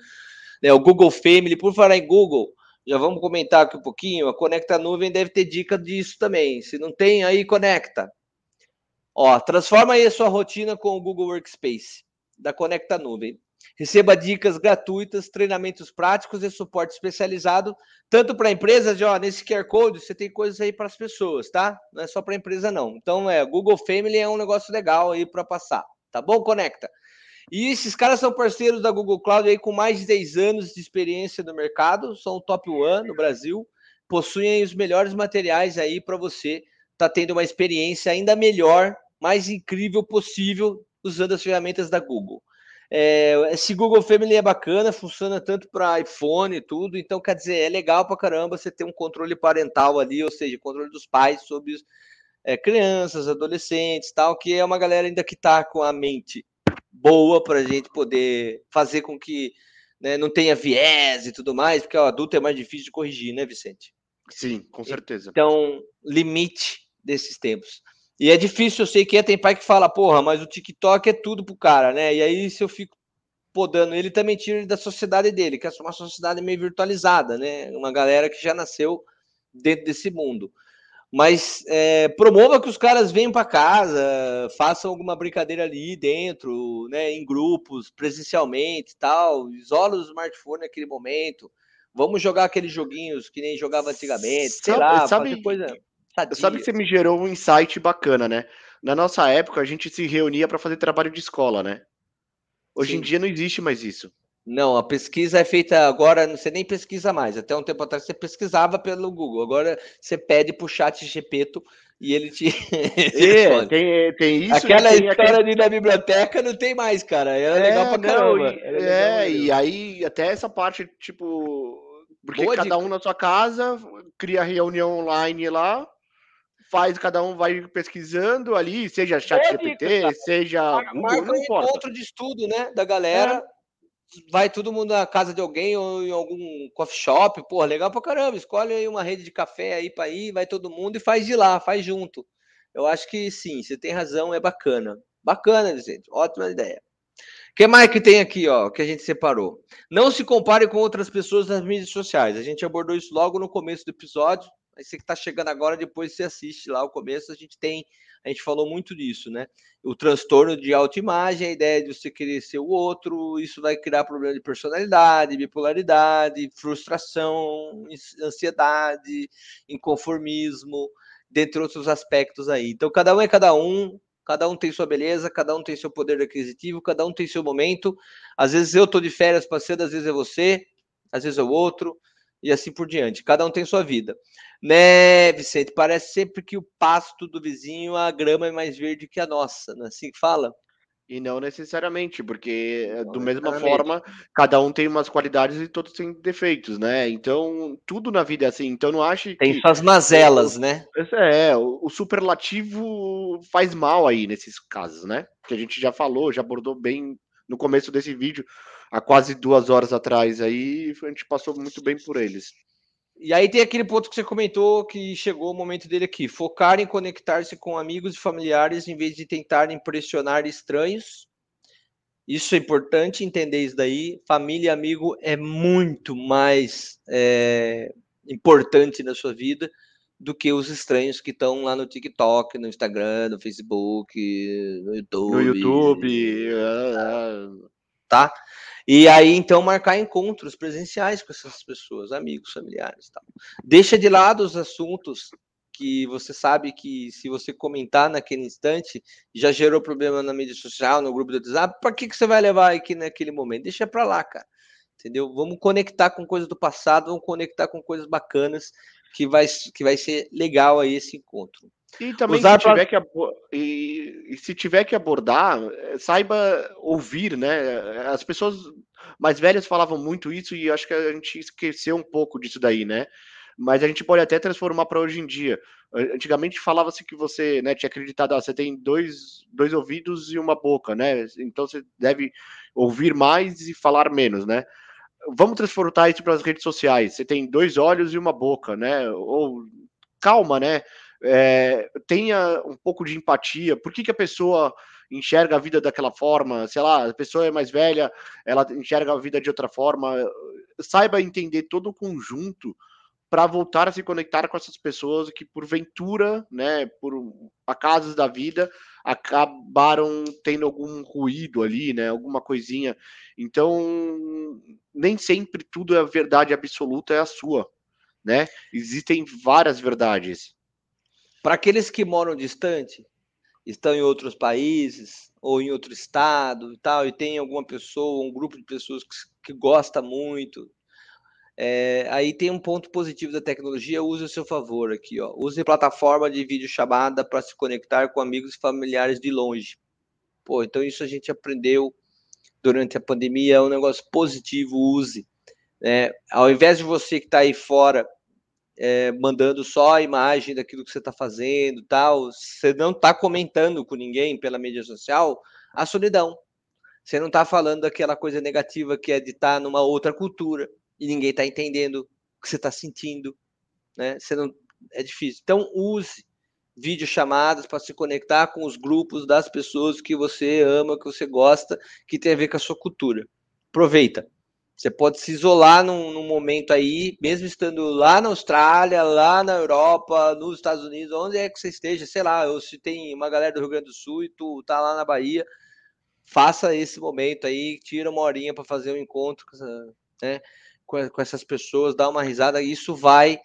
Né? O Google Family, por falar em Google, já vamos comentar aqui um pouquinho. A Conecta Nuvem deve ter dica disso também. Se não tem, aí conecta. Ó, transforma aí a sua rotina com o Google Workspace da Conecta Nuvem. Receba dicas gratuitas, treinamentos práticos e suporte especializado, tanto para empresas, de, ó, nesse QR Code você tem coisas aí para as pessoas, tá? Não é só para empresa não. Então, é, Google Family é um negócio legal aí para passar, tá bom? Conecta. E esses caras são parceiros da Google Cloud aí com mais de 10 anos de experiência no mercado, são top one no Brasil, possuem os melhores materiais aí para você estar tá tendo uma experiência ainda melhor, mais incrível possível usando as ferramentas da Google. É, esse Google Family é bacana, funciona tanto para iPhone e tudo, então quer dizer, é legal para caramba você ter um controle parental ali, ou seja, controle dos pais sobre é, crianças, adolescentes, tal, que é uma galera ainda que está com a mente boa para a gente poder fazer com que né, não tenha viés e tudo mais, porque o adulto é mais difícil de corrigir, né, Vicente? Sim, com certeza. Então, limite desses tempos. E é difícil, eu sei que é, tem pai que fala, porra, mas o TikTok é tudo pro cara, né? E aí, se eu fico podando ele, também tira ele da sociedade dele, que é uma sociedade meio virtualizada, né? Uma galera que já nasceu dentro desse mundo. Mas é, promova que os caras venham para casa, façam alguma brincadeira ali dentro, né? Em grupos, presencialmente tal. Isola o smartphone naquele momento. Vamos jogar aqueles joguinhos que nem jogava antigamente, sei sabe, lá, sabe, coisa. Sabe que você me gerou um insight bacana, né? Na nossa época, a gente se reunia para fazer trabalho de escola, né? Hoje Sim. em dia não existe mais isso. Não, a pesquisa é feita agora, você nem pesquisa mais. Até um tempo atrás você pesquisava pelo Google. Agora você pede pro chat GPto e ele te. É, tem, tem isso. Aquela tem história aquele... ali na biblioteca não tem mais, cara. Era é, legal pra caramba. Não, e, é, e aí até essa parte, tipo. Porque Boa cada dica. um na sua casa cria reunião online lá faz, cada um vai pesquisando ali, seja chat GPT, seja Google, Marca um encontro de estudo, né, da galera. É. Vai todo mundo na casa de alguém ou em algum coffee shop, pô, legal pra caramba. Escolhe aí uma rede de café aí para ir, vai todo mundo e faz de lá, faz junto. Eu acho que sim, você tem razão, é bacana. Bacana, gente, ótima ideia. O que mais que tem aqui, ó, que a gente separou? Não se compare com outras pessoas nas mídias sociais. A gente abordou isso logo no começo do episódio. Você que está chegando agora, depois você assiste lá o começo, a gente tem, a gente falou muito disso, né? O transtorno de autoimagem, a ideia de você querer ser o outro, isso vai criar problema de personalidade, bipolaridade, frustração, ansiedade, inconformismo, dentre outros aspectos aí. Então, cada um é cada um, cada um tem sua beleza, cada um tem seu poder aquisitivo, cada um tem seu momento. Às vezes eu tô de férias passeando, às vezes é você, às vezes é o outro e assim por diante. Cada um tem sua vida. Né, Vicente? Parece sempre que o pasto do vizinho, a grama é mais verde que a nossa, não é assim que fala? E não necessariamente, porque eh, não do mesma forma, cada um tem umas qualidades e todos têm defeitos, né? Então, tudo na vida é assim. Então, não acho Tem suas mazelas, né? É, o, o superlativo faz mal aí nesses casos, né? Que a gente já falou, já abordou bem no começo desse vídeo há quase duas horas atrás aí, a gente passou muito bem por eles. E aí tem aquele ponto que você comentou que chegou o momento dele aqui: focar em conectar-se com amigos e familiares em vez de tentar impressionar estranhos. Isso é importante entender isso daí. Família e amigo é muito mais é, importante na sua vida do que os estranhos que estão lá no TikTok, no Instagram, no Facebook, no YouTube. No YouTube. Uh, tá? E aí, então, marcar encontros presenciais com essas pessoas, amigos, familiares. Tal. Deixa de lado os assuntos que você sabe que se você comentar naquele instante já gerou problema na mídia social, no grupo do WhatsApp, para que, que você vai levar aqui naquele momento? Deixa para lá, cara. Entendeu? Vamos conectar com coisas do passado, vamos conectar com coisas bacanas que vai, que vai ser legal aí esse encontro. E também se tiver, que, e, e, se tiver que abordar, eh, saiba ouvir, né? As pessoas mais velhas falavam muito isso e acho que a gente esqueceu um pouco disso daí, né? Mas a gente pode até transformar para hoje em dia. Antigamente falava-se que você né, tinha acreditado, ah, você tem dois, dois ouvidos e uma boca, né? Então você deve ouvir mais e falar menos, né? vamos transportar isso para as redes sociais. Você tem dois olhos e uma boca, né? Ou calma, né? É, tenha um pouco de empatia. Por que, que a pessoa enxerga a vida daquela forma? Sei lá, a pessoa é mais velha, ela enxerga a vida de outra forma. Saiba entender todo o conjunto para voltar a se conectar com essas pessoas que, porventura, né, por acasos da vida, acabaram tendo algum ruído ali, né, alguma coisinha. Então, nem sempre tudo é a verdade absoluta é a sua, né? Existem várias verdades. Para aqueles que moram distante, estão em outros países ou em outro estado e tal, e tem alguma pessoa, um grupo de pessoas que, que gosta muito é, aí tem um ponto positivo da tecnologia, use a seu favor aqui, ó. Use plataforma de vídeo chamada para se conectar com amigos e familiares de longe. Pô, então isso a gente aprendeu durante a pandemia, é um negócio positivo, use. É, ao invés de você que está aí fora é, mandando só a imagem daquilo que você está fazendo, tal, você não está comentando com ninguém pela mídia social, a solidão. Você não está falando daquela coisa negativa que é de estar tá numa outra cultura e ninguém está entendendo o que você está sentindo, né? Você não é difícil. Então use videochamadas para se conectar com os grupos das pessoas que você ama, que você gosta, que tem a ver com a sua cultura. Aproveita. Você pode se isolar num, num, momento aí, mesmo estando lá na Austrália, lá na Europa, nos Estados Unidos, onde é que você esteja, sei lá, ou se tem uma galera do Rio Grande do Sul e tu tá lá na Bahia, faça esse momento aí, tira uma horinha para fazer um encontro, né? com, com essas pessoas, dar uma risada, isso vai.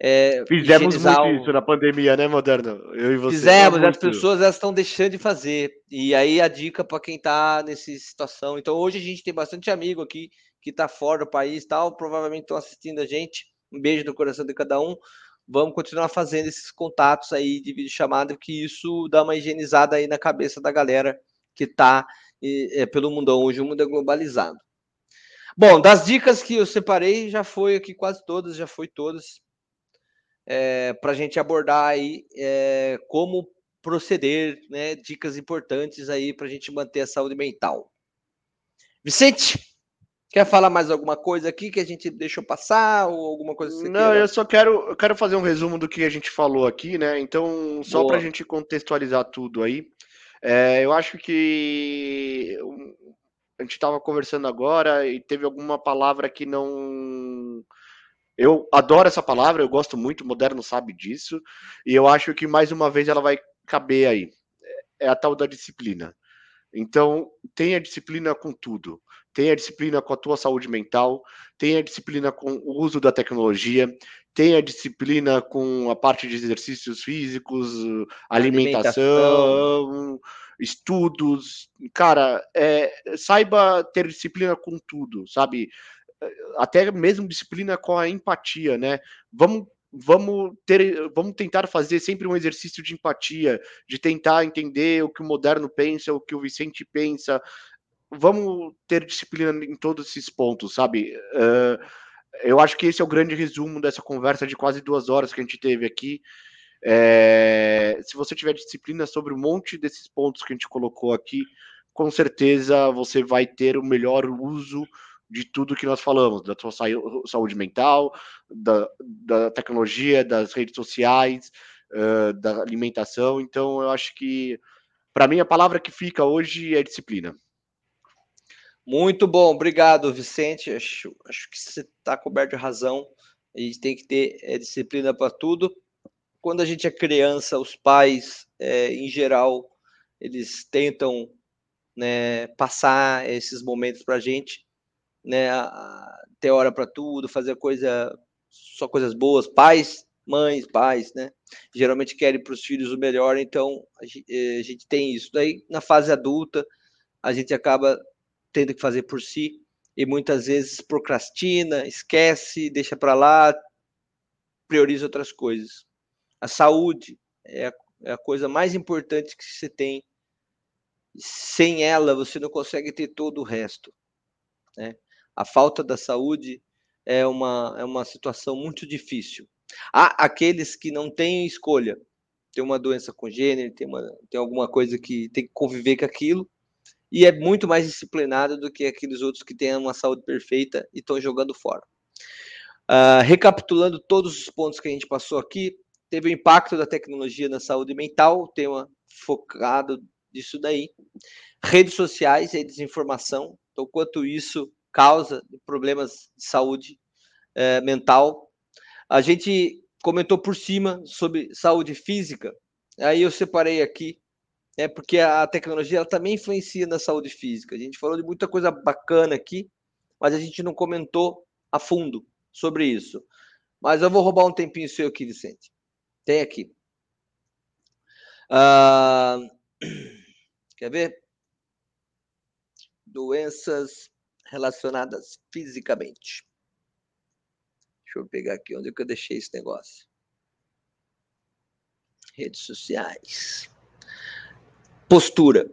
É, Fizemos muito um... isso na pandemia, né, Moderno? Eu e você. Fizemos, as pessoas elas estão deixando de fazer. E aí a dica para quem está nessa situação. Então hoje a gente tem bastante amigo aqui que está fora do país tal, provavelmente estão assistindo a gente. Um beijo no coração de cada um. Vamos continuar fazendo esses contatos aí de vídeo chamada, que isso dá uma higienizada aí na cabeça da galera que está é, pelo mundão. Hoje o mundo é globalizado. Bom, das dicas que eu separei, já foi aqui quase todas, já foi todas, é, para a gente abordar aí é, como proceder, né? Dicas importantes aí para a gente manter a saúde mental. Vicente, quer falar mais alguma coisa aqui que a gente deixou passar ou alguma coisa que Não, queira? eu só quero, eu quero fazer um resumo do que a gente falou aqui, né? Então, só para a gente contextualizar tudo aí, é, eu acho que a gente estava conversando agora e teve alguma palavra que não. Eu adoro essa palavra, eu gosto muito, o moderno sabe disso, e eu acho que mais uma vez ela vai caber aí. É a tal da disciplina. Então, tenha disciplina com tudo. Tenha disciplina com a tua saúde mental, tenha disciplina com o uso da tecnologia, tenha disciplina com a parte de exercícios físicos, alimentação, alimentação estudos. Cara, é, saiba ter disciplina com tudo, sabe? Até mesmo disciplina com a empatia, né? Vamos vamos ter, vamos tentar fazer sempre um exercício de empatia, de tentar entender o que o moderno pensa, o que o Vicente pensa. Vamos ter disciplina em todos esses pontos, sabe? Uh, eu acho que esse é o grande resumo dessa conversa de quase duas horas que a gente teve aqui. É, se você tiver disciplina sobre um monte desses pontos que a gente colocou aqui, com certeza você vai ter o melhor uso de tudo que nós falamos, da sua saúde mental, da, da tecnologia, das redes sociais, uh, da alimentação. Então, eu acho que, para mim, a palavra que fica hoje é disciplina. Muito bom, obrigado, Vicente. Acho, acho que você está coberto de razão. A gente tem que ter é, disciplina para tudo quando a gente é criança, os pais, é, em geral, eles tentam né, passar esses momentos para a gente, né, ter hora para tudo, fazer coisa, só coisas boas. Pais, mães, pais, né, geralmente querem para os filhos o melhor, então a gente, é, a gente tem isso. Daí, na fase adulta, a gente acaba tendo que fazer por si e muitas vezes procrastina, esquece, deixa para lá, prioriza outras coisas. A saúde é a, é a coisa mais importante que você tem. Sem ela, você não consegue ter todo o resto. Né? A falta da saúde é uma, é uma situação muito difícil. Há aqueles que não têm escolha, tem uma doença congênita, tem, uma, tem alguma coisa que tem que conviver com aquilo, e é muito mais disciplinado do que aqueles outros que têm uma saúde perfeita e estão jogando fora. Uh, recapitulando todos os pontos que a gente passou aqui, teve o impacto da tecnologia na saúde mental, tema focado disso daí. Redes sociais e desinformação, então quanto isso causa problemas de saúde eh, mental. A gente comentou por cima sobre saúde física, aí eu separei aqui, é porque a tecnologia ela também influencia na saúde física. A gente falou de muita coisa bacana aqui, mas a gente não comentou a fundo sobre isso. Mas eu vou roubar um tempinho seu aqui, Vicente. Tem aqui. Uh, quer ver? Doenças relacionadas fisicamente. Deixa eu pegar aqui onde é que eu deixei esse negócio. Redes sociais. Postura.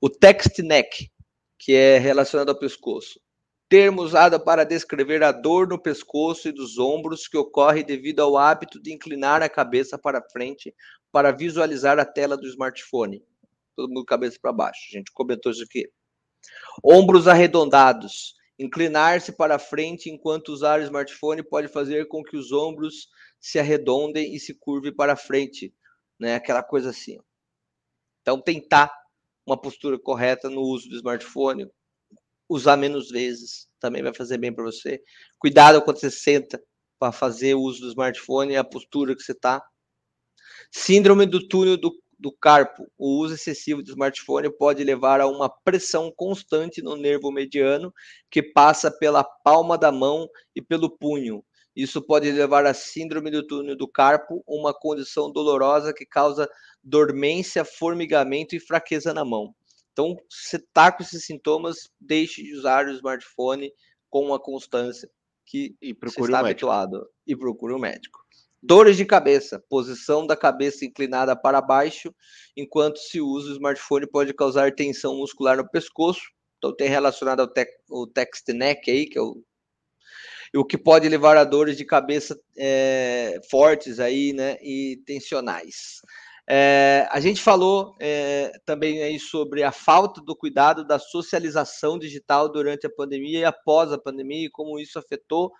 O text neck, que é relacionado ao pescoço termo usado para descrever a dor no pescoço e dos ombros que ocorre devido ao hábito de inclinar a cabeça para frente para visualizar a tela do smartphone. Todo mundo cabeça para baixo. A gente comentou isso aqui. Ombros arredondados. Inclinar-se para frente enquanto usar o smartphone pode fazer com que os ombros se arredondem e se curvem para frente, né? Aquela coisa assim. Então tentar uma postura correta no uso do smartphone, usar menos vezes, também vai fazer bem para você. Cuidado quando você senta para fazer o uso do smartphone, a postura que você está. Síndrome do túnel do, do carpo. O uso excessivo do smartphone pode levar a uma pressão constante no nervo mediano, que passa pela palma da mão e pelo punho. Isso pode levar a síndrome do túnel do carpo, uma condição dolorosa que causa dormência, formigamento e fraqueza na mão. Então, se está com esses sintomas, deixe de usar o smartphone com uma constância que e procure está um habituado e procure um médico. Dores de cabeça, posição da cabeça inclinada para baixo, enquanto se usa o smartphone pode causar tensão muscular no pescoço. Então tem relacionado ao te o text neck aí, que é o o que pode levar a dores de cabeça é, fortes aí, né, e tensionais. É, a gente falou é, também aí sobre a falta do cuidado da socialização digital durante a pandemia e após a pandemia e como isso afetou.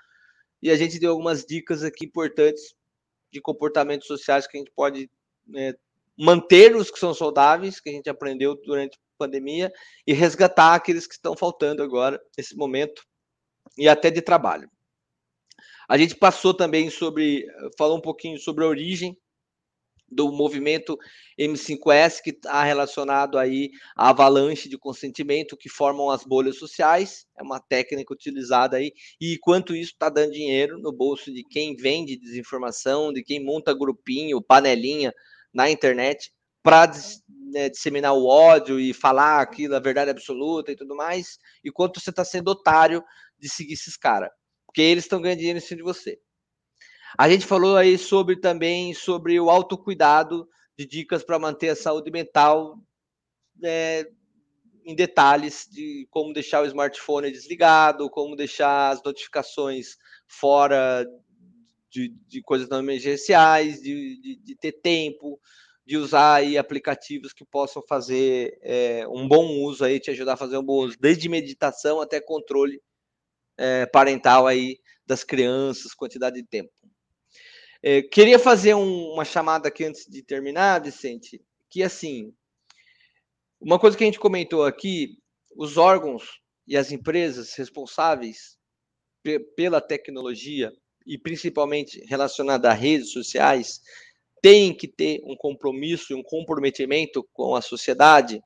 E a gente deu algumas dicas aqui importantes de comportamentos sociais que a gente pode né, manter os que são saudáveis, que a gente aprendeu durante a pandemia, e resgatar aqueles que estão faltando agora, nesse momento, e até de trabalho. A gente passou também sobre, falou um pouquinho sobre a origem do movimento M5S, que está relacionado aí à avalanche de consentimento que formam as bolhas sociais, é uma técnica utilizada aí, e enquanto isso está dando dinheiro no bolso de quem vende desinformação, de quem monta grupinho, panelinha na internet, para né, disseminar o ódio e falar aquilo, a verdade absoluta e tudo mais, enquanto você está sendo otário de seguir esses caras, porque eles estão ganhando dinheiro em cima de você. A gente falou aí sobre também sobre o autocuidado de dicas para manter a saúde mental é, em detalhes de como deixar o smartphone desligado, como deixar as notificações fora de, de coisas não emergenciais, de, de, de, ter tempo, de usar aí aplicativos que possam fazer é, um bom uso aí, te ajudar a fazer um bom uso, desde meditação até controle é, parental aí das crianças, quantidade de tempo. É, queria fazer um, uma chamada aqui antes de terminar, Vicente, que assim, uma coisa que a gente comentou aqui, os órgãos e as empresas responsáveis pela tecnologia e principalmente relacionada a redes sociais têm que ter um compromisso e um comprometimento com a sociedade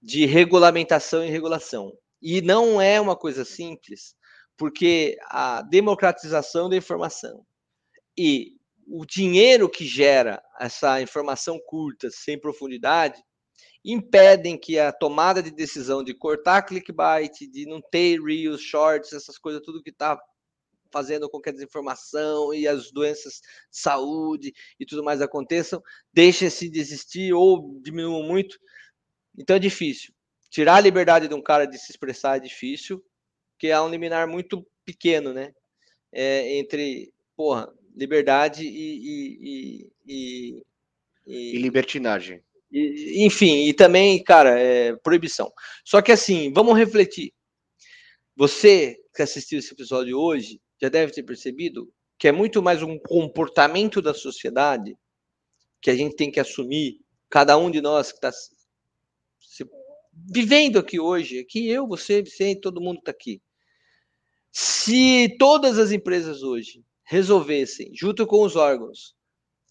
de regulamentação e regulação. E não é uma coisa simples, porque a democratização da informação e o dinheiro que gera essa informação curta, sem profundidade, impedem que a tomada de decisão de cortar clickbait, de não ter reels, shorts, essas coisas, tudo que está fazendo com que a desinformação e as doenças de saúde e tudo mais aconteçam, deixem-se de existir ou diminuam muito. Então é difícil. Tirar a liberdade de um cara de se expressar é difícil, porque é um liminar muito pequeno, né? É, entre, porra, liberdade e, e, e, e libertinagem. E, enfim, e também, cara, é proibição. Só que assim, vamos refletir. Você que assistiu esse episódio hoje já deve ter percebido que é muito mais um comportamento da sociedade que a gente tem que assumir, cada um de nós que está vivendo aqui hoje, aqui eu, você, Vicente, todo mundo está aqui. Se todas as empresas hoje resolvessem, junto com os órgãos,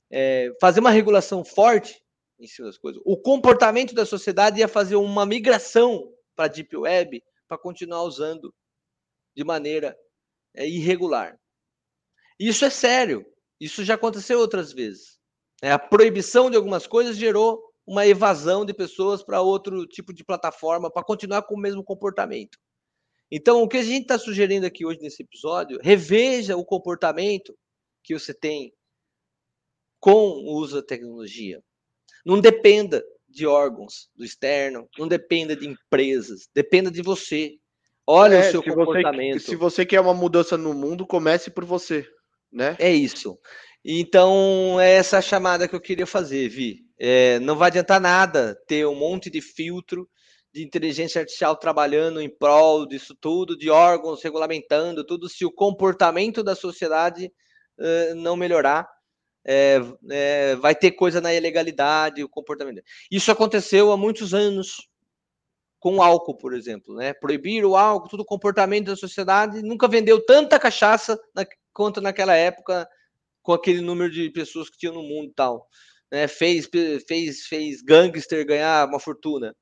é, fazer uma regulação forte em cima das coisas, o comportamento da sociedade ia fazer uma migração para a Deep Web para continuar usando de maneira é, irregular. Isso é sério. Isso já aconteceu outras vezes. É, a proibição de algumas coisas gerou uma evasão de pessoas para outro tipo de plataforma para continuar com o mesmo comportamento. Então, o que a gente está sugerindo aqui hoje nesse episódio, reveja o comportamento que você tem com o uso da tecnologia. Não dependa de órgãos do externo, não dependa de empresas, dependa de você. Olha é, o seu se comportamento. Você, se você quer uma mudança no mundo, comece por você, né? É isso. Então, é essa chamada que eu queria fazer, Vi. É, não vai adiantar nada ter um monte de filtro de inteligência artificial trabalhando em prol disso tudo, de órgãos regulamentando tudo, se o comportamento da sociedade uh, não melhorar. É, é, vai ter coisa na ilegalidade, o comportamento. Isso aconteceu há muitos anos com o álcool, por exemplo, né? Proibir o álcool, todo o comportamento da sociedade nunca vendeu tanta cachaça na, quanto naquela época com aquele número de pessoas que tinham no mundo e tal. Né? Fez, fez, fez gangster ganhar uma fortuna.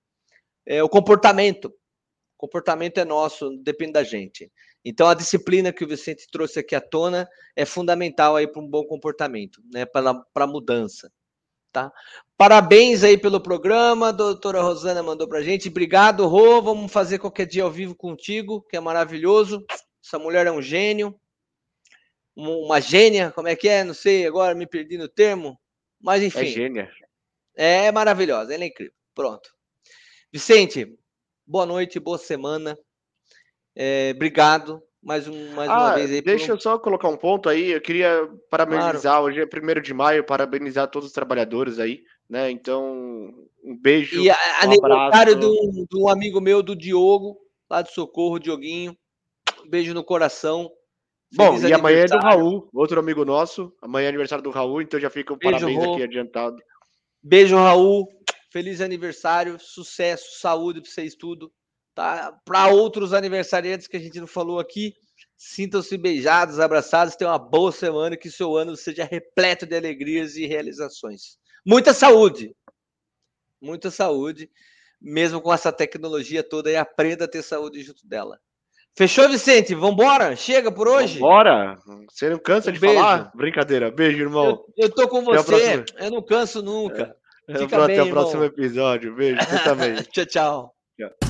É, o comportamento. O comportamento é nosso, depende da gente. Então, a disciplina que o Vicente trouxe aqui à tona é fundamental aí para um bom comportamento, né? para a mudança. Tá? Parabéns aí pelo programa, a doutora Rosana mandou para gente. Obrigado, Rô. Vamos fazer qualquer dia ao vivo contigo, que é maravilhoso. Essa mulher é um gênio uma gênia, como é que é? Não sei, agora me perdi no termo, mas é enfim. É gênia. É maravilhosa, ela é incrível. Pronto. Vicente, boa noite, boa semana. É, obrigado mais, um, mais ah, uma vez aí. Deixa eu só colocar um ponto aí. Eu queria parabenizar, claro. hoje é 1 de maio, parabenizar todos os trabalhadores aí, né? Então, um beijo. E um aniversário de um, de um amigo meu, do Diogo, lá de Socorro, Dioguinho. Um beijo no coração. Bom, e amanhã é do Raul, outro amigo nosso. Amanhã é aniversário do Raul, então já fica um parabéns Raul. aqui adiantado. Beijo, Raul. Feliz aniversário, sucesso, saúde para vocês tudo. Tá? Para outros aniversariantes que a gente não falou aqui, sintam-se beijados, abraçados, tenham uma boa semana, que seu ano seja repleto de alegrias e realizações. Muita saúde. Muita saúde, mesmo com essa tecnologia toda, e aprenda a ter saúde junto dela. Fechou, Vicente? Vambora? Chega por hoje? Bora! Você não cansa um de beijo. falar? Brincadeira. Beijo, irmão. Eu, eu tô com você. Eu não canso nunca. É. Fica Até o próximo episódio. Beijo. Você também. tchau, tchau. tchau.